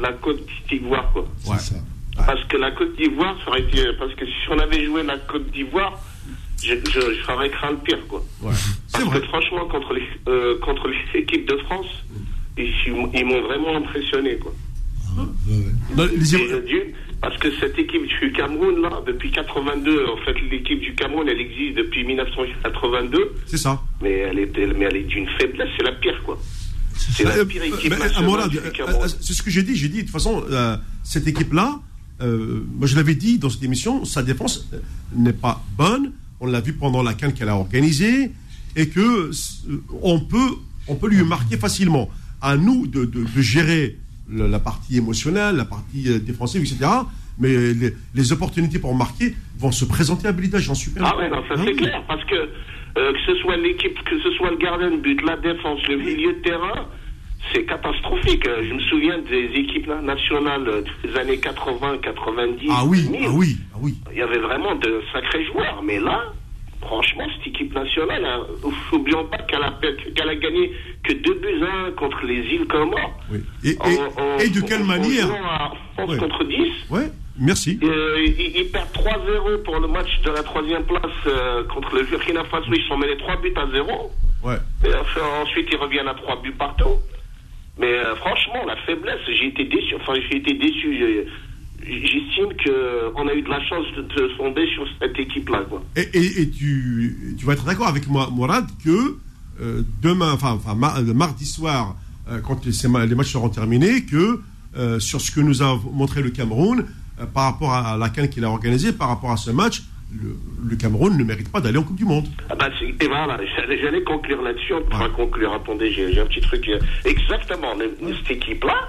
la Côte d'Ivoire, quoi. Ouais. C'est ça. Parce que la Côte d'Ivoire, ça aurait été. Parce que si on avait joué la Côte d'Ivoire, je, je, je craint le pire, quoi. Ouais. Parce vrai. que franchement, contre les, euh, contre les équipes de France, ils, ils m'ont vraiment impressionné, quoi. Ouais, ouais. Et, euh, d'une, parce que cette équipe du Cameroun, là, depuis 82, en fait, l'équipe du Cameroun, elle existe depuis 1982, C'est ça. mais elle est, mais elle est d'une faiblesse, c'est la pire, quoi. C'est la pire équipe nationale euh, euh, c'est ce que j'ai dit. J'ai dit, de toute façon, euh, cette équipe-là, euh, moi je l'avais dit dans cette émission, sa défense n'est pas bonne. On l'a vu pendant la canne qu'elle a organisée et que euh, on peut, on peut lui marquer facilement. À nous de, de- de gérer le- la partie émotionnelle, la partie euh, défensive, etc. Mais les, les opportunités pour marquer vont se présenter à Belida, j'en suis persuadé. Ah ouais, non, ça Ah c'est clair, parce que euh, que ce soit l'équipe, que ce soit le gardien de but, la défense, le milieu de terrain, c'est catastrophique. Euh, Je me souviens des équipes na- nationales euh, des années 80, 90. Ah oui, 2000. ah oui, ah oui. Il y avait vraiment de sacrés joueurs, mais là, franchement, cette équipe nationale, hein, n'oublions pas qu'elle a, qu'elle a gagné que 2 buts 1 contre les îles Comores. oui. Et, et- En- en- et de quelle en- manière à 11 Ouais. contre 10. Ouais, merci. Euh, ils, ils perdent 3-0 pour le match de la troisième place euh, contre le Burkina Faso. Ils sont menés 3 buts à 0. Ouais. Et enfin, ensuite, ils reviennent à 3 buts partout. Mais euh, franchement, la faiblesse, j'ai été déçu. Enfin, j'ai été déçu. J'ai- J'estime qu'on a eu de la chance de, de tomber sur cette équipe-là. Et, et- tu, tu vas être d'accord avec moi, Mourad, que euh, demain, enfin, enfin ma- euh, mardi soir, euh, quand les, les matchs seront terminés, que euh, sur ce que nous a montré le Cameroun, euh, par rapport à la canne qu'il a organisée, par rapport à ce match, le, le Cameroun ne mérite pas d'aller en Coupe du Monde. Ah bah, et voilà, j'allais conclure là-dessus. Enfin, conclure, attendez, j'ai un petit truc. euh, Exactement, cette équipe-là,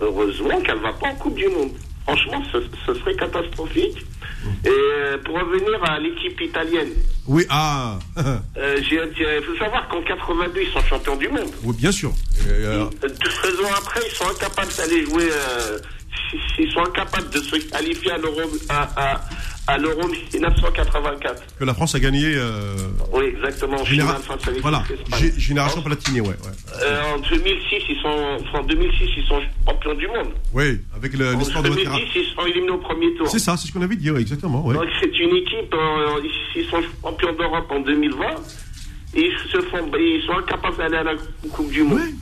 heureusement qu'elle va pas en Coupe du Monde. Franchement, ce, ce serait catastrophique. Et euh, pour revenir à l'équipe italienne, Oui, ah, (laughs) euh, il faut savoir qu'en 82, ils sont champions du monde. oui, bien sûr. Euh, Euh, Deux ans après, ils sont incapables d'aller jouer. euh, ils sont incapables de se qualifier à l'Euro à, à, à l'Euro 1984. que la France a gagné. euh, Oui, exactement. en généra- finale voilà, génération Platini, ouais, ouais. Euh, en 2006, ils sont, enfin, en 2006, ils sont champions du monde. Oui, avec le- En l'histoire de 2010, Matera. ils sont éliminés au premier tour. C'est ça, c'est ce qu'on avait dit, ouais, exactement. Ouais. Donc c'est une équipe, euh, ils sont champions d'Europe en 2020, et ils se font, ils sont incapables d'aller à la Coupe du Monde. Ouais.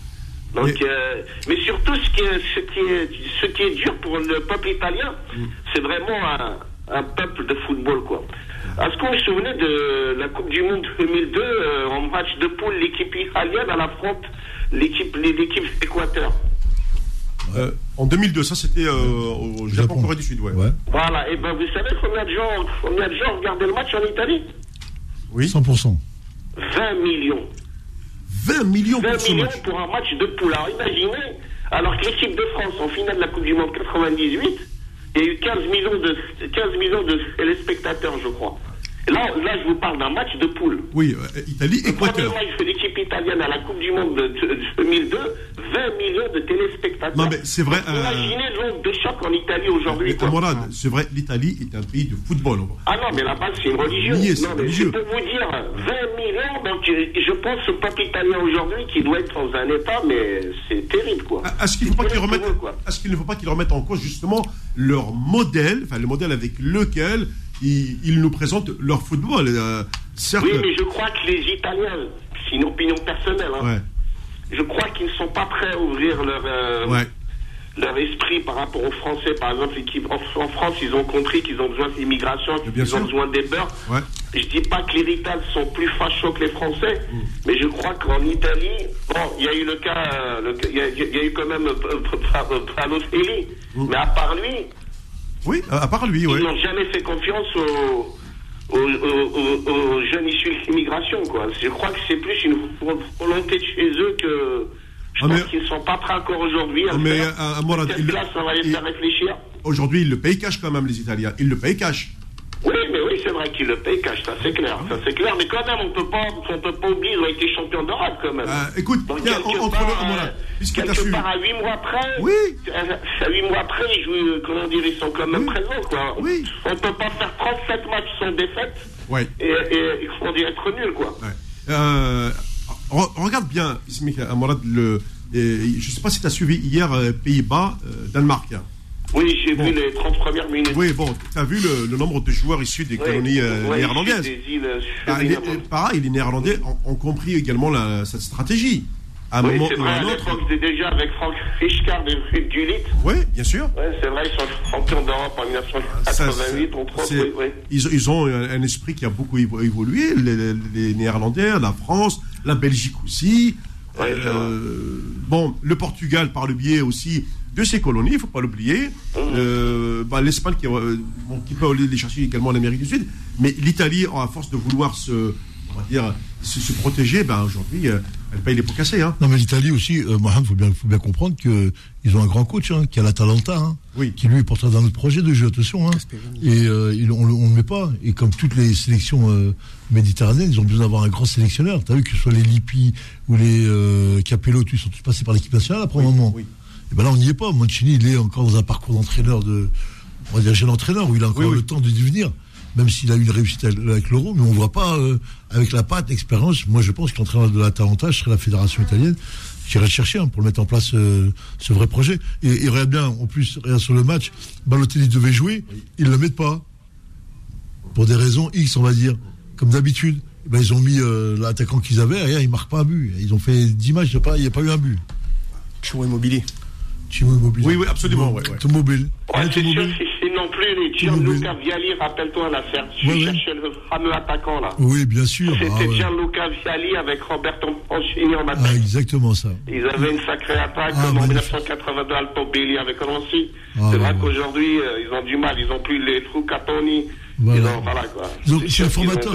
Donc, Mais- euh, mais surtout, ce qui, est, ce, qui est, ce qui est dur pour le peuple italien, Mm. c'est vraiment un, un peuple de football, quoi. Est-ce que vous vous souvenez de la Coupe du Monde 2002, euh, en match de poule, l'équipe italienne, elle affronte l'équipe l'équipe d'Équateur? Euh, en 2002, ça c'était euh, au Japon, Japon. Corée du Sud, ouais. Ouais. Voilà, et ben vous savez combien de gens, combien de gens regardaient le match en Italie? Oui. 100%. 20 millions. 20 millions 20 pour ce millions match. pour un match de poule. Alors imaginez, alors que l'équipe de France en finale de la Coupe du Monde 98, il y a eu 15 millions de, 15 millions de téléspectateurs, je crois. Là, là, je vous parle d'un match de poule. Oui, euh, Italie, Le premier Équateur. match de l'équipe italienne à la Coupe du Monde de, de- de 2002, 20 millions de téléspectateurs. Non, mais c'est vrai, Donc, euh, Imaginez l'onde de choc en Italie aujourd'hui. C'est vrai, l'Italie est un pays de football. Ah non, mais là-bas, c'est une religion. Oui, c'est non, mais c'est pour vous dire, 20 millions, donc euh, je pense au peuple italien aujourd'hui qui doit être dans un état, mais c'est terrible, quoi. Est-ce qu'il ne faut pas qu'ils C'est remettent, terrible pour eux, quoi. est-ce qu'il ne faut pas qu'ils remettent en cause justement leur modèle, enfin le modèle avec lequel ils, ils nous présentent leur football. euh, certes, Oui, mais je crois que les Italiens, c'est une opinion personnelle, hein, ouais, je crois qu'ils ne sont pas prêts à ouvrir leur, euh, ouais, leur esprit par rapport aux Français. Par exemple, en, en France, ils ont compris qu'ils ont besoin d'immigration, qu'ils ont besoin des beurs. ouais. Je dis pas que les Italiens sont plus fachos que les Français, Mm. mais je crois qu'en Italie, bon, il y a eu le cas, euh, il y, y a eu quand même euh, euh, Balotelli, Mm. mais à part lui, Oui, à à part lui, ouais. ils n'ont jamais fait confiance aux, aux, aux- aux- aux jeunes issus de l'immigration, quoi. Je crois que c'est plus une volonté de chez eux que je Ah, pense qu'ils ne sont pas prêts encore aujourd'hui à mais, faire. euh, Peut-être il- que là, ça va les faire réfléchir. Aujourd'hui, ils le payent cash quand même, les Italiens. Ils le payent cash. Oui, mais oui, c'est vrai qu'il le paye cash, ça c'est clair, ça c'est clair. Mais quand même, on peut pas, on peut pas oublier, ils ont été champions d'Europe quand même. Euh, écoute, Donc, tiens, quelque entre part, le- voilà, puisque quelque part à 8 mois après, Oui. à 8 mois après, ils jouent, euh, comment dire, ils sont quand même présents, quoi. Oui. On peut pas faire 37 matchs sans défaite Ouais. et, et, comment dire, être nul, quoi. Ouais. Euh, re- regarde bien, Ismik Amorad, le, et je sais pas si tu as suivi hier euh, Pays-Bas, euh, Danemark. hein. Oui, j'ai Bon. vu les 30 premières minutes. Oui, bon, tu as vu le, le nombre de joueurs issus des colonies euh, néerlandaises. Des îles euh, Bah, les- pareil, les Néerlandais ont, ont compris également la- cette stratégie. À un Oui, moment c'est ou vrai, à un autre. c'était déjà avec Franck Richcard de du Lit. Oui, bien sûr. Ouais, c'est vrai, ils sont champions d'Europe en 1988, entre autres, C'est- oui, oui. Ils, ils ont un, esprit qui a beaucoup évo- évolué. Les, les- les Néerlandais, la France, la Belgique aussi. Euh, bon, le Portugal par le biais aussi de ses colonies, il faut pas l'oublier. Euh, bah, L'Espagne qui, euh, bon, qui peut aller les chercher également en Amérique du Sud. Mais l'Italie, à force de vouloir se, on va dire, se, se protéger, ben, aujourd'hui, euh, elle paye les pots cassés. Hein. Non, mais l'Italie aussi, euh, Mohamed, faut bien, faut bien comprendre que ils ont un grand coach, hein, qui a l'Atalanta, hein, Oui. qui lui est porteur d'un autre projet de jeu, attention, hein. Et euh, il- on, le- on le met pas. Et comme toutes les sélections euh, méditerranéennes, ils ont besoin d'avoir un grand sélectionneur. T'as vu que ce soit les Lippi ou les euh, Capello, tous, ils sont tous passés par l'équipe nationale après un moment. oui. Et ben là, on n'y est pas. Mancini, il est encore dans un parcours d'entraîneur de, on va dire jeune entraîneur, où il a encore Oui, oui. le temps de devenir. Même s'il a eu une réussite avec l'euro, mais on voit pas euh, avec la patte, l'expérience. Moi, je pense que l'entraîneur de l'Atalanta serait la fédération italienne. J'irai le chercher hein, pour mettre en place euh, ce vrai projet. Et, et regarde bien, en plus, regarde sur le match, Balotelli devait jouer, ils le mettent pas. Pour des raisons X, on va dire. Comme d'habitude. Eh Ben, ils ont mis euh, l'attaquant qu'ils avaient, et ils marquent pas un but. Ils ont fait 10 matchs, il n'y a, a pas eu un but. Toujours immobilier. Oui, oui, absolument, ouais, ouais. Tout mobile. Ouais, Ouais, c'est sûr, c'est non plus les. Gianluca Vialli, rappelle-toi l'affaire. Je Ouais, ouais. cherchais le fameux attaquant là. Oui, bien sûr. C'était Ah, ouais. Gianluca Vialli avec Roberto Mancini en Ah, attaque. exactement ça. Ils avaient une sacrée attaque Ah, en magnifique. 1982 Alto Belli avec Rossi. Ah, c'est vrai ouais. qu'aujourd'hui, euh, ils ont du mal. Ils ont plus les trous Catoni. Voilà. Ont, voilà quoi. Donc, C'est les formateurs,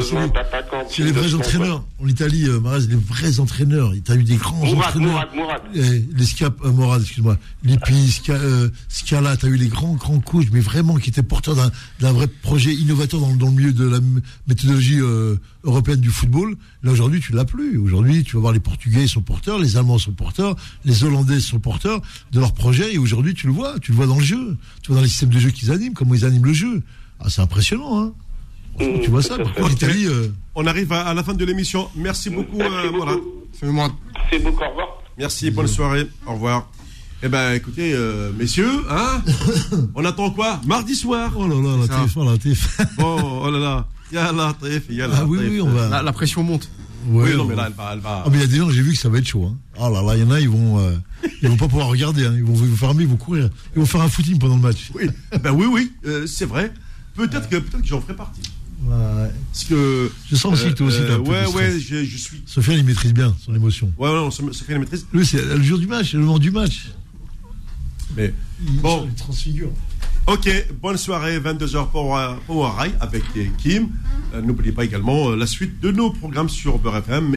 c'est les, vrais entraîneurs. En Italie, euh, Maraz, les vrais entraîneurs. Tu as eu des grands Mourad, entraîneurs. Mourad, Mourad. Eh, les Scap, euh, Morad, excuse-moi. Lippi, Sca, euh, Scala, tu as eu les grands, grands coachs, mais vraiment qui étaient porteurs d'un, d'un vrai projet innovateur dans, dans le milieu de la méthodologie euh, européenne du football. Là, aujourd'hui, tu l'as plus. Aujourd'hui, tu vas voir les Portugais sont porteurs, les Allemands sont porteurs, les Hollandais sont porteurs de leur projet. Et aujourd'hui, tu le vois, tu le vois dans le jeu. Tu vois dans les systèmes de jeu qu'ils animent, comment ils animent le jeu. Ah, c'est impressionnant, hein. Franchement, tu vois ça. Par contre, l'Italie, euh, On arrive à, à la fin de l'émission. Merci beaucoup, Merci euh, beaucoup. Morad. C'est moi. C'est beaucoup, au revoir. Merci, bonne soirée. Au revoir. Eh ben, écoutez, euh, messieurs, hein, (laughs) on attend quoi? Mardi soir. oh là là, la Ça. TF1, la TF1. (laughs) Bon, oh là là. Yallah, Taïf, yallah. Ah oui, oui, on va. La, la pression monte. Oui, non, on- mais là, elle va. Elle va... Ah, mais il y a des gens, j'ai vu que ça va être chaud. Hein. Ah là là, il y en a, ils vont, euh, ils vont pas pouvoir regarder. Hein. Ils vont vous fermer, ils vont courir. Ils vont faire un footing pendant le match. Oui, ben oui, oui, euh, c'est vrai. Peut-être que, peut-être que j'en ferai partie. Ouais. Parce que. Je sens aussi que toi aussi, un peu ouais, ouais, je, je suis. Sofiane, il maîtrise bien son émotion. Ouais, ouais, on se, se fait la maîtrise. Lui, c'est le jour du match, c'est le moment du match. Mais Il, Bon. il transfigure. Ok, bonne soirée, 22h pour, euh, pour Rail avec euh, Kim. Euh, N'oubliez pas également euh, la suite de nos programmes sur Beurre FM